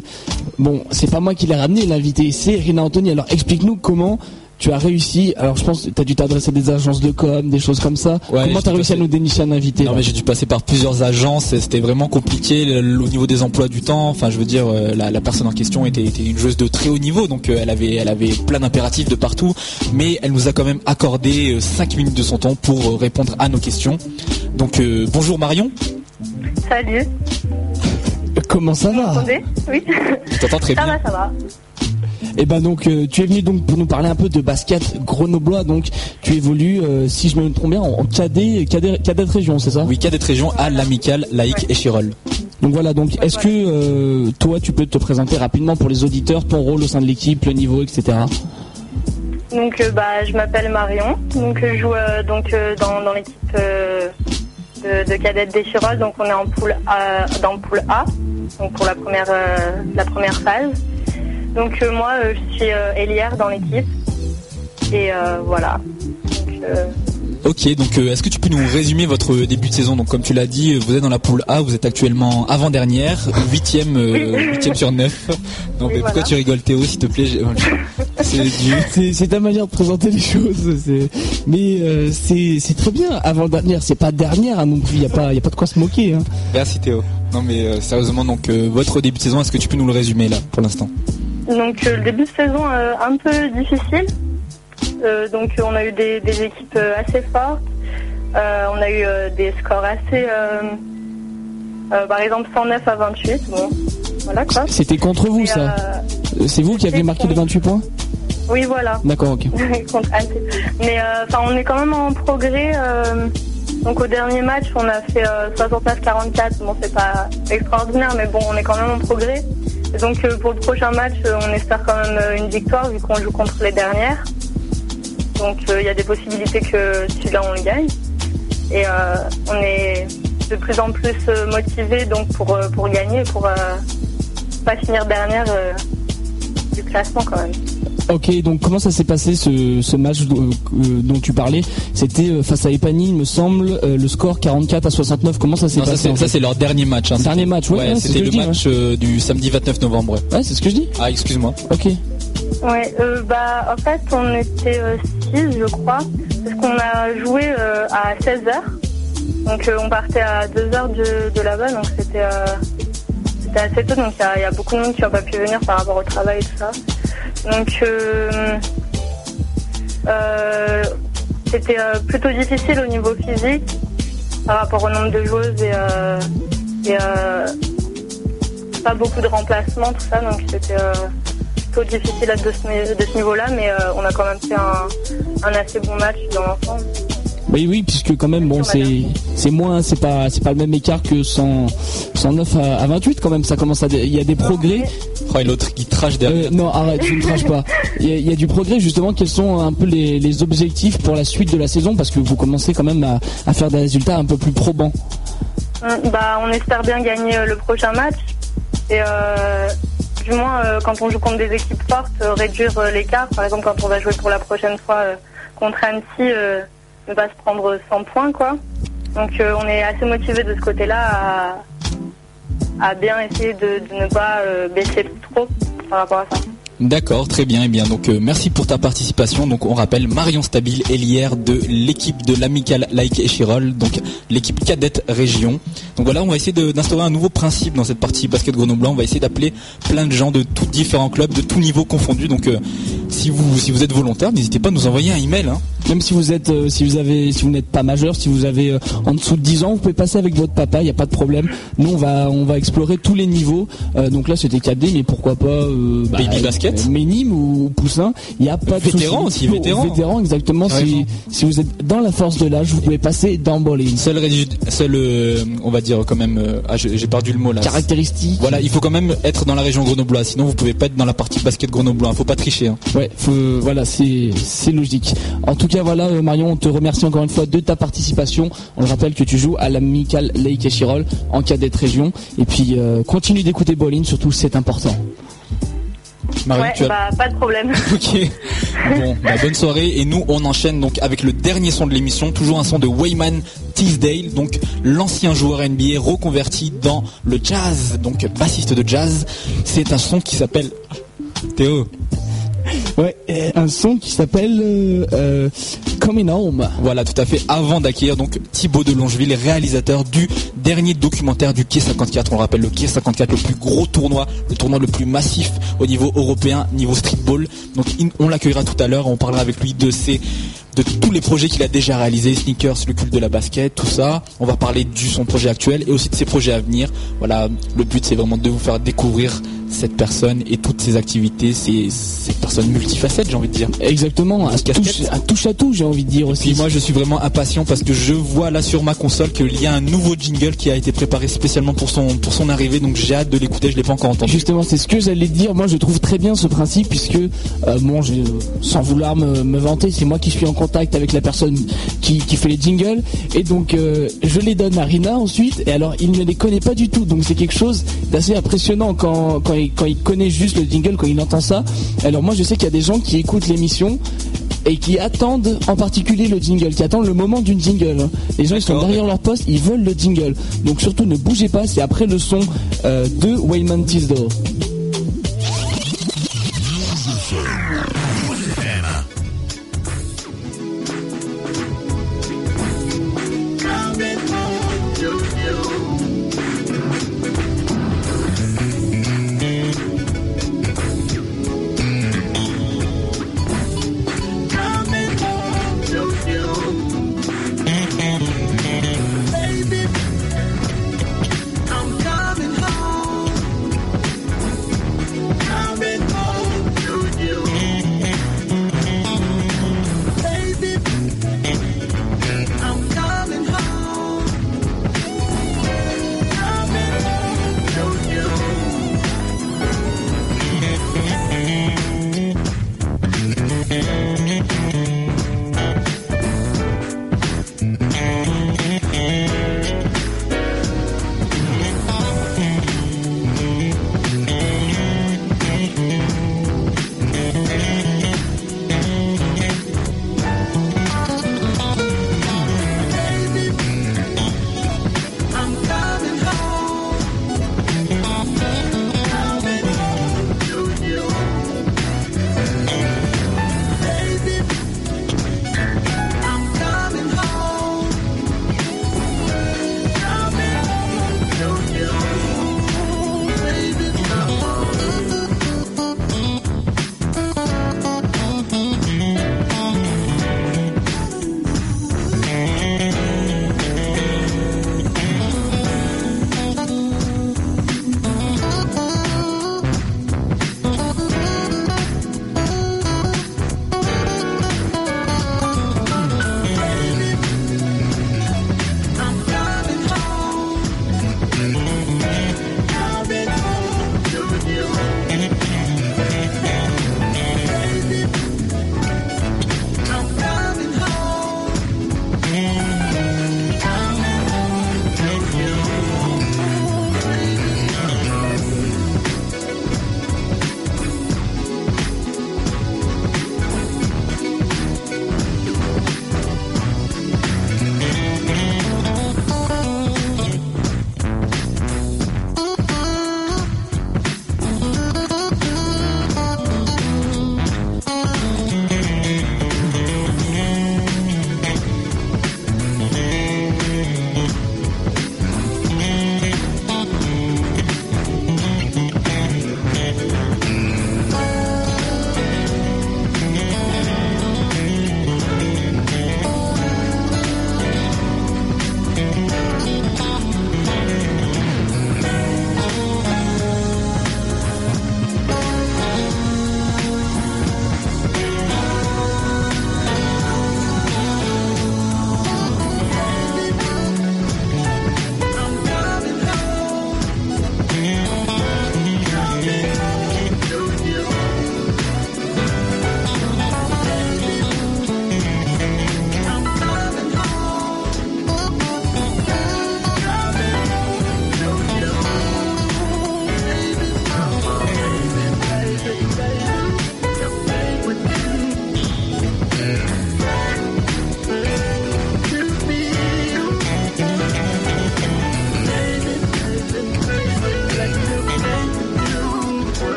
bon, c'est pas moi qui l'ai ramené l'invité, c'est Rina Anthony. Alors explique-nous comment tu as réussi. Alors je pense que tu as dû t'adresser à des agences de com, des choses comme ça. Ouais, comment tu as réussi à nous dénicher un invité Non mais j'ai dû passer par plusieurs agences, c'était vraiment compliqué le- le- au niveau des emplois du temps. Enfin je veux dire euh, la, la personne en question était, était une joueuse de très haut niveau donc euh, elle avait elle avait plein d'impératifs de partout, mais elle nous a quand même accordé 5 minutes de son temps pour euh, répondre à nos questions. Donc euh, bonjour Marion, Salut, Comment ça vous va Oui, je t'entends très ça bien. va, ça va. Et ben donc euh, tu es venu donc pour nous parler un peu de basket grenoblois. Donc tu évolues, euh, si je me trompe bien, en cadet, cadet, cadet de région, c'est ça? Oui, cadette région à l'amicale, laïque et Chirol. Donc voilà, donc est-ce que euh, toi tu peux te présenter rapidement pour les auditeurs, ton rôle au sein de l'équipe, le niveau, etc. Donc, euh, bah, je m'appelle Marion. Donc, je joue euh, donc euh, dans, dans l'équipe euh, de, de cadettes des Chirol. Donc, on est en poule A, dans le pool A, donc pour la première euh, la première phase. Donc, euh, moi, euh, je suis euh, ailière dans l'équipe. Et euh, voilà. Donc, euh, Ok, donc euh, est-ce que tu peux nous résumer votre début de saison? Donc comme tu l'as dit, vous êtes dans la poule A, vous êtes actuellement avant-dernière, huitième, euh, <laughs> huitième sur neuf. Non Oui, mais pourquoi voilà. tu rigoles Théo s'il te plaît? <laughs> C'est du... C'est, c'est ta manière de présenter les choses. c'est- Mais euh, c'est, c'est très bien. Avant dernière, c'est pas dernière hein, non plus. Y a pas, y a pas de quoi se moquer. Hein. Merci Théo. Non mais euh, sérieusement, donc euh, votre début de saison, est-ce que tu peux nous le résumer là pour l'instant? Donc euh, le début de saison euh, un peu difficile. Euh, donc on a eu des, des équipes assez fortes. On a eu des scores assez, par exemple 109 à 28. Bon, voilà quoi. C'était contre vous Et, ça. C'est vous qui aviez marqué les 28 points oui voilà. D'accord, ok. <laughs> Mais euh, on est quand même en progrès. euh, donc au dernier match on a fait euh, 69-44. Bon c'est pas extraordinaire mais bon on est quand même en progrès. Donc euh, pour le prochain match euh, on espère quand même euh, une victoire vu qu'on joue contre les dernières. Donc il y a des possibilités que celui-là on le gagne. Et on est de plus en plus motivé pour pour gagner, pour pas finir dernière du classement quand même. Ok, donc comment ça s'est passé ce, ce match euh, euh, dont tu parlais? C'était euh, face à Epany, il me semble, euh, le score 44 à 69. Comment ça s'est passé ça, c'est leur dernier match. Hein. Dernier C'était- match, ouais, c'était le dis, match euh, du samedi 29 novembre. ouais. C'est ce que je dis. Ah excuse-moi. Ok. Ouais, euh, bah en fait on était 6 je crois, parce qu'on a joué euh, à 16h. Donc euh, on partait à 2h de, de là-bas, donc c'était euh, assez tôt, donc il y a- il y, a beaucoup de monde qui n'a pas pu venir par rapport au travail et tout ça. Donc euh, euh, c'était plutôt difficile au niveau physique par rapport au nombre de joueuses et, pas beaucoup de remplacements, tout ça, donc c'était plutôt difficile de ce, de ce niveau-là, mais on a quand même fait un assez bon match dans l'ensemble. Oui, oui, puisque quand même, bon, c'est c'est moins, c'est pas c'est pas le même écart que 100, 109 à, 28 quand même. Ça commence à, il y a des progrès. Oh, et l'autre qui trache derrière. Euh, non, arrête, tu ne traches pas. Il y, a, du progrès justement. Quels sont un peu les, les, objectifs pour la suite de la saison? Parce que vous commencez quand même à, à faire des résultats un peu plus probants. Hum, bah, on espère bien gagner euh, le prochain match et euh, du moins quand on joue contre des équipes fortes, réduire l'écart. Par exemple, quand on va jouer pour la prochaine fois contre Annecy ne pas se prendre 100 points, quoi. Donc euh, on est assez motivé de ce côté-là à, bien essayer de, ne pas euh, baisser trop par rapport à ça. D'accord, très bien. Et eh bien donc euh, merci pour ta participation. Donc on rappelle Marion Stabile, Elière de l'équipe de l'Amical Like et Chirol, donc l'équipe cadette région. Donc voilà, on va essayer d'instaurer un nouveau principe dans cette partie basket Grenoble. On va essayer d'appeler plein de gens de tous différents clubs, de tous niveaux confondus. Donc si vous si vous êtes volontaire, n'hésitez pas à nous envoyer un email. Hein. Même si vous êtes, euh, si vous avez, si vous n'êtes pas majeur, si vous avez euh, en dessous de 10 ans, vous pouvez passer avec votre papa, il n'y a pas de problème. Nous, on va, on va explorer tous les niveaux. Euh, donc là, c'était 4D, mais pourquoi pas bah, Baby basket, Ménime ou Poussin. Il n'y a pas de vétéran aussi, vétéran. Vétéran, exactement. Si, si, vous êtes dans la force de l'âge, vous pouvez passer dans bowling. Seul, seul on va dire quand même, ah, j'ai perdu le mot là. Caractéristique. Voilà, il faut quand même être dans la région grenobloise, sinon vous pouvez pas être dans la partie basket grenoblois. Faut pas tricher. Hein. Ouais, voilà, c'est logique. En tout cas, voilà, Marion, on te remercie encore une fois de ta participation. On le rappelle que tu joues à l'Amical Lake et Chirol en cadette région. Et puis, euh, continue d'écouter Bolin, surtout c'est important. Marie, ouais, bah, pas de problème. <laughs> ok. Bon, bah, bonne soirée. Et nous, on enchaîne donc avec le dernier son de l'émission, toujours un son de Wayman Teasdale, donc l'ancien joueur NBA reconverti dans le jazz, donc bassiste de jazz. C'est un son qui s'appelle Théo. Ouais, un son qui s'appelle euh, euh, Coming Home. Voilà, tout à fait. Avant d'accueillir donc Thibaut de Longeville, réalisateur du dernier documentaire du Quai 54. On rappelle le Quai 54, le plus gros tournoi, le tournoi le plus massif au niveau européen, niveau streetball. Donc on l'accueillera tout à l'heure. On parlera avec lui de de tous les projets qu'il a déjà réalisés, sneakers, le culte de la basket, tout ça. On va parler du son projet actuel et aussi de ses projets à venir. Voilà, le but c'est vraiment de vous faire découvrir cette personne et toutes ses activités, c'est cette personne multifacette, j'ai envie de dire. Exactement, un touche, à tout, j'ai envie de dire aussi. Moi, je suis vraiment impatient parce que je vois là sur ma console qu'il y a un nouveau jingle qui a été préparé spécialement pour son pour son arrivée, donc j'ai hâte de l'écouter. Je l'ai pas encore entendu. Justement, c'est ce que j'allais dire. Moi, je trouve très bien ce principe puisque euh, bon, sans vouloir me, vanter, c'est moi qui suis en contact avec la personne qui, fait les jingles et donc euh, je les donne à Rina ensuite. Et alors, il ne les connaît pas du tout, donc c'est quelque chose d'assez impressionnant quand quand quand il connaît juste le jingle, quand il entend ça. Alors moi je sais qu'il y a des gens qui écoutent l'émission et qui attendent en particulier le jingle, qui attendent le moment d'une jingle. Les gens ils sont derrière leur poste, ils veulent le jingle. Donc surtout ne bougez pas, c'est après le son euh, de Wayman Tisdale.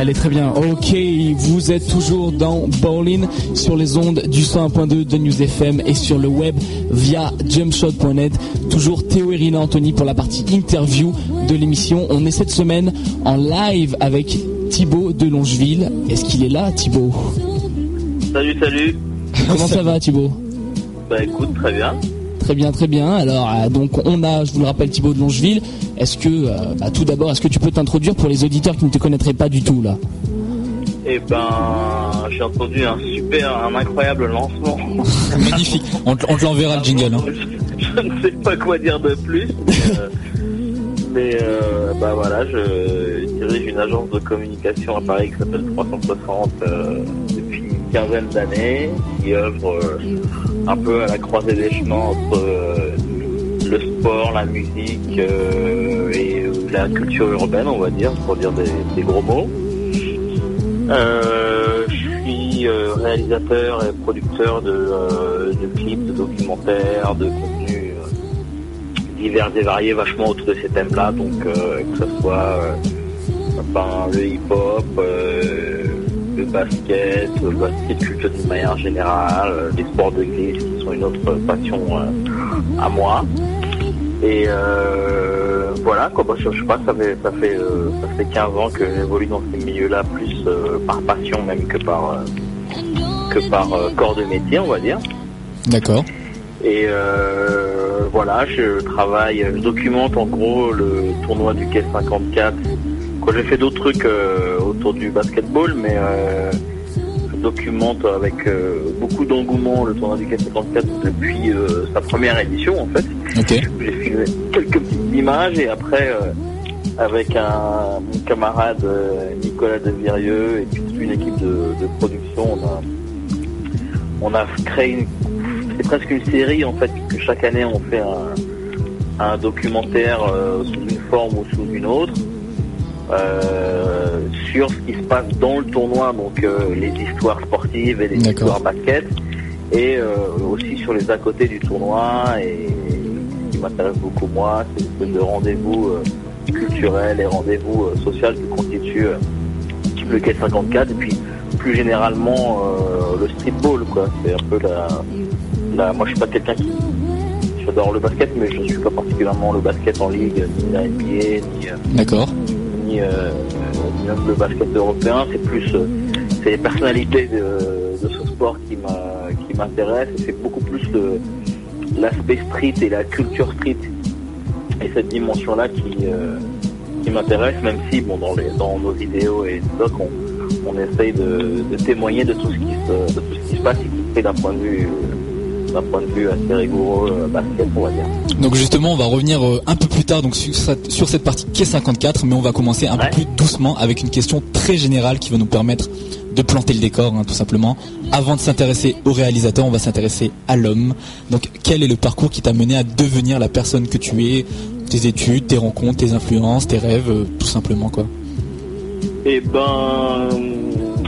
Elle est très bien. Ok, vous êtes toujours dans Bowling sur les ondes du 101.2 de News FM et sur le web via jumpshot.net. Toujours Théo et Rina Anthony pour la partie interview de l'émission. On est cette semaine en live avec Thibaut de Longeville. Est-ce qu'il est là, Thibaut? Salut, salut. Comment ça va, Thibaut? Bah écoute, très bien. Très bien, très bien. Alors, euh, donc, on a, je vous le rappelle, Thibaut de Longeville. Est-ce que, euh, bah, tout d'abord, est-ce que tu peux t'introduire pour les auditeurs qui ne te connaîtraient pas du tout, là? Et ben, j'ai entendu un super, un incroyable lancement. <laughs> Magnifique. On, te- on te l'enverra le jingle. hein. Je ne sais pas quoi dire de plus. Mais, euh, mais, euh, bah voilà, je dirige une agence de communication à Paris qui s'appelle 360 euh, depuis une quinzaine d'années, qui œuvre euh, un peu à la croisée des chemins entre euh, le sport, la musique euh, et la culture urbaine, on va dire, pour dire des, gros mots. Euh, je suis réalisateur et producteur de, clips, de documentaires, de contenus divers et variés, vachement autour de ces thèmes-là. Donc que ce soit le hip-hop, le basket, le basket culture d'une manière générale, euh, les sports de glisse qui sont une autre passion euh, à moi. Et euh, voilà, quoi, je, je sais pas, ça fait, ça fait, euh, ça fait 15 ans que j'évolue dans ces milieux-là, plus euh, par passion même que par, euh, que par euh, corps de métier, on va dire. D'accord. Et euh, voilà, je travaille, je documente en gros le tournoi du Quai 54. Quoi, j'ai fait d'autres trucs euh, autour du basketball, mais euh, je documente avec euh, beaucoup d'engouement le tournoi du Quai 54 depuis euh, sa première édition en fait. J'ai filmé quelques petites images et après, avec un mon camarade Nicolas Devirieux et puis toute une équipe de, de production, on a, on a créé une, c'est presque une série en fait, puisque chaque année on fait un, un documentaire euh, sous une forme ou sous une autre. Euh, sur ce qui se passe dans le tournoi, donc euh, les histoires sportives et les histoires basket, et euh, aussi sur les à côté du tournoi et ce qui m'intéresse beaucoup moi, c'est l'espèce de rendez-vous euh, culturel et rendez-vous euh, social que constitue euh, le Quai 54 et puis plus généralement euh, le streetball quoi. C'est un peu la, la moi je suis pas quelqu'un qui j'adore le basket mais je suis pas particulièrement le basket en ligue ni la NBA ni D'accord. Ni, euh, même le basket européen, c'est plus euh, c'est les personnalités de, ce sport qui m'a qui m'intéresse et c'est beaucoup plus l'aspect street et la culture street. Et cette dimension là qui euh, qui m'intéresse même si bon dans les dans nos vidéos et docs on, on essaye de, témoigner de tout ce qui se de tout ce qui se passe y compris d'un point de vue euh, d'un point de vue assez rigoureux euh, basket on va dire. Donc justement, on va revenir euh, un peu plus tard donc sur cette, sur cette partie qui est 54, mais on va commencer un Ouais. peu plus doucement avec une question très générale qui va nous permettre de planter le décor, hein, tout simplement. Avant de s'intéresser au réalisateur, on va s'intéresser à l'homme. Donc, quel est le parcours qui t'a mené à devenir la personne que tu es? Tes études, tes rencontres, tes influences, tes rêves, euh, tout simplement quoi. Eh ben,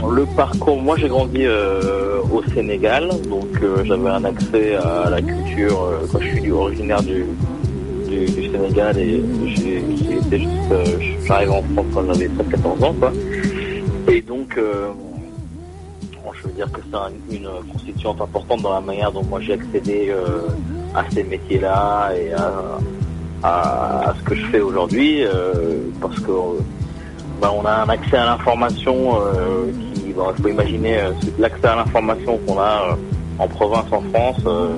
le parcours, moi j'ai grandi euh, au Sénégal, donc euh, j'avais un accès à la culture euh, quand je suis originaire du, Sénégal et j'arrive en France quand j'avais 13-14 ans quoi. Et donc, je veux dire que c'est un- une constituante importante dans la manière dont moi j'ai accédé à ces métiers-là et à, ce que je fais aujourd'hui, parce que ben, on a un accès à l'information euh, il faut imaginer euh, l'accès à l'information qu'on a euh, en province, en France, euh,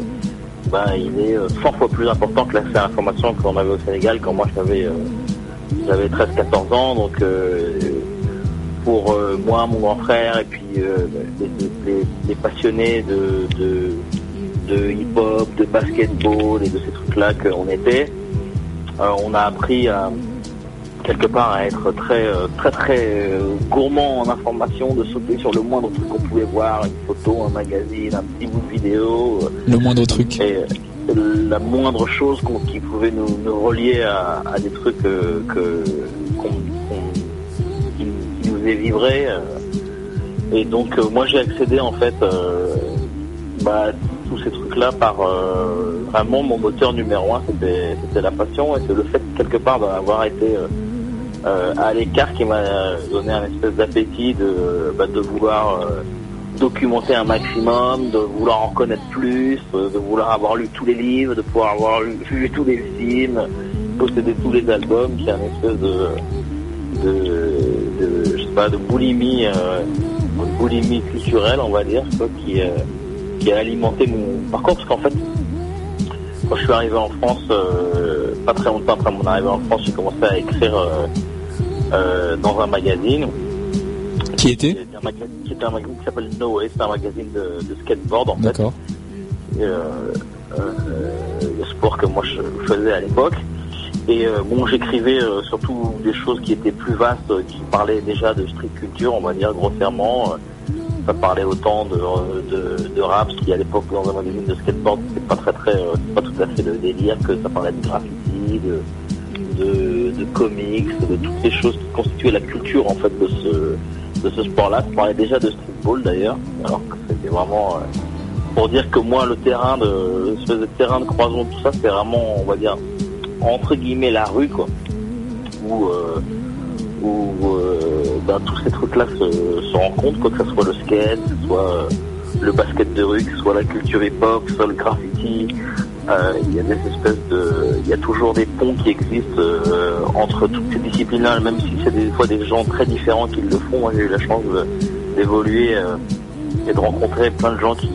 ben, il est euh, 100 fois plus important que l'accès à l'information qu'on avait au Sénégal quand moi j'avais j'avais 13-14 ans, donc pour moi, mon grand frère et puis les, passionnés de, de hip-hop, de basketball et de ces trucs-là qu'on était. on a appris à quelque part à être très euh, très très euh, gourmand en information, de sauter sur le moindre truc qu'on pouvait voir, une photo, un magazine, un petit bout de vidéo. Euh, le moindre truc. Et la moindre chose qui pouvait nous, relier à, des trucs que, qui, nous est vibré. Et donc moi j'ai accédé en fait bah, tous ces trucs-là par vraiment mon moteur numéro un, c'était la passion et c'est le fait quelque part d'avoir été euh, à l'écart qui m'a donné un espèce d'appétit de, bah, de vouloir euh, documenter un maximum, de vouloir en connaître plus, de vouloir avoir lu tous les livres, de pouvoir avoir <laughs> vu tous les films, posséder tous les albums, qui est un espèce de, de, je sais pas, de boulimie, euh, boulimie culturelle, on va dire, qui, qui a alimenté mon parcours, parce qu'en fait, quand je suis arrivé en France, pas très longtemps après mon arrivée en France, j'ai commencé à écrire euh, dans un magazine. Qui était Qui était un magazine qui s'appelle No Way, c'est un magazine de, skateboard en fait. D'accord. Euh, euh, le sport que moi je faisais à l'époque. Et bon, j'écrivais surtout des choses qui étaient plus vastes, qui parlaient déjà de street culture, on va dire grossièrement. ça parlait autant de, de, de rap, ce qui à l'époque dans un magazine de skateboard, c'était pas très très, pas tout à fait le délire, que ça parlait de graffiti, de, de, comics, de toutes les choses qui constituaient la culture en fait de ce, de ce sport-là. Je parlais déjà de streetball d'ailleurs, alors que c'était vraiment euh, pour dire que moi le terrain de espèce de terrain de croisement tout ça c'est vraiment on va dire entre guillemets la rue quoi où euh, où euh, ben, tous ces trucs là se, rencontrent que ce soit le skate soit le basket de rue que ce soit la culture hip-hop soit le graffiti il y a des espèces de, il y a toujours des ponts qui existent euh, entre toutes ces disciplines-là, même si c'est des fois des gens très différents qui le font. Moi, j'ai eu la chance d'évoluer euh, et de rencontrer plein de gens qui,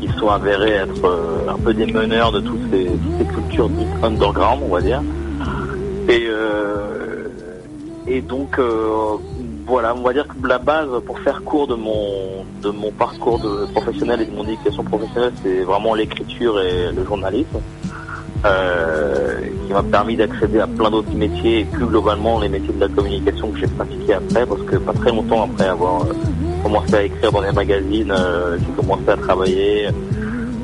qui sont avérés être un peu des meneurs de toutes ces, cultures underground, on va dire. Et, et donc, voilà, on va dire que la base pour faire court de mon de mon parcours de professionnel et de mon éducation professionnelle, c'est vraiment l'écriture et le journalisme, euh, qui m'a permis d'accéder à plein d'autres métiers et plus globalement les métiers de la communication que j'ai pratiqué après, parce que pas très longtemps après avoir euh, commencé à écrire dans les magazines, euh, j'ai commencé à travailler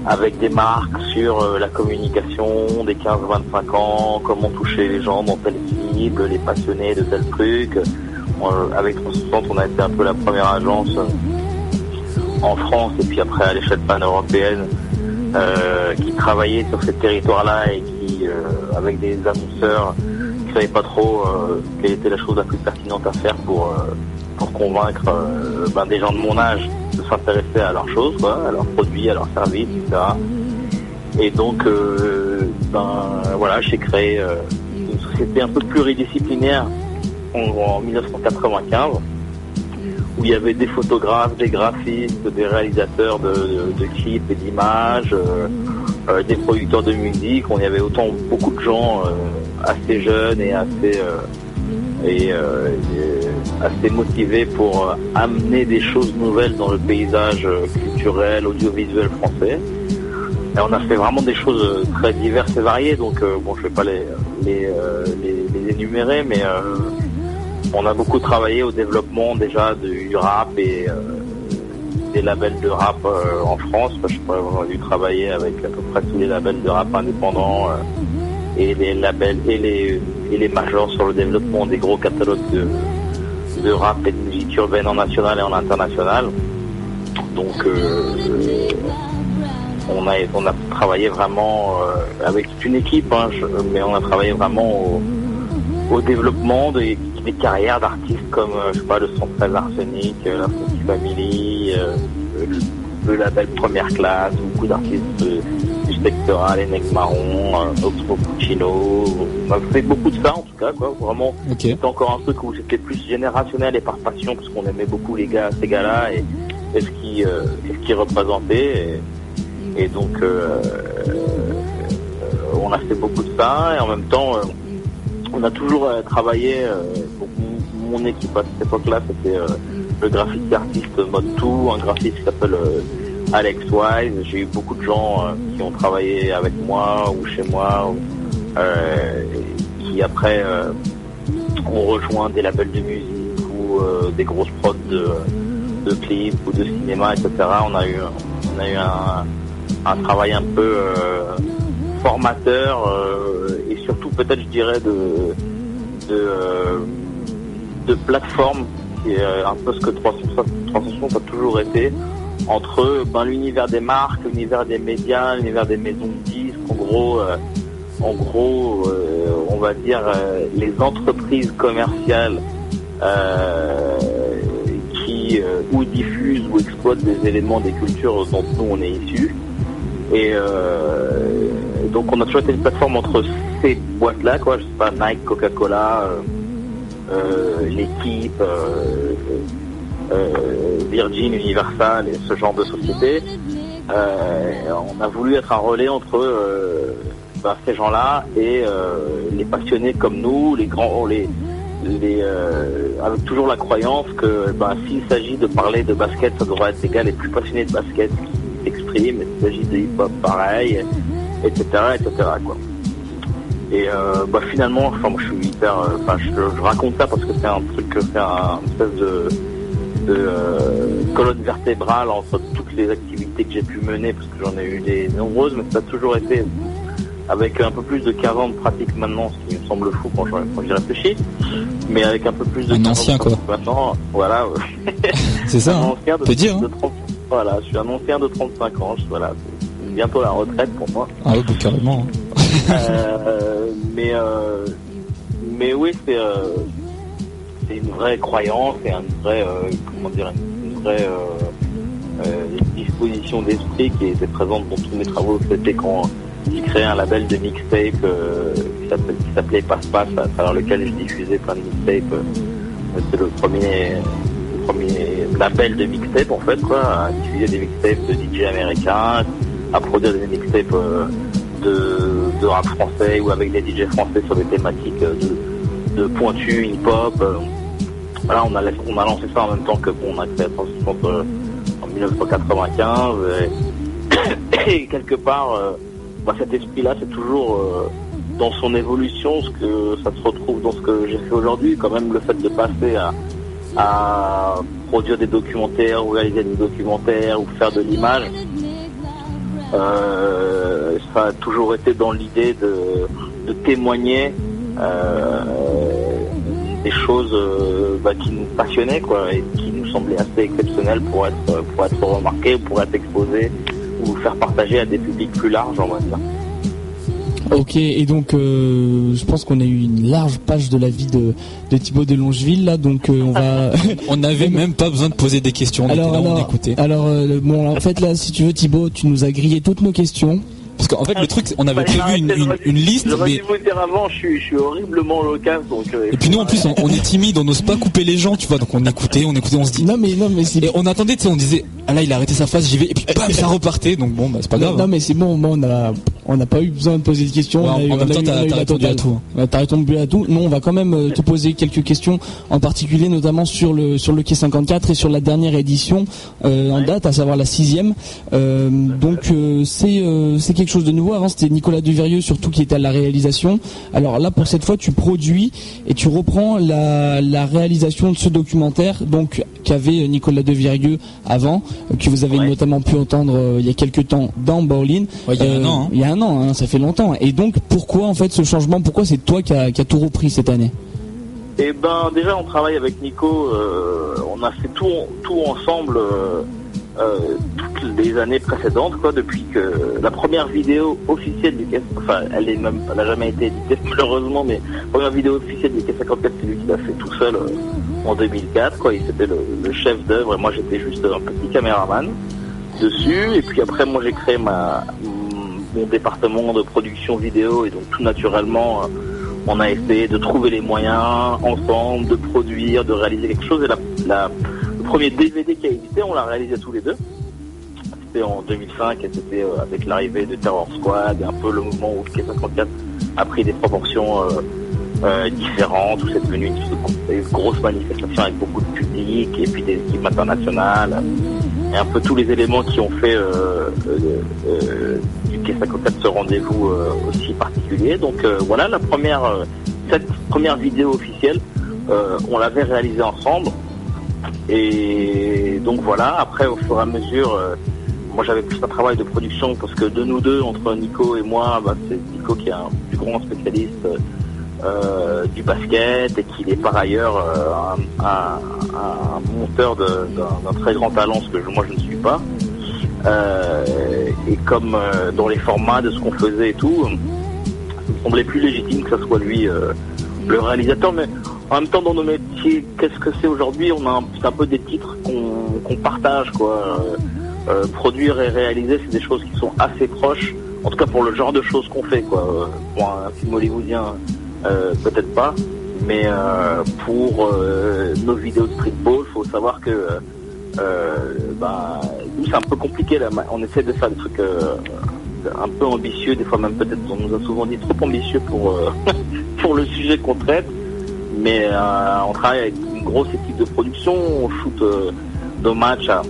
avec des marques sur la communication des 15-25 ans, comment toucher les gens dans telle cible, les passionnés de tel truc avec 360, on a été un peu la première agence euh, en France et puis après à l'échelle pan-européenne euh, qui travaillait sur ces territoires-là et qui, euh, avec des annonceurs qui savaient pas trop quelle était la chose la plus pertinente à faire pour pour convaincre ben, des gens de mon âge de s'intéresser à leurs choses, à leurs produits, à leurs services, etc. Et donc, ben voilà, j'ai créé une société un peu pluridisciplinaire en, 1995 où il y avait des photographes, des graphistes, des réalisateurs de, clips et d'images, euh, euh, des producteurs de musique. On y avait autant beaucoup de gens euh, assez jeunes et assez et, assez motivés pour amener des choses nouvelles dans le paysage culturel, audiovisuel français. Et on a fait vraiment des choses très diverses et variées. Donc bon, je vais pas les les, les énumérer, mais on a beaucoup travaillé au développement déjà du, rap et euh, des labels de rap euh, en France. Je crois qu'on a dû travailler avec à peu près tous les labels de rap indépendants euh, et les labels et les, majors sur le développement des gros catalogues de, rap et de musique urbaine en national et en international. Donc on a on a travaillé vraiment avec toute une équipe, hein, mais on a travaillé vraiment au, au développement des des carrières d'artistes comme, euh, je sais pas, le Central Arsenic, euh, la Family, euh, le, label Première Classe, beaucoup d'artistes du Spectral, les Necks Marron, Oxmo Puccino. On a fait beaucoup de ça en tout cas, quoi. Vraiment, c'était encore un truc où c'était plus générationnel et par passion parce qu'on aimait beaucoup les gars, ces gars-là et, ce qui ce qui représentaient. Et, donc, on a fait beaucoup de ça et en même temps, on a toujours travaillé mon équipe à cette époque-là, c'était euh, le graphiste artiste Mode Tout, un graphiste qui s'appelle euh, Alex Wise. J'ai eu beaucoup de gens euh, qui ont travaillé avec moi ou chez moi, euh, qui après euh, ont rejoint des labels de musique ou euh, des grosses prods de, clips ou de cinéma, etc. On a eu, un, travail un peu euh, formateur euh, peut-être je dirais de de, euh, plateforme qui est euh, un peu ce que 360 a toujours été entre ben, l'univers des marques, l'univers des médias, l'univers des maisons de disques, en gros euh, en gros on va dire les entreprises commerciales qui ou diffusent ou exploitent des éléments des cultures dont nous on est issus et euh, donc on a toujours été une plateforme entre ces boîtes-là, quoi, je sais pas, Nike, Coca-Cola, l'équipe, euh, euh, Virgin, Universal et ce genre de société. On a voulu être un relais entre bah, ces gens-là et les passionnés comme nous, les grands, euh, avec toujours la croyance que bah, s'il s'agit de parler de basket, ça devrait être gars les plus passionnés de basket qui s'expriment, et s'il s'agit de hip-hop pareil, etc., etc. Quoi. Et euh, bah, finalement, enfin, moi, je suis hyper, euh, enfin, je, je raconte ça parce que c'est un truc, que c'est un espèce de, de euh, colonne vertébrale entre toutes les activités que j'ai pu mener, parce que j'en ai eu des nombreuses, mais ça a toujours été avec un peu plus de 15 ans de pratique maintenant, ce qui me semble fou quand, j'y réfléchis, mais avec un peu plus de Un 15 ans de ancien, quoi. maintenant, voilà. <laughs> C'est ça, un hein. ancien de, Peut dire, hein. de 30 voilà, je suis un ancien de 35 ans, je- voilà, c'est bientôt la retraite pour moi. Ah bah, carrément. hein. Euh, mais euh, mais oui, c'est euh, une vraie croyance et une vraie euh, comment dire une vraie euh, euh, disposition d'esprit qui était présente dans tous mes travaux. C'était quand j'ai créé un label de mixtape euh, qui s'appelait Passe Passe, à travers lequel je diffusais plein de mixtapes. C'était le premier premier label de mixtape en fait quoi, à diffuser des mixtapes de DJ américains, à produire des mixtapes euh, de, rap français ou avec des DJ français sur des thématiques euh, de, pointu, hip-hop. Voilà, on a, lancé ça en même temps que on a créé 360 euh, en 1995 <coughs> et, quelque part, euh, bah, cet esprit-là, c'est toujours dans son évolution ce que ça se retrouve dans ce que j'ai fait aujourd'hui. Quand même, le fait de passer à, à produire des documentaires ou réaliser des documentaires ou faire de l'image, euh, ça a toujours été dans l'idée de, de témoigner euh, des choses euh, bah, qui nous passionnaient quoi, et qui nous semblaient assez exceptionnelles pour être, pour être remarquées, pour être exposées ou faire partager à des publics plus larges, on va dire. Ok, et donc euh, je pense qu'on a eu une large page de la vie de, de Thibaut de Longeville là, donc euh, on va. <laughs> On n'avait même pas besoin de poser des questions, on alors, était là, on alors, écoutait. alors euh, bon, en fait là, si tu veux Thibaut, tu nous as grillé toutes nos questions. Parce qu'en fait, le truc, on avait prévu une, liste, J'aurais mais dû vous dire avant, je suis, je suis horriblement loquace, donc... euh, et puis nous en plus, on, on est timide, on n'ose pas couper les gens, tu vois, donc on écoutait, on écoutait, on se dit. Non mais non mais c'est Et on attendait, tu sais, on disait, ah là, il a arrêté sa phase, j'y vais, et puis bam, ça repartait, donc bon, bah, c'est pas grave. non, hein. mais c'est bon, on a on n'a pas eu besoin de poser de questions. Ouais, on a en- eu- en on même a temps, t'as- répondu à tout, hein. Ouais, T'as répondu à tout. Non, on va quand même euh, te poser quelques questions, en particulier notamment sur le sur le quai 54 et sur la dernière édition euh, en date, à savoir la sixième. Euh, donc euh, c'est euh, c'est quelque chose de nouveau. Avant c'était Nicolas Duverieux surtout qui était à la réalisation. Alors là pour cette fois tu produis et tu reprends la, la réalisation de ce documentaire donc qu'avait euh, Nicolas Duverieux avant, euh, que vous avez Ouais. notamment pu entendre euh, il y a quelques temps dans Bowling. Ouais, il y a un an, hein. Il y a un an, hein, ça fait longtemps. Et donc pourquoi en fait ce changement? Pourquoi c'est toi qui as qui a tout repris cette année? Eh ben déjà on travaille avec Nico, euh, on a fait tout, tout ensemble euh, euh, toutes les années précédentes quoi, depuis que la première vidéo officielle du Caisse, enfin elle est même, elle a jamais été éditée <laughs> malheureusement, mais la première vidéo officielle du Caisse 54 c'est lui qui l'a fait tout seul euh, en 2004 quoi, il c'était le, le chef d'œuvre et moi j'étais juste un petit caméraman dessus et puis après moi j'ai créé ma mon département de production vidéo et donc tout naturellement euh, on a essayé de trouver les moyens ensemble, de produire, de réaliser quelque chose. Et la, la- premier DVD qui a édité, on l'a réalisé tous les deux. C'était en 2005 et c'était euh, avec l'arrivée de Terror Squad et un peu le mouvement où le K54 a pris des proportions euh, euh, différentes, où c'est devenu une, une, grosse manifestation avec beaucoup de public et puis des équipes internationales et un peu tous les éléments qui ont fait du Quai 54 ce rendez-vous aussi particulier. Donc voilà cette première vidéo officielle, on l'avait réalisée ensemble. Et donc voilà, après au fur et à mesure, moi j'avais plus un travail de production parce que de nous deux, entre Nico et moi, bah, c'est Nico qui est un plus grand spécialiste euh, du basket et qu'il est par ailleurs euh, un, monteur d'un très grand talent, ce que moi je ne suis pas. Euh, et comme dans les formats de ce qu'on faisait et tout, ça me semblait plus légitime que ce soit lui le réalisateur. Mais en même temps, dans nos métiers, qu'est-ce que c'est aujourd'hui? On a un, peu des titres qu'on partage, quoi. produire et réaliser, c'est des choses qui sont assez proches. En tout cas pour le genre de choses qu'on fait, quoi. Pour un film hollywoodien euh, peut-être pas, mais euh, pour euh, nos vidéos de streetball, faut savoir que bah, nous c'est un peu compliqué là. On essaie de faire des trucs un peu ambitieux, des fois même peut-être on nous a souvent dit trop ambitieux pour <laughs> pour le sujet qu'on traite, mais on travaille avec une grosse équipe de production, on shoot nos matchs à,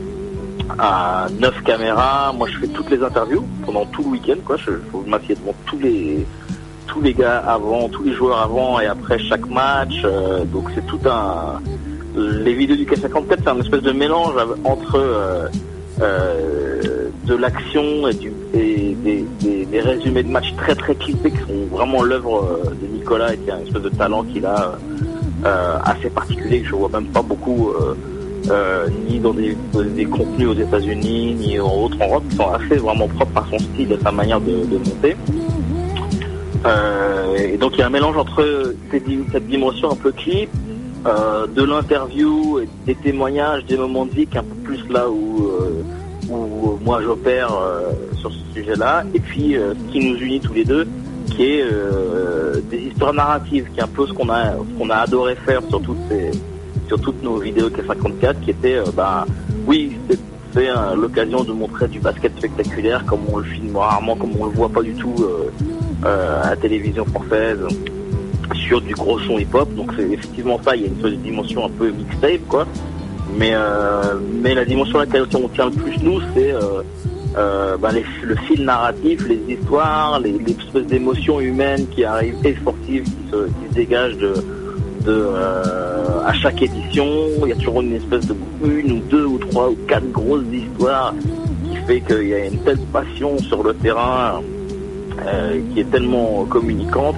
à 9 caméras. Moi, je fais toutes les interviews pendant tout le week-end. Quoi. Je, je m'assieds devant tous les, tous les gars avant, tous les joueurs avant et après chaque match. Euh, donc c'est tout un. Les vidéos du K54, c'est un espèce de mélange entre euh, euh, de l'action et, des, résumés de matchs très très clippés qui sont vraiment l'œuvre de Nicolas et qui a un espèce de talent qu'il a assez particulier que je vois même pas beaucoup. ni dans des, contenus aux États-Unis, ni en autre en Europe, qui sont assez vraiment propres à son style et sa manière de, monter. Euh, et donc il y a un mélange entre cette dimension un peu clip, euh, de l'interview, des témoignages, des moments de vie, un peu plus là où, euh, où moi j'opère sur ce sujet-là, et puis ce qui nous unit tous les deux, qui est des histoires narratives, qui est un peu ce qu'on a, qu'on a adoré faire sur toutes ces, sur toutes nos vidéos K54, qui était, bah, oui, c'est l'occasion de montrer du basket spectaculaire comme on le filme rarement, comme on le voit pas du tout euh, à la télévision française sur du gros son hip-hop. Donc c'est effectivement ça, il y a une dimension un peu mixtape, quoi. Mais, euh, mais la dimension à laquelle on tient le plus, nous, c'est euh, bah, le fil narratif, les histoires, les, espèces d'émotions humaines qui arrivent et sportives qui se, dégagent de, à chaque édition. Il y a toujours une espèce de une ou deux ou trois ou quatre grosses histoires qui fait qu'il y a une telle passion sur le terrain euh, qui est tellement communicante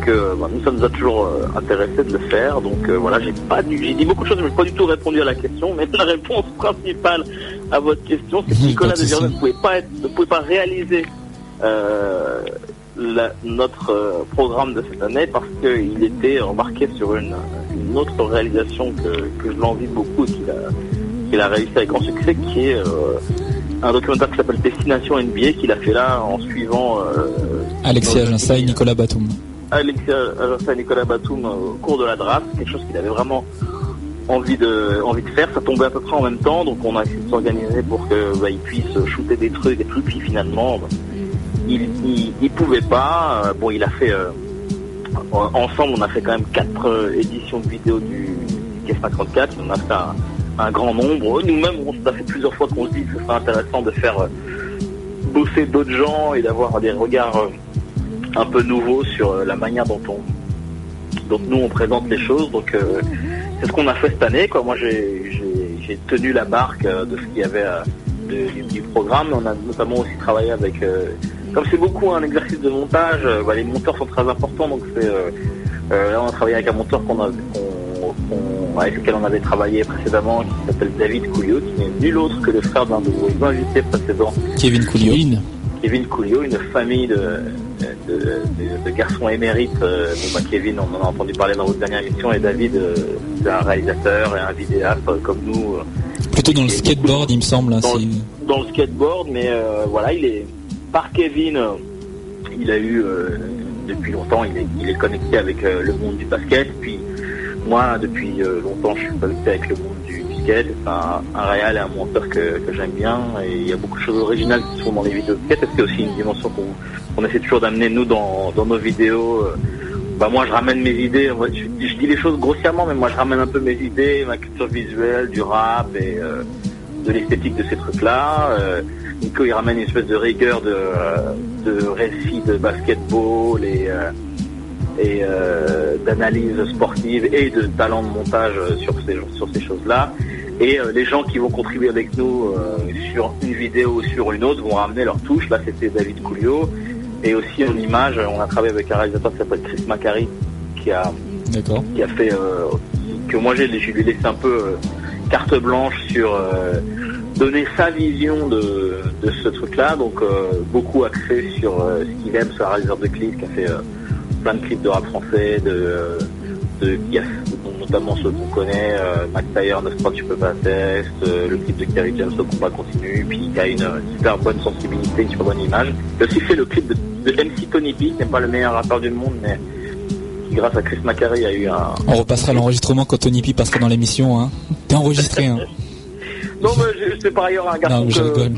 que bah, nous, ça nous a toujours euh, intéressé de le faire. Donc euh, voilà, j'ai pas j'ai dit beaucoup de choses, mais je n'ai pas du tout répondu à la question. Mais <laughs> la réponse principale à votre question, c'est que Nicolas de ne pouvait pas ne pouvait pas réaliser notre programme de cette année parce qu'il était embarqué sur une, autre réalisation que, que je l'envie beaucoup et qu'il a, qu'il a réussi avec grand succès, qui est un documentaire qui s'appelle Destination NBA qu'il a fait là en suivant euh, Alexia Aginsa et Nicolas Batum. Et Nicolas Batum au cours de la draft, quelque chose qu'il avait vraiment envie de envie de faire. Ça tombait à peu près en même temps, donc on a essayé de s'organiser pour que bah, puisse shooter des trucs, des trucs. Puis finalement, bah, il, il, pouvait pas. Euh, bon, il a fait euh, ensemble, on a fait quand même quatre éditions de vidéo du, du 54 On a fait un, grand nombre. Nous-mêmes, on a fait plusieurs fois qu'on se dit que ce serait intéressant de faire euh, bosser d'autres gens et d'avoir des regards euh, un peu nouveaux sur euh, la manière dont on dont nous on présente les choses. Donc c'est ce qu'on a fait cette année. Quoi. Moi j'ai tenu la barque de ce qu'il y avait du, programme. On a notamment aussi travaillé avec comme c'est beaucoup un exercice de montage, bah, les monteurs sont très importants. Donc c'est là on a travaillé avec un monteur qu'on a avec lequel on avait travaillé précédemment, qui s'appelle David Coulio, qui n'est nul autre que le frère d'un de vos invités précédents. Kevin Coulio. Kevin Coulio, une famille de, de, garçons émérites. Euh, bah, Kevin, on en a entendu parler dans votre dernière émission, et David, euh, c'est un réalisateur et un vidéaste euh, comme nous. Plutôt dans le skateboard, il me semble. Hein, dans, le skateboard, mais voilà, il est par Kevin, il a eu depuis longtemps, il est, il est connecté avec le monde du basket, puis moi, depuis euh, longtemps, je suis connecté avec le monde C'est un, réal et un monteur que, j'aime bien. Et il y a beaucoup de choses originales qui sont dans les vidéos de skate. C'est aussi une dimension qu'on essaie toujours d'amener, nous, dans, nos vidéos, euh, bah moi je ramène mes idées, je, dis les choses grossièrement, mais moi je ramène un peu mes idées, ma culture visuelle, du rap et euh, de l'esthétique de ces trucs-là. Euh, Nico il ramène une espèce de rigueur de, de récit de basketball et, et d'analyse sportive et de talent de montage sur ces, sur ces choses-là. Et euh, les gens qui vont contribuer avec nous euh, sur une vidéo ou sur une autre vont ramener leur touche. Là c'était David Coulio. Et aussi en image, on a travaillé avec un réalisateur qui s'appelle Chris Macari qui a qui a fait euh, que moi j'ai lui ai laissé un peu euh, carte blanche sur euh, donner sa vision de, de ce truc-là, donc euh, beaucoup axé sur euh, ce qu'il aime, ce réalisateur de clips qui a fait euh, plein de clips de rap français, de, euh, de notamment ceux qu'on connaît, euh, Ne crois tu peux pas test, euh, le clip de Kerry James au combat continu, puis qui a une euh, super bonne sensibilité, une super bonne image. Il a aussi fait le clip de, de MC Tony P, qui n'est pas le meilleur rappeur du monde, mais qui grâce à Chris Macari a eu un, On repassera l'enregistrement quand Tony P passera dans l'émission. Hein. T'es enregistré. Hein. <laughs> Non, mais je- c'est par ailleurs un garçon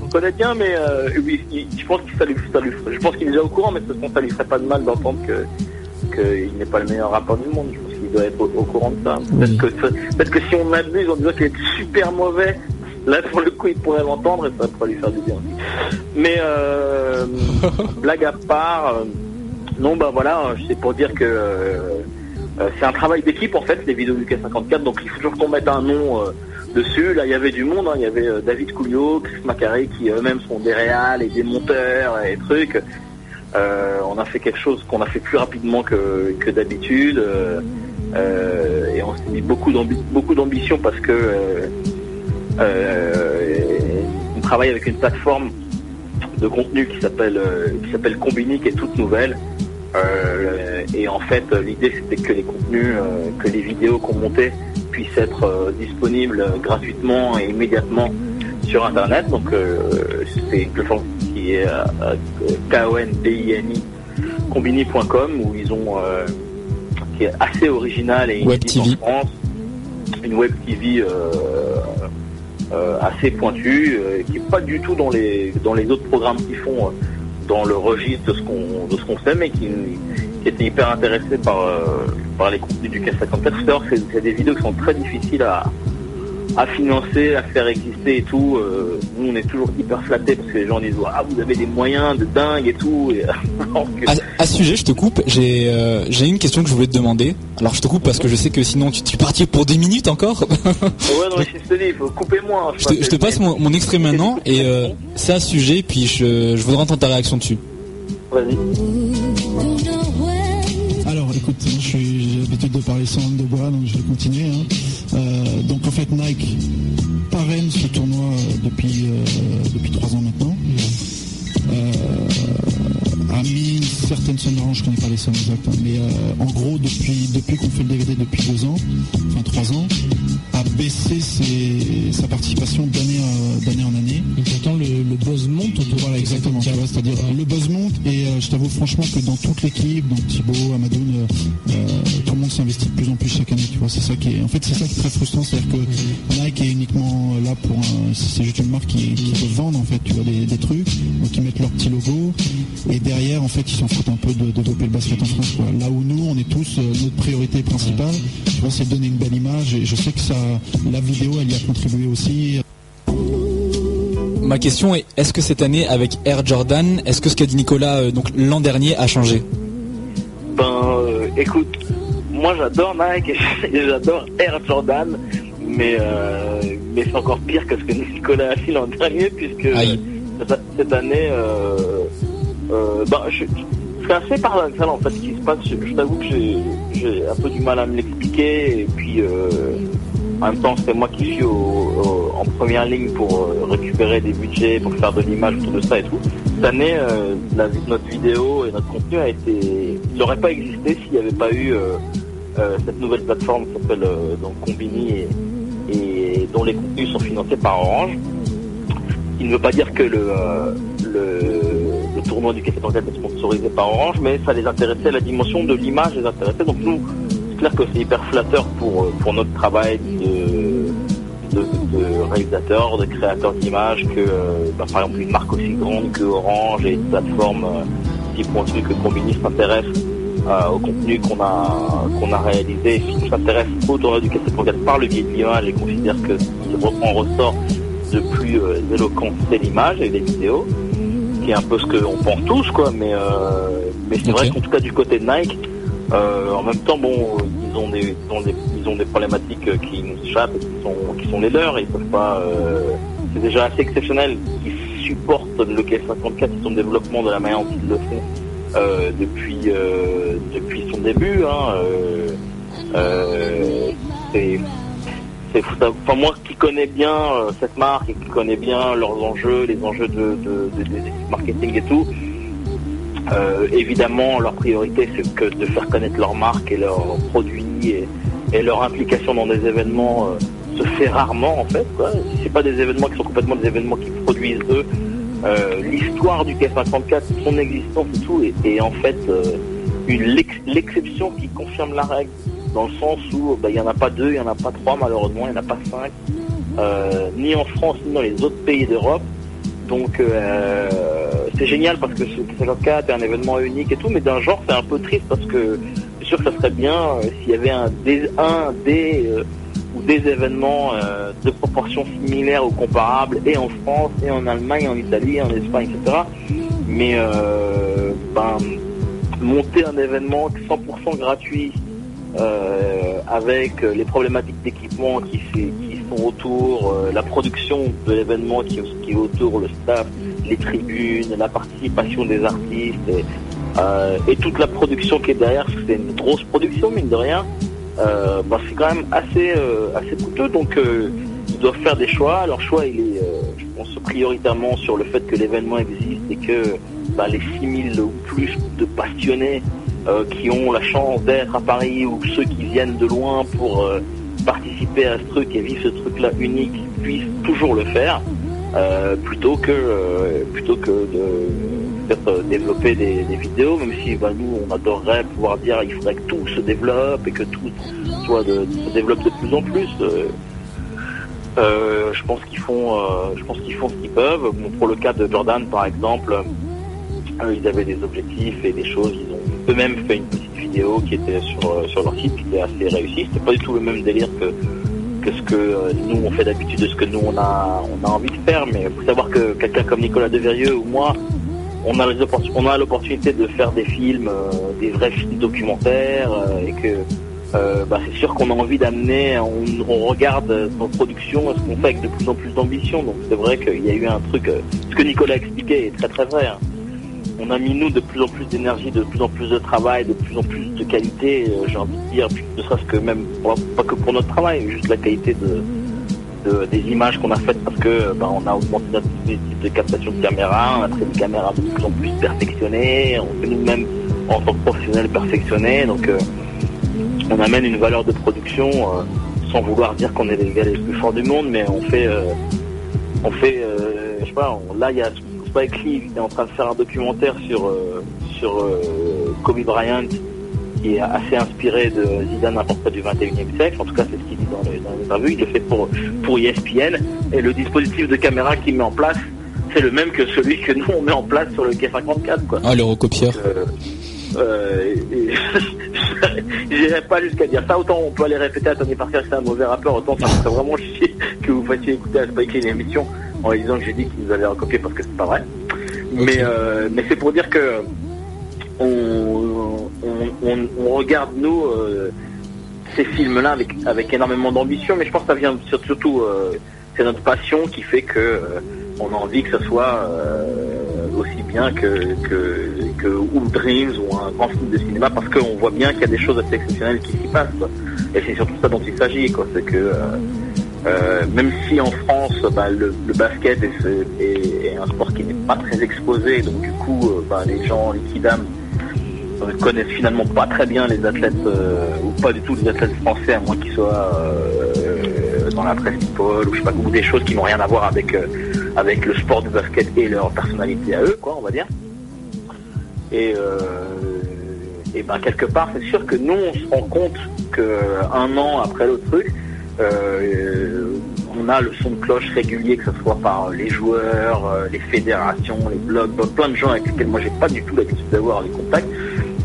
qu'on connaît bien, mais euh, oui, il- je pense qu'il ça lui, ça lui, je pense qu'il est déjà au courant, mais de toute façon, ça lui ferait pas de mal d'entendre que qu'il n'est pas le meilleur rappeur du monde. Je pense qu'il doit être au, au courant de ça. Oui. Peut-être que, peut-être que si on abuse en disant qu'il est super mauvais, là pour le coup, il pourrait l'entendre et ça pourrait lui faire du bien aussi. Mais euh, <laughs> blague à part, euh, non, bah voilà, c'est pour dire que euh, c'est un travail d'équipe en fait, les vidéos du K54, donc il faut toujours qu'on mette un nom dessus. Là, il y avait du monde, hein. il y avait euh, David Coulio, Chris Macari, qui eux-mêmes sont des réals et des monteurs et trucs. Euh, on a fait quelque chose qu'on a fait plus rapidement que, d'habitude. euh, euh, et on s'est mis beaucoup d'ambi- beaucoup d'ambition parce que on travaille avec une plateforme de contenu qui s'appelle qui Combini, qui est toute nouvelle. Et en fait, l'idée c'était que les contenus, que les vidéos qu'on montait puissent être disponibles gratuitement et immédiatement sur Internet. Donc, c'est une plateforme qui est euh, euh, K-O-N-B-I-N-I combini.com où ils ont euh, qui est assez original et Web en. France, une web TV euh, euh, assez pointue, euh, qui est pas du tout dans les dans les autres programmes qu'ils font euh, dans le registre de ce qu'on de ce qu'on fait, mais qui, qui était hyper intéressé par euh, par les contenus du K54. Faut savoir que c'est c'est des vidéos qui sont très difficiles à à financer, à faire exister et tout. Euh, nous, on est toujours hyper flattés parce que les gens disent ah vous avez des moyens de dingue et tout. Et, <laughs> que- À, à ce sujet, je te coupe. J'ai euh, j'ai une question que je voulais te demander. Alors je te coupe parce que je sais que sinon tu, tu es parti pour 10 minutes encore. <laughs> Ouais, non, mais je te dis, il faut couper moi. hein, je, te, je te passe mon, mon extrait maintenant et euh, c'est à ce sujet. Puis je, je voudrais entendre ta réaction dessus. Vas-y. Alors, écoute, je suis- j'ai l'habitude de parler sans langue de bois, donc je vais continuer. hein. Euh, donc, en fait, Nike parraine ce tournoi euh, depuis euh, depuis trois ans maintenant. Euh, a mis une certaine somme d'argent, je connais pas les sommes exactes, hein, mais euh, en gros, depuis depuis qu'on fait le DVD depuis deux ans, enfin trois ans, a baissé ses- sa participation d'année euh, en année. Et pourtant, le, le buzz monte exactement. tu vois, C'est-à-dire euh, le buzz monte et euh, je t'avoue franchement que dans toute l'équipe, donc Thibaut, Amadoun, euh, tout le monde s'investit de plus en plus chaque année. Tu vois, c'est ça qui est. En fait, c'est ça qui est très frustrant, c'est-à-dire que Nike est uniquement là pour. un- C'est juste une marque qui, qui veut vendre en fait, tu vois, des, des trucs, donc ils mettent leur petit logo et derrière, en fait, ils s'en foutent un peu de, de développer le basket en France. Quoi. Là où nous, on est tous notre priorité principale, tu vois, c'est de donner une belle image et je sais que ça, la vidéo, elle y a contribué aussi. Ma question est est-ce que cette année avec Air Jordan, est-ce que ce qu'a dit Nicolas euh, donc l'an dernier a changé? Ben, euh, écoute, moi j'adore Nike <laughs> et j'adore Air Jordan, mais euh, mais c'est encore pire que ce que Nicolas a fait l'an dernier puisque Aïe. cette, année, ben, je, c'est assez paradoxal en fait ce qui se passe. Je, je t'avoue que j'ai j'ai un peu du mal à me l'expliquer et puis euh, en même temps c'est moi qui suis en première ligne pour euh, récupérer des budgets, pour faire de l'image autour de ça et tout. Cette année, euh, notre vidéo et notre contenu a été, il n'aurait pas existé s'il n'y avait pas eu euh, cette nouvelle plateforme qui s'appelle donc Combini et, dont les contenus sont financés par Orange. Qui ne veut pas dire que le, tournoi du Café d'Anglade est sponsorisé par Orange, mais ça les intéressait, la dimension de l'image les intéressait. Donc nous, clair que c'est hyper flatteur pour, euh, pour notre travail de, de, de réalisateur, de créateur d'images, que euh, bah, par exemple une marque aussi grande que Orange et une plateforme euh, si pointue que Combini s'intéresse euh, au contenu qu'on a qu'on a réalisé. On s'intéresse au tournoi du KC34 par le biais de l'image et considère que ce qui en ressort de plus euh, éloquent, c'est l'image et les vidéos, qui est un peu ce qu'on pense tous, quoi. Mais euh, mais c'est vrai qu'en tout cas du côté de Nike, euh, en même temps, bon, ils ont des, ils des, problématiques euh, qui nous échappent, qui sont, qui sont les leurs. Ils peuvent pas. euh, c'est déjà assez exceptionnel qu'ils supportent le KS54 et son développement de la manière dont ils le font euh, depuis depuis son début. Hein, c'est. Enfin, moi qui connais bien cette marque et qui connais bien leurs enjeux, les enjeux de, marketing et tout, euh, évidemment leur priorité c'est que de faire connaître leur marque et leurs produits et, leur implication dans des événements euh, se fait rarement en fait. C'est pas des événements qui sont complètement des événements qui produisent eux, euh, l'histoire du K54, son existence et tout, est, en fait l'exception qui confirme la règle, dans le sens où bah, il n'y en a pas deux, il n'y en a pas trois malheureusement, il n'y en a pas cinq, ni en France ni dans les autres pays d'Europe. Donc euh, c'est génial parce que ce K54 est un événement unique et tout, mais d'un genre c'est un peu triste parce que c'est sûr que ça serait bien euh, s'il y avait un des, un des euh, ou des événements de proportions similaires ou comparables et en France et en Allemagne, en Italie, en Espagne, etc. Mais ben, monter un événement 100% gratuit avec les problématiques d'équipement qui, qui autour, euh, la production de l'événement qui, est autour, le staff, les tribunes, la participation des artistes et, euh, et toute la production qui est derrière, parce que c'est une grosse production mine de rien, euh, bah, c'est quand même assez, assez coûteux. Donc ils doivent faire des choix. Leur choix, il est, je pense, prioritairement sur le fait que l'événement existe et que bah, les 6000 ou plus de passionnés qui ont la chance d'être à Paris ou ceux qui viennent de loin pour participer à ce truc et vivre ce truc-là unique puissent toujours le faire, euh, plutôt que euh, plutôt que de euh, développer des, vidéos, même si bah, nous on adorerait pouvoir dire il faudrait que tout se développe et que tout soit se développe de plus en plus. je pense qu'ils font, je pense qu'ils font ce qu'ils peuvent. Pour le cas de Jordan, par exemple, ils avaient des objectifs et des choses. Ils ont eux-mêmes fait une petite qui était sur euh, sur leur site, qui était assez réussie. C'était pas du tout le même délire que ce que euh, nous on fait d'habitude, de ce que nous on a envie de faire. Mais faut savoir que quelqu'un comme Nicolas Deverieux ou moi, on a l'opportunité de faire des films, euh, des vrais films documentaires et que bah, c'est sûr qu'on a envie d'amener, on, regarde nos productions, ce qu'on fait avec de plus en plus d'ambition. Donc c'est vrai qu'il y a eu un truc, ce que Nicolas expliquait est très très vrai. hein. On a mis nous de plus en plus d'énergie, de plus en plus de travail, de plus en plus de qualité, euh, j'ai envie de dire, ne serait-ce que même, pas que pour notre travail, juste la qualité de, de- des images qu'on a faites parce que bah, on a augmenté notre dispositif de captation de caméra, on a pris des caméras de plus en plus perfectionnées, on fait nous-mêmes en tant que professionnels perfectionnés, donc euh, on amène une valeur de production euh, sans vouloir dire qu'on est les gars les plus forts du monde, mais on fait, euh, on fait, euh, je sais pas, on- là il y a Spike Lee qui est en train de faire un documentaire sur euh, sur euh, Kobe Bryant qui est assez inspiré de Zidane à peu du 21e siècle. En tout cas, c'est ce qu'il dit dans les, dans les interviews. Il le fait pour pour ESPN et le dispositif de caméra qu'il met en place, c'est le même que celui que nous on met en place sur le K54 quoi. Ah, le recopieur. Euh, euh, <laughs> J'irai pas jusqu'à dire ça. Autant on peut aller répéter à Tony Parker que c'est un mauvais rappeur, autant ça me ferait vraiment chier que vous fassiez écouter à Spike Lee une émission en disant que j'ai dit qu'il nous avait recopié parce que c'est pas vrai. Mais, euh, mais c'est pour dire que on, on, on- on regarde nous euh, ces films-là avec, avec énormément d'ambition, mais je pense que ça vient sur- surtout, euh, c'est notre passion qui fait que euh, on a envie que ça soit aussi bien que, que, Dreams ou un grand film de cinéma, parce qu'on voit bien qu'il y a des choses assez exceptionnelles qui s'y passent. quoi. Et c'est surtout ça dont il s'agit, quoi. C'est que euh, même si en France, bah, le, le basket est, est- est un sport qui n'est pas très exposé, donc du coup, euh, bah, les gens, les kidam, euh, connaissent finalement pas très bien les athlètes, euh, ou pas du tout les athlètes français, à moins qu'ils soient euh, dans la presse people, ou je sais pas, ou des choses qui n'ont rien à voir avec, avec le sport du basket et leur personnalité à eux, quoi, on va dire. Et, et ben quelque part, c'est sûr que nous, on se rend compte que un an après le truc, on a le son de cloche régulier, que ce soit par les joueurs, euh, les fédérations, les blogs, plein de gens avec lesquels moi j'ai pas du tout l'habitude d'avoir les contacts,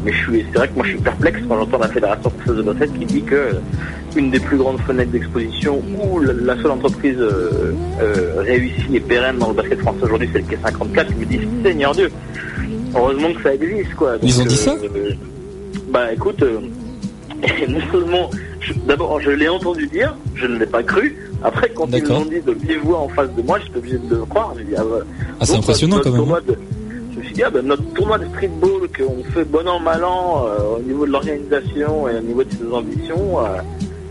mais je suis, c'est vrai que moi je suis perplexe quand j'entends la Fédération française de basket qui dit que une des plus grandes fenêtres d'exposition ou la, seule entreprise euh, euh, réussie et pérenne dans le basket français aujourd'hui, c'est le K54. Je me dis, Seigneur Dieu, heureusement que ça existe, quoi. Ils ont dit ça euh, Bah écoute, euh, <laughs> non seulement, d'abord je l'ai entendu dire, je ne l'ai pas cru. Après, quand ils l'ont dit de vive voix en face de moi, j'étais obligé de le croire. Dis, ah, bah, Ah, c'est donc, impressionnant quand même. de- je me suis dit, ah, ben, notre tournoi de streetball qu'on fait bon an, mal an euh, au niveau de l'organisation et au niveau de ses ambitions, euh,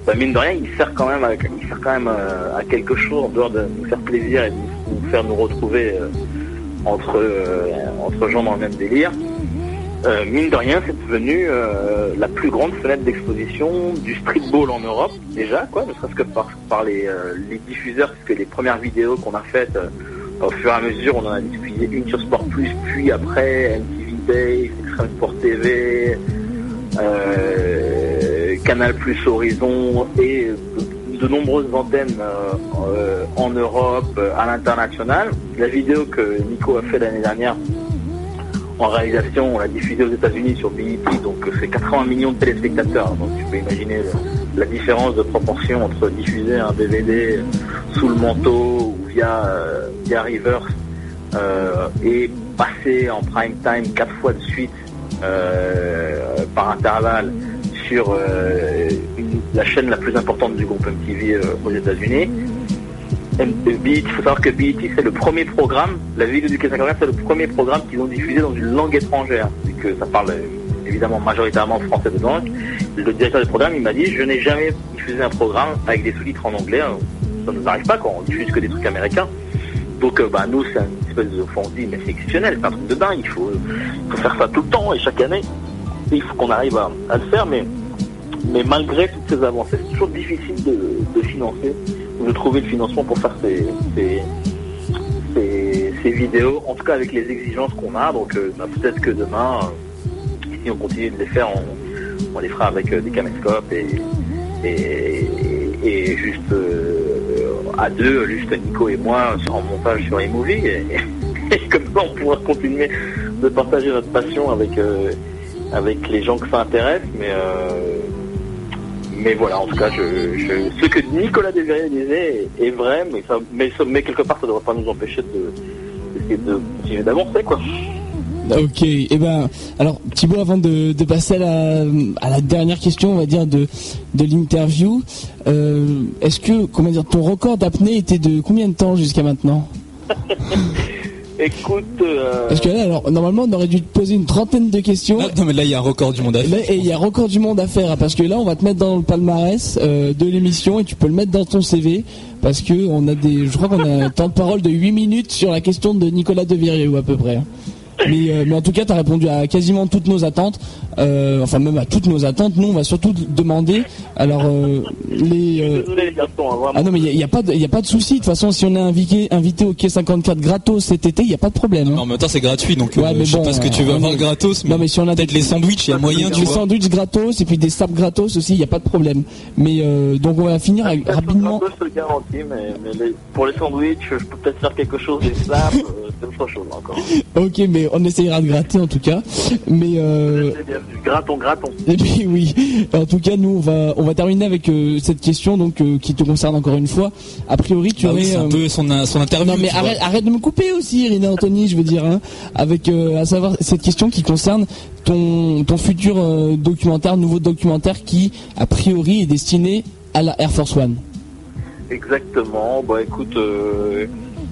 bah, mine de rien, il sert quand même à, il sert quand même euh, à quelque chose en dehors de nous faire plaisir et de nous faire nous retrouver euh, entre, euh, entre gens dans le même délire. Euh, mine de rien, c'est devenu euh, la plus grande fenêtre d'exposition du streetball en Europe, déjà, quoi, ne serait-ce que par, par les, euh, diffuseurs, parce que les premières vidéos qu'on a faites, au fur et à mesure, on en a diffusé une sur Sport Plus, puis après MTV Days, Extreme Sport TV, Canal Plus Horizon et de, de nombreuses antennes en Europe, à l'international. La vidéo que Nico a fait l'année dernière en réalisation, on l'a diffusée aux États-Unis sur BET, donc euh, c'est 80 millions de téléspectateurs. Donc tu peux imaginer la différence de proportion entre diffuser un DVD sous le manteau ou via, euh, Reverse euh, et passer en prime time quatre fois de suite euh, par intervalle sur euh, la chaîne la plus importante du groupe MTV euh, aux États-Unis. Il faut savoir que BET c'est le premier programme, la vidéo du K54 c'est le premier programme qu'ils ont diffusé dans une langue étrangère, vu que ça parle euh, évidemment majoritairement français dedans. Le directeur du programme il m'a dit je n'ai jamais diffusé un programme avec des sous-titres en anglais, ça ne nous arrive pas quand on diffuse que des trucs américains. Donc euh, bah nous c'est une espèce de se dit mais c'est exceptionnel, c'est un truc de dingue, il faut, faire ça tout le temps et chaque année. Il faut qu'on arrive à, le faire, mais mais malgré toutes ces avancées, c'est toujours difficile de, de financer, de trouver le financement pour faire ces, ces, vidéos, en tout cas avec les exigences qu'on a. Donc euh, bah, peut-être que demain, euh, si on continue de les faire, on, les fera avec euh, des caméscopes et, juste à deux, juste Nico et moi, en montage sur iMovie. Et, <laughs> et comme ça, on pourra continuer de partager notre passion avec, avec les gens que ça intéresse. Mais mais voilà, en tout cas, je, je, ce que Nicolas Desverriers disait est, vrai, mais, ça, mais, ça- mais quelque part, ça ne devrait pas nous empêcher de, d'avancer, quoi. Ok, et ben alors Thibaut, avant de, de passer à la, à la dernière question, on va dire de de l'interview, euh, est-ce que comment dire ton record d'apnée était de combien de temps jusqu'à maintenant? <laughs> Écoute, euh, Parce que là, alors normalement, on aurait dû te poser une trentaine de questions. Ah, non, mais là, il y a un record du monde à faire. là, et il y a record du monde à faire hein, parce que là on va te mettre dans le palmarès euh, de l'émission et tu peux le mettre dans ton CV parce que on a des je crois qu'on a un temps de parole de 8 minutes sur la question de Nicolas Devirier ou à peu près. Mais, euh, mais en tout cas, tu as répondu à quasiment toutes nos attentes, euh, enfin même à toutes nos attentes. Nous, on va surtout demander, alors euh, les, euh, désolé les garçons, hein, ah non mais il n'y a, y a pas de, y a pas de souci. De toute façon, si on est invité, invité au quai 54 gratos cet été, il n'y a pas de problème. hein. Non, en même temps, c'est gratuit, donc Ouais, euh, mais je sais bon, pas ce que tu veux avoir est- gratos, mais, Non mais si on a peut-être les sandwichs, il y a moyen, des sandwichs gratos et puis des saps gratos aussi, il n'y a pas de problème. Mais euh, donc on va finir avec- rapidement. Le garantis, mais, mais les- pour les sandwichs, je peux peut-être faire quelque chose des slaps, euh, c'est autre chose encore. <laughs> Ok, mais on essayera de gratter en tout cas. Mais euh, C'est <laughs> bien, graton, graton. et puis oui, en tout cas nous on va on va terminer avec euh, cette question donc euh, qui te concerne encore une fois. A priori tu Ah oui, aurais un euh, peu son, son interview. non mais arrête, arrête de me couper aussi, Irina Anthony, je veux dire, hein, avec euh, à savoir cette question qui concerne ton ton futur euh, documentaire, nouveau documentaire qui a priori est destiné à la Air Force One. Exactement. Bah écoute, euh,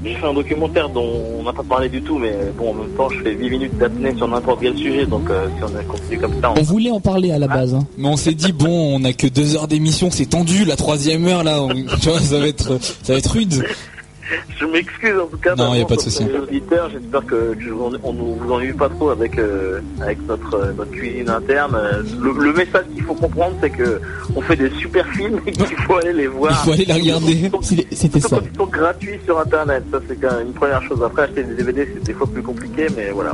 j'ai fait un documentaire dont on n'a pas parlé du tout, mais bon, en même temps, je fais 8 minutes d'apnée sur n'importe quel sujet, donc euh, si on continue comme ça, on... On voulait en parler à la base. Hein. Mais on s'est dit bon, on a que deux heures d'émission, c'est tendu. La troisième heure là, on- tu vois, ça va être, ça va être rude. <laughs> je m'excuse en tout cas. Non, y a d'avance pas de souci. auditeurs, j'espère que je vous en- on ne vous ennuie pas trop avec euh, avec notre euh, notre cuisine interne. Le, le message qu'il faut comprendre, c'est que on fait des super films et qu'il faut aller les voir. Il faut aller les regarder. C'était ça. quand ils sont gratuits sur internet, ça c'est quand même une première chose. Après acheter des DVD c'est des fois plus compliqué, mais voilà.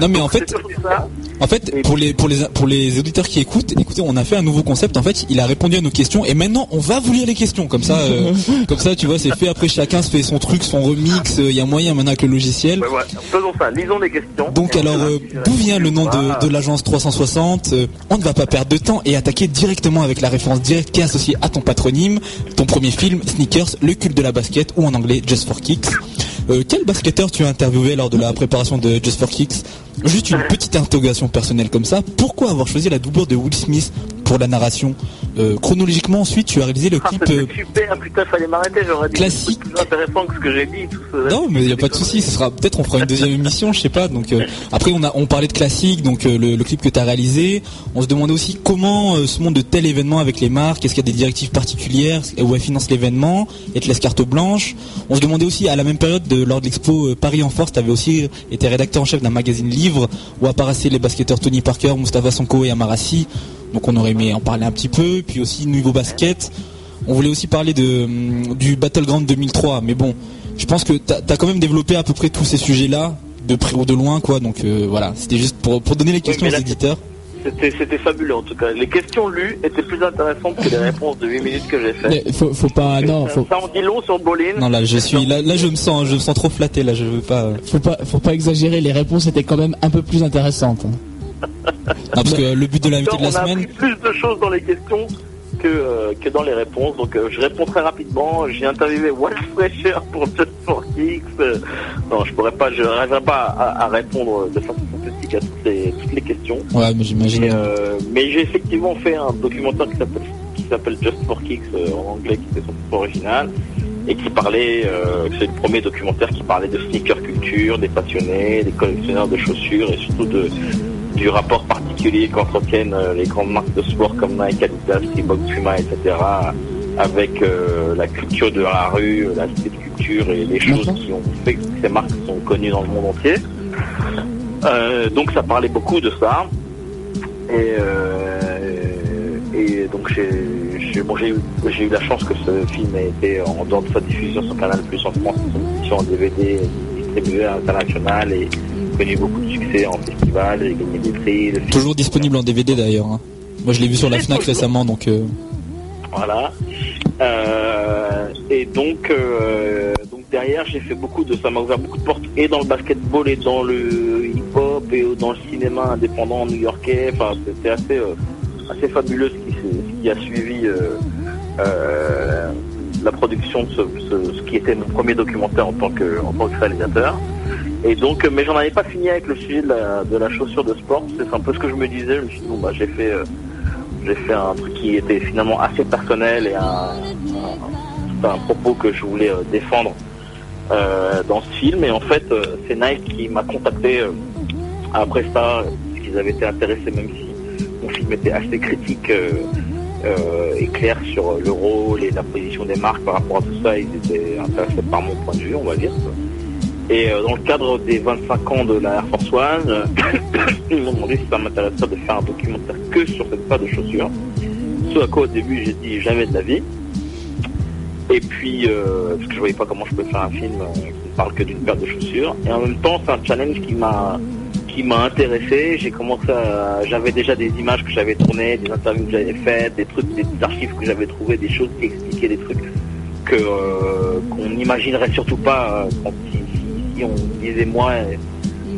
Non mais en fait, ça. en fait, pour les pour les pour les auditeurs qui écoutent, écoutez, on a fait un nouveau concept. En fait, il a répondu à nos questions et maintenant on va vous lire les questions. Comme ça, euh, <laughs> comme ça, tu vois, c'est fait. Après, chacun se fait son truc, son remix. euh, Il y a moyen maintenant avec le logiciel. Ouais, ouais. Faisons ça, lisons les questions. Donc alors, euh, d'où vient le nom de, de l'agence 360 Euh, On ne va pas perdre de temps et attaquer directement avec la référence directe qui est associée à ton patronyme, ton premier film, Sneakers, le culte de la basket ou en anglais Just for Kicks. Euh, quel basketteur tu as interviewé lors de la préparation de Just for Kicks? Juste une petite interrogation personnelle comme ça. Pourquoi avoir choisi la doublure de Will Smith pour la narration Euh, Chronologiquement, ensuite, tu as réalisé le Ah, clip. euh, super, putain, fallait m'arrêter, j'aurais dit classique. plus intéressant que ce que j'ai dit. Tout ce... Non, mais il y a pas de souci. Ce sera peut-être on fera une deuxième <laughs> émission, je sais pas. Donc euh, après on a on parlait de classique, donc le, le clip que tu as réalisé. On se demandait aussi comment se monte de tel événement avec les marques. Est-ce qu'il y a des directives particulières où elles financent l'événement et te laissent carte blanche? On se demandait aussi à la même période de lors de l'expo Paris en Force, tu avais aussi été rédacteur en chef d'un magazine livre où apparaissaient les basketteurs Tony Parker, Mustafa Sonko et Amarassi. Donc on aurait aimé en parler un petit peu. Puis aussi niveau basket. On voulait aussi parler de, hum, du Battleground 2003, mais bon, je pense que tu as, quand même développé à peu près tous ces sujets-là, de près ou de loin, quoi. Donc euh, voilà, c'était juste pour, pour donner les questions aux éditeurs. C'était, fabuleux en tout cas. Les questions lues étaient plus intéressantes que les réponses de 8 minutes que j'ai faites. Mais faut, faut pas, non, faut, ça en dit long sur Bolin. Non là, je suis là, là je me sens, je me sens trop flatté là, je veux pas. euh. faut pas, faut pas exagérer. Les réponses étaient quand même un peu plus intéressantes. Non parce que le but de l'invité de la on a appris semaine, plus de choses dans les questions que, euh, que dans les réponses. Donc euh, je réponds très rapidement. J'ai interviewé Walt Fresher pour Just for Kicks. Euh, non, je pourrais pas, je n'arriverai pas à, à répondre de façon synthétique à toutes les, toutes les questions. ouais, mais j'imagine. Mais, euh, mais j'ai effectivement fait un documentaire qui s'appelle qui s'appelle Just for Kicks en anglais, qui était son original, et qui parlait, euh, c'est le premier documentaire qui parlait de sneaker culture, des passionnés, des collectionneurs de chaussures et surtout de du rapport particulier qu'entretiennent euh, les grandes marques de sport comme Nike, Adidas, Reebok, Puma, etc. avec euh, la culture de la rue, la street culture et les choses qui ont fait que ces marques sont connues dans le monde entier. Euh, donc ça parlait beaucoup de ça. Et, euh, et donc j'ai bon, eu, la chance que ce film ait été en dehors de sa diffusion sur Canal Plus en France, en DVD distribuée à l'international et connu beaucoup de succès en festival, j'ai gagné des prix. le film- Toujours disponible en DVD d'ailleurs. hein. Moi je l'ai vu sur la Fnac récemment, donc euh, Voilà. Euh, et donc, euh, donc derrière, j'ai fait beaucoup de ça m'a ouvert beaucoup de portes et dans le basketball et dans le hip-hop et dans le cinéma indépendant new-yorkais. Enfin, c'était assez euh, assez fabuleux ce qui, ce qui a suivi la production de ce, qui était mon premier documentaire en tant que en tant que réalisateur. Et donc, euh, mais j'en avais pas fini avec le sujet de la, chaussure de sport. C'est un peu ce que je me disais. Je me suis dit, bon, bah, j'ai fait, euh, fait un truc qui était finalement assez personnel et un, un, propos que je voulais euh, défendre dans ce film. Et en fait, c'est Nike qui m'a contacté après ça, parce qu'ils avaient été intéressés, même si mon film était assez critique euh, euh, et clair sur le rôle et la position des marques par rapport à tout ça. Ils étaient intéressés par mon point de vue, on va dire. Et euh, dans le cadre des 25 ans de la Air Force One, euh, <coughs> ils m'ont demandé si ça m'intéresserait de faire un documentaire que sur cette paire de chaussures. Ce à quoi au début j'ai dit jamais de la vie. Et puis, euh, parce que je voyais pas comment je pouvais faire un film euh, qui ne parle que d'une paire de chaussures. Et en même temps, c'est un challenge qui m'a qui m'a intéressé. J'ai commencé à, j'avais déjà des images que j'avais tournées, des interviews que j'avais faites, des trucs, des archives que j'avais trouvées, des choses qui expliquaient des trucs que euh, qu'on n'imaginerait surtout pas euh, quand si, on disait moi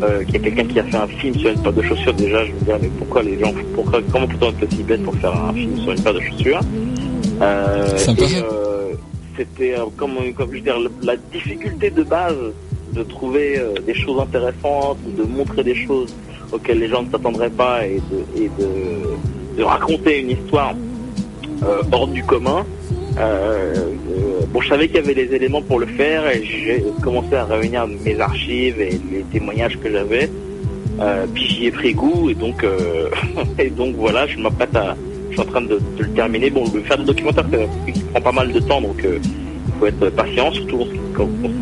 euh, qu'il y a quelqu'un qui a fait un film sur une paire de chaussures déjà je me disais mais pourquoi les gens pourquoi comment peut-on être aussi bête pour faire un film sur une paire de chaussures? C'était comme, comme je veux dire la difficulté de base de trouver euh, des choses intéressantes de montrer des choses auxquelles les gens ne s'attendraient pas et de, raconter une histoire euh, hors du commun. Euh, bon, je savais qu'il y avait les éléments pour le faire et j'ai commencé à réunir mes archives et les témoignages que j'avais. Puis j'y ai pris goût et donc <laughs> et donc voilà, je m'apprête à, je suis en train de, le terminer. Bon, le faire des documentaires, qui prend pas mal de temps, donc il faut être patient, surtout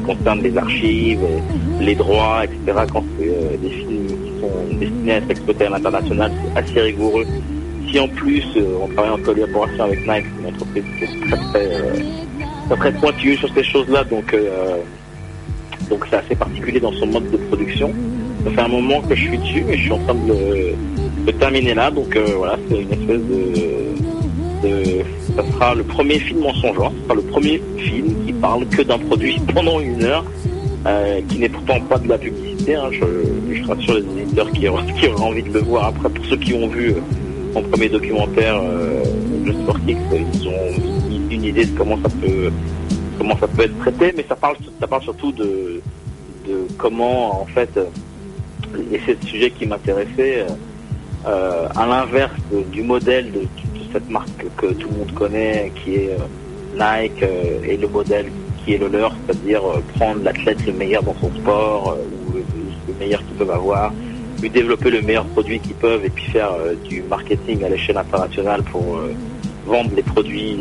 concerne les archives, et les droits, etc. Quand c'est euh, des films qui sont destinés à être exploités à l'international, c'est assez rigoureux. Si en plus euh, on travaille en collaboration avec Nike, une entreprise qui est très très, euh, pointue sur ces choses-là, donc euh, donc c'est assez particulier dans son mode de production. ça fait un moment que je suis dessus, mais je suis en train de terminer là. Donc euh, voilà, c'est une espèce de, de- ça sera le premier film en son genre. Ce sera le premier film parle que d'un produit pendant une heure, euh, qui n'est pourtant pas de la publicité. hein. Je, rassure les éditeurs qui <laughs> qui auront envie de le voir. Après, pour ceux qui ont vu euh, mon premier documentaire, Kicks, euh, ils ont une- idée de comment ça peut comment ça peut être traité, mais ça parle ça parle surtout de comment en fait et c'est le sujet qui m'intéressait à l'inverse du modèle de, cette marque que tout le monde connaît qui est Nike euh, et le modèle qui est le leur, c'est-à-dire euh, prendre l'athlète le meilleur dans son sport euh, ou le, le meilleur qu'ils peuvent avoir, lui développer le meilleur produit qu'ils peuvent et puis faire du marketing à l'échelle internationale pour vendre les produits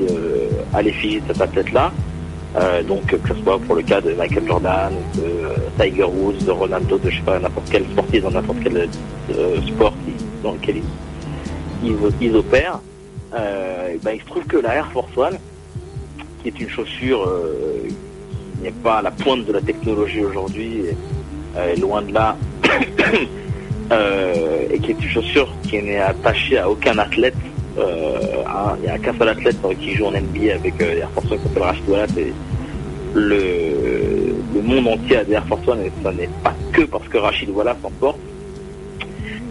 à l'effigie de cet athlète-là. Donc que ce soit pour le cas de Michael Jordan, de Tiger Woods, de Ronaldo, de je sais pas n'importe quel sportif dans n'importe quel sport dans lequel ils, ils, opèrent, ben, il se trouve que la Air Force One, qui est une chaussure euh, qui n'est pas à la pointe de la technologie aujourd'hui, euh, loin de là, <coughs> euh, et qui est une chaussure qui n'est attachée à aucun athlète. Il n'y a qu'un seul athlète qui joue en NBA avec Air Force One qui s'appelle Wallace et le, monde entier a des Air Force One et ça n'est pas que parce que Rachid Wallace en porte.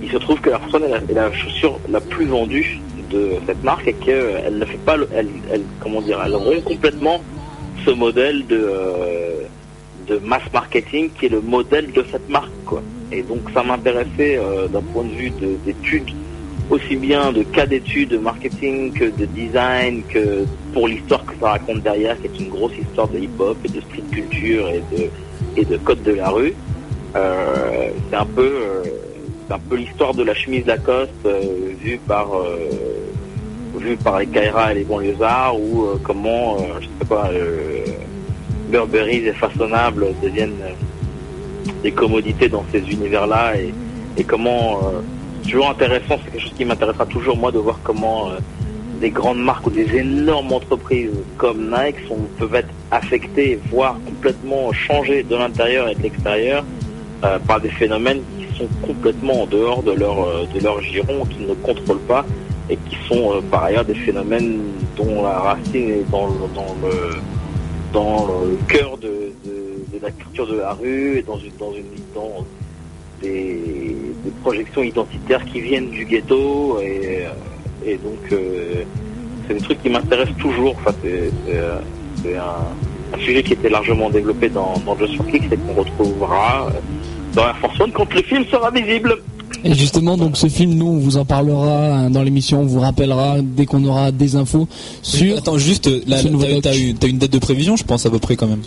Il se trouve que Air Force One est la chaussure la plus vendue de cette marque et qu'elle ne fait pas, le- elle, elle- comment dire, elle rompt complètement ce modèle de, euh, de mass marketing qui est le modèle de cette marque, quoi. Et donc ça m'intéressait euh, d'un point de vue de- d'études, aussi bien de cas d'études de marketing que de design, que pour l'histoire que ça raconte derrière, qui est une grosse histoire de hip-hop et de street culture et de, et de code de la rue. Euh, c'est un peu, euh, c'est un peu l'histoire de la chemise Lacoste euh, vue par, euh, vue par les Kaira et les banlieusards ou euh, comment, je sais pas, Burberry et façonnables deviennent des commodités dans ces univers-là et, et comment toujours intéressant, c'est quelque chose qui m'intéressera toujours moi de voir comment des grandes marques ou des énormes entreprises comme Nike peuvent être affectées, voire complètement changées de l'intérieur et de l'extérieur par des phénomènes complètement en dehors de leur, euh, de leur giron, qu'ils ne contrôlent pas et qui sont euh, par ailleurs des phénomènes dont la racine est dans, le- dans le dans le cœur de, de, la culture de la rue et dans une dans une dans des, projections identitaires qui viennent du ghetto et, euh, donc c'est des trucs qui m'intéressent toujours. C'est un, sujet qui était largement développé dans, dans Just for Kicks et qu'on retrouvera dans Air Force One quand le film sera visible. Et justement, donc ce film, nous, on vous en parlera hein, dans l'émission, on vous rappellera dès qu'on aura des infos sur. Attends, juste, là, ce là, t'as- une date de prévision, je pense, à peu près quand même.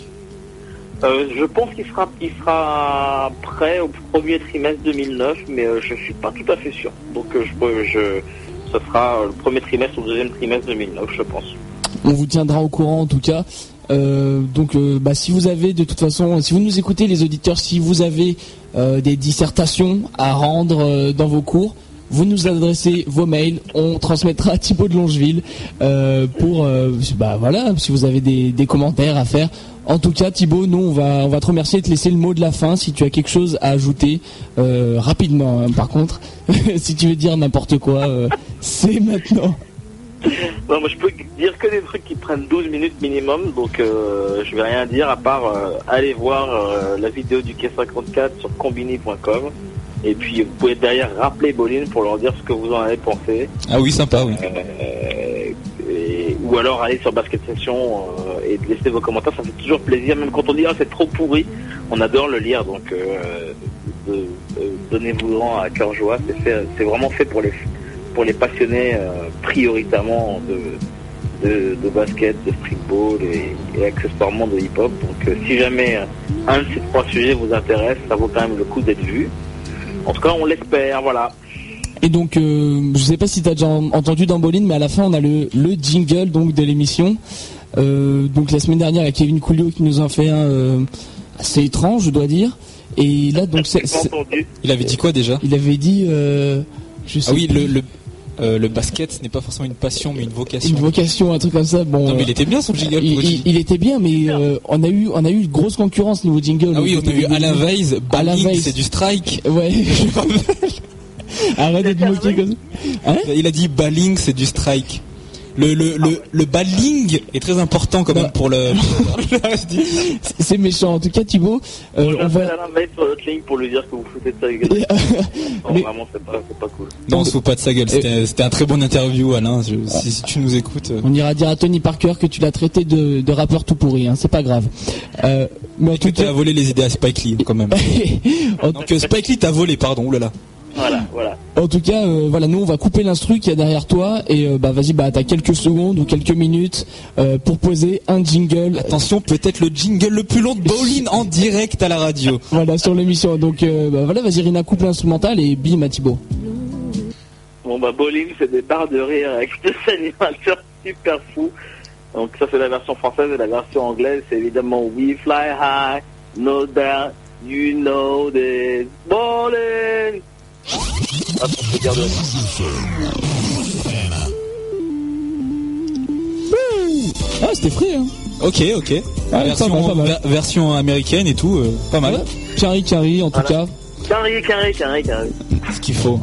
Euh, je pense qu'il sera, il sera prêt au premier trimestre 2009, mais euh, je suis pas tout à fait sûr. Donc euh, je, je, ce sera euh, le premier trimestre ou le deuxième trimestre 2009, je pense. On vous tiendra au courant en tout cas. Euh, donc, euh, bah, si vous avez de toute façon, si vous nous écoutez, les auditeurs, si vous avez euh, des dissertations à rendre dans vos cours, vous nous adressez vos mails, on transmettra à Thibaut de Longeville pour, bah voilà, si vous avez des, commentaires à faire. En tout cas, Thibaut, nous on va on va te remercier et te laisser le mot de la fin si tu as quelque chose à ajouter rapidement. hein, par contre, <laughs> si tu veux dire n'importe quoi, c'est maintenant. <laughs> Non, moi je peux dire que des trucs qui prennent 12 minutes minimum, donc euh, je vais rien dire à part euh, aller voir euh, la vidéo du K54 sur combini.com et puis vous pouvez derrière rappeler Bolin pour leur dire ce que vous en avez pensé. Ah oui, sympa, oui. Et- ou alors aller sur Basket Session et laisser vos commentaires, ça fait toujours plaisir, même quand on dit ah, c'est trop pourri, on adore le lire, donc donnez-vous-en à cœur joie, c'est vraiment fait pour les pour les passionnés euh, prioritairement de, de, de basket, de streetball et, et accessoirement de hip-hop. Donc euh, si jamais un de ces trois sujets vous intéresse, ça vaut quand même le coup d'être vu. En tout cas, on l'espère, voilà. Et donc, euh, je sais pas si tu as déjà en- entendu dans Bolin, mais à la fin, on a le, le jingle donc de l'émission. Euh, donc la semaine dernière, il y a Kevin Coulio qui nous en fait un euh, assez étrange, je dois dire. Et là, donc, c'est-. Il avait dit quoi déjà? Il avait dit, euh, je sais Ah oui, plus. le, le, Euh, le basket, ce n'est pas forcément une passion, mais une vocation. Une vocation, un truc comme ça. Bon, Non, mais euh, il était bien son jingle. il, pour il- il était bien, mais euh, on a eu on a eu une grosse concurrence niveau jingle. Ah oui, on a eu Alain Weiss, Alain c'est du strike. Ouais. <laughs> Arrête de te moquer comme ça. Hein? Il a dit balling, c'est du strike. Le, le, le, le balling est très important quand même pour le. <laughs> C'est- méchant. En tout cas, Thibaut, euh, on va. Alain sur notre ligne pour lui dire que vous foutez de sa gueule. <laughs> Non, Mais- vraiment, c'est pas, pas cool. non, on se fout pas de sa gueule. C'était c'était un très bon interview, Alain. Je- si, si tu nous écoutes. euh, On ira dire à Tony Parker que tu l'as traité de, de rappeur tout pourri, hein, c'est pas grave. Euh, mais en tout tu as cas, volé les idées à Spike Lee quand même. <laughs> Donc Spike Lee t'a volé, pardon. Oulala. Voilà, voilà. en tout cas, euh, voilà, nous on va couper l'instru qu'il y a derrière toi et euh, bah vas-y, bah t'as quelques secondes ou quelques minutes euh, pour poser un jingle. Attention, peut-être le jingle le plus long de Bowling en direct à la radio. <laughs> Voilà sur l'émission. Donc euh, bah, voilà, vas-y Rina, coupe l'instrumental et bim à Thibaut. Bon, bah, Bowling, c'est des barres de rire avec deux <laughs> animateurs super fous. Donc, ça, c'est la version française et la version anglaise, c'est évidemment We Fly High, No Doubt, You Know This, Bowling! Ah, dire de Ah c'était frais hein. Ok, ok. pas version, mal, pas mal. ver- version américaine et tout, euh, pas mal. Ouais. Carré carré en tout Voilà. cas. Carré, carré, carré, carré. Ce qu'il faut.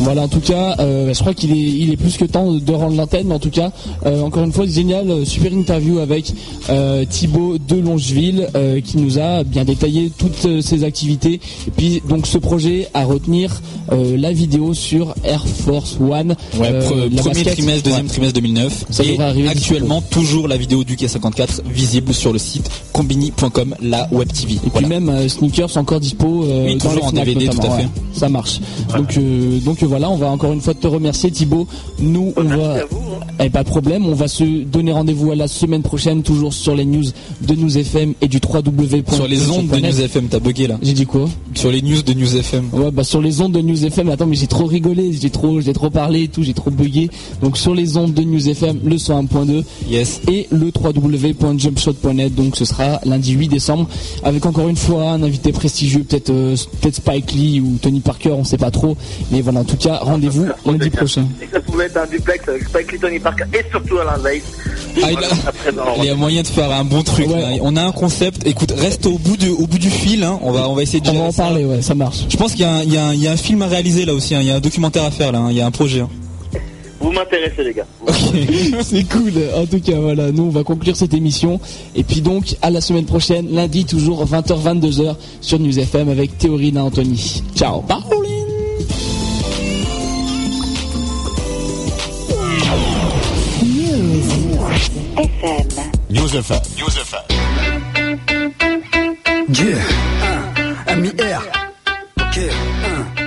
Voilà, en tout cas, euh, je crois qu'il est, il est plus que temps de rendre l'antenne. Mais en tout cas, euh, encore une fois, génial, euh, super interview avec euh, Thibaut de Longeville qui nous a bien détaillé toutes ses activités. Et puis donc ce projet à retenir la vidéo sur Air Force One. Ouais, pre- la premier basket. trimestre, deuxième Ouais. trimestre 2009. Ça et arriver actuellement, toujours la vidéo du K54 visible sur le site combini.com, la web TV. Et puis même sneakers encore dispo Oui, dans toujours les en DVD, tout à fait. ouais. ça marche. Donc donc euh, voilà, on va encore une fois te remercier Thibaut. Nous on Merci va à vous. hein. Eh pas de problème, on va se donner rendez-vous à la semaine prochaine, toujours sur les news de News FM et du 3W. Sur les ondes de News FM, t'as bugué là. J'ai dit quoi? Sur les news de News FM. Ouais, bah sur les ondes de News FM. Attends, mais j'ai trop rigolé, j'ai trop, j'ai trop parlé et tout, j'ai trop bugué. Donc sur les ondes de News FM, le 101.2 Yes. et le www.jumpshot.net. Donc ce sera lundi 8 décembre avec encore une fois un invité prestigieux, peut-être euh, peut-être Spike Lee ou Tony Parker, on sait pas trop. Mais voilà, en tout cas, rendez-vous lundi prochain. Et que ça pouvait être un duplex avec Spike Lee, Tony Parker et surtout Alain Weiss. Ah, il, a, y a moyen de faire un bon truc. Ouais. là. On a un concept. Écoute, reste au bout, de, au bout du fil. hein. On, va, on va essayer de On va en ça. parler, ouais, ça marche. Je pense qu'il y, a un- y y a film à réaliser là aussi. hein. Il y a un documentaire à faire là. hein. Il y a un projet. hein. Vous m'intéressez, les gars. <laughs> C'est cool. En tout cas, voilà, nous on va conclure cette émission. Et puis donc, à la semaine prochaine, lundi toujours 20h 22h sur News FM avec Théorine et Anthony. Ciao. Pauline. News FM. News FM. Yeah, uh, M-I-R. Ok, uh.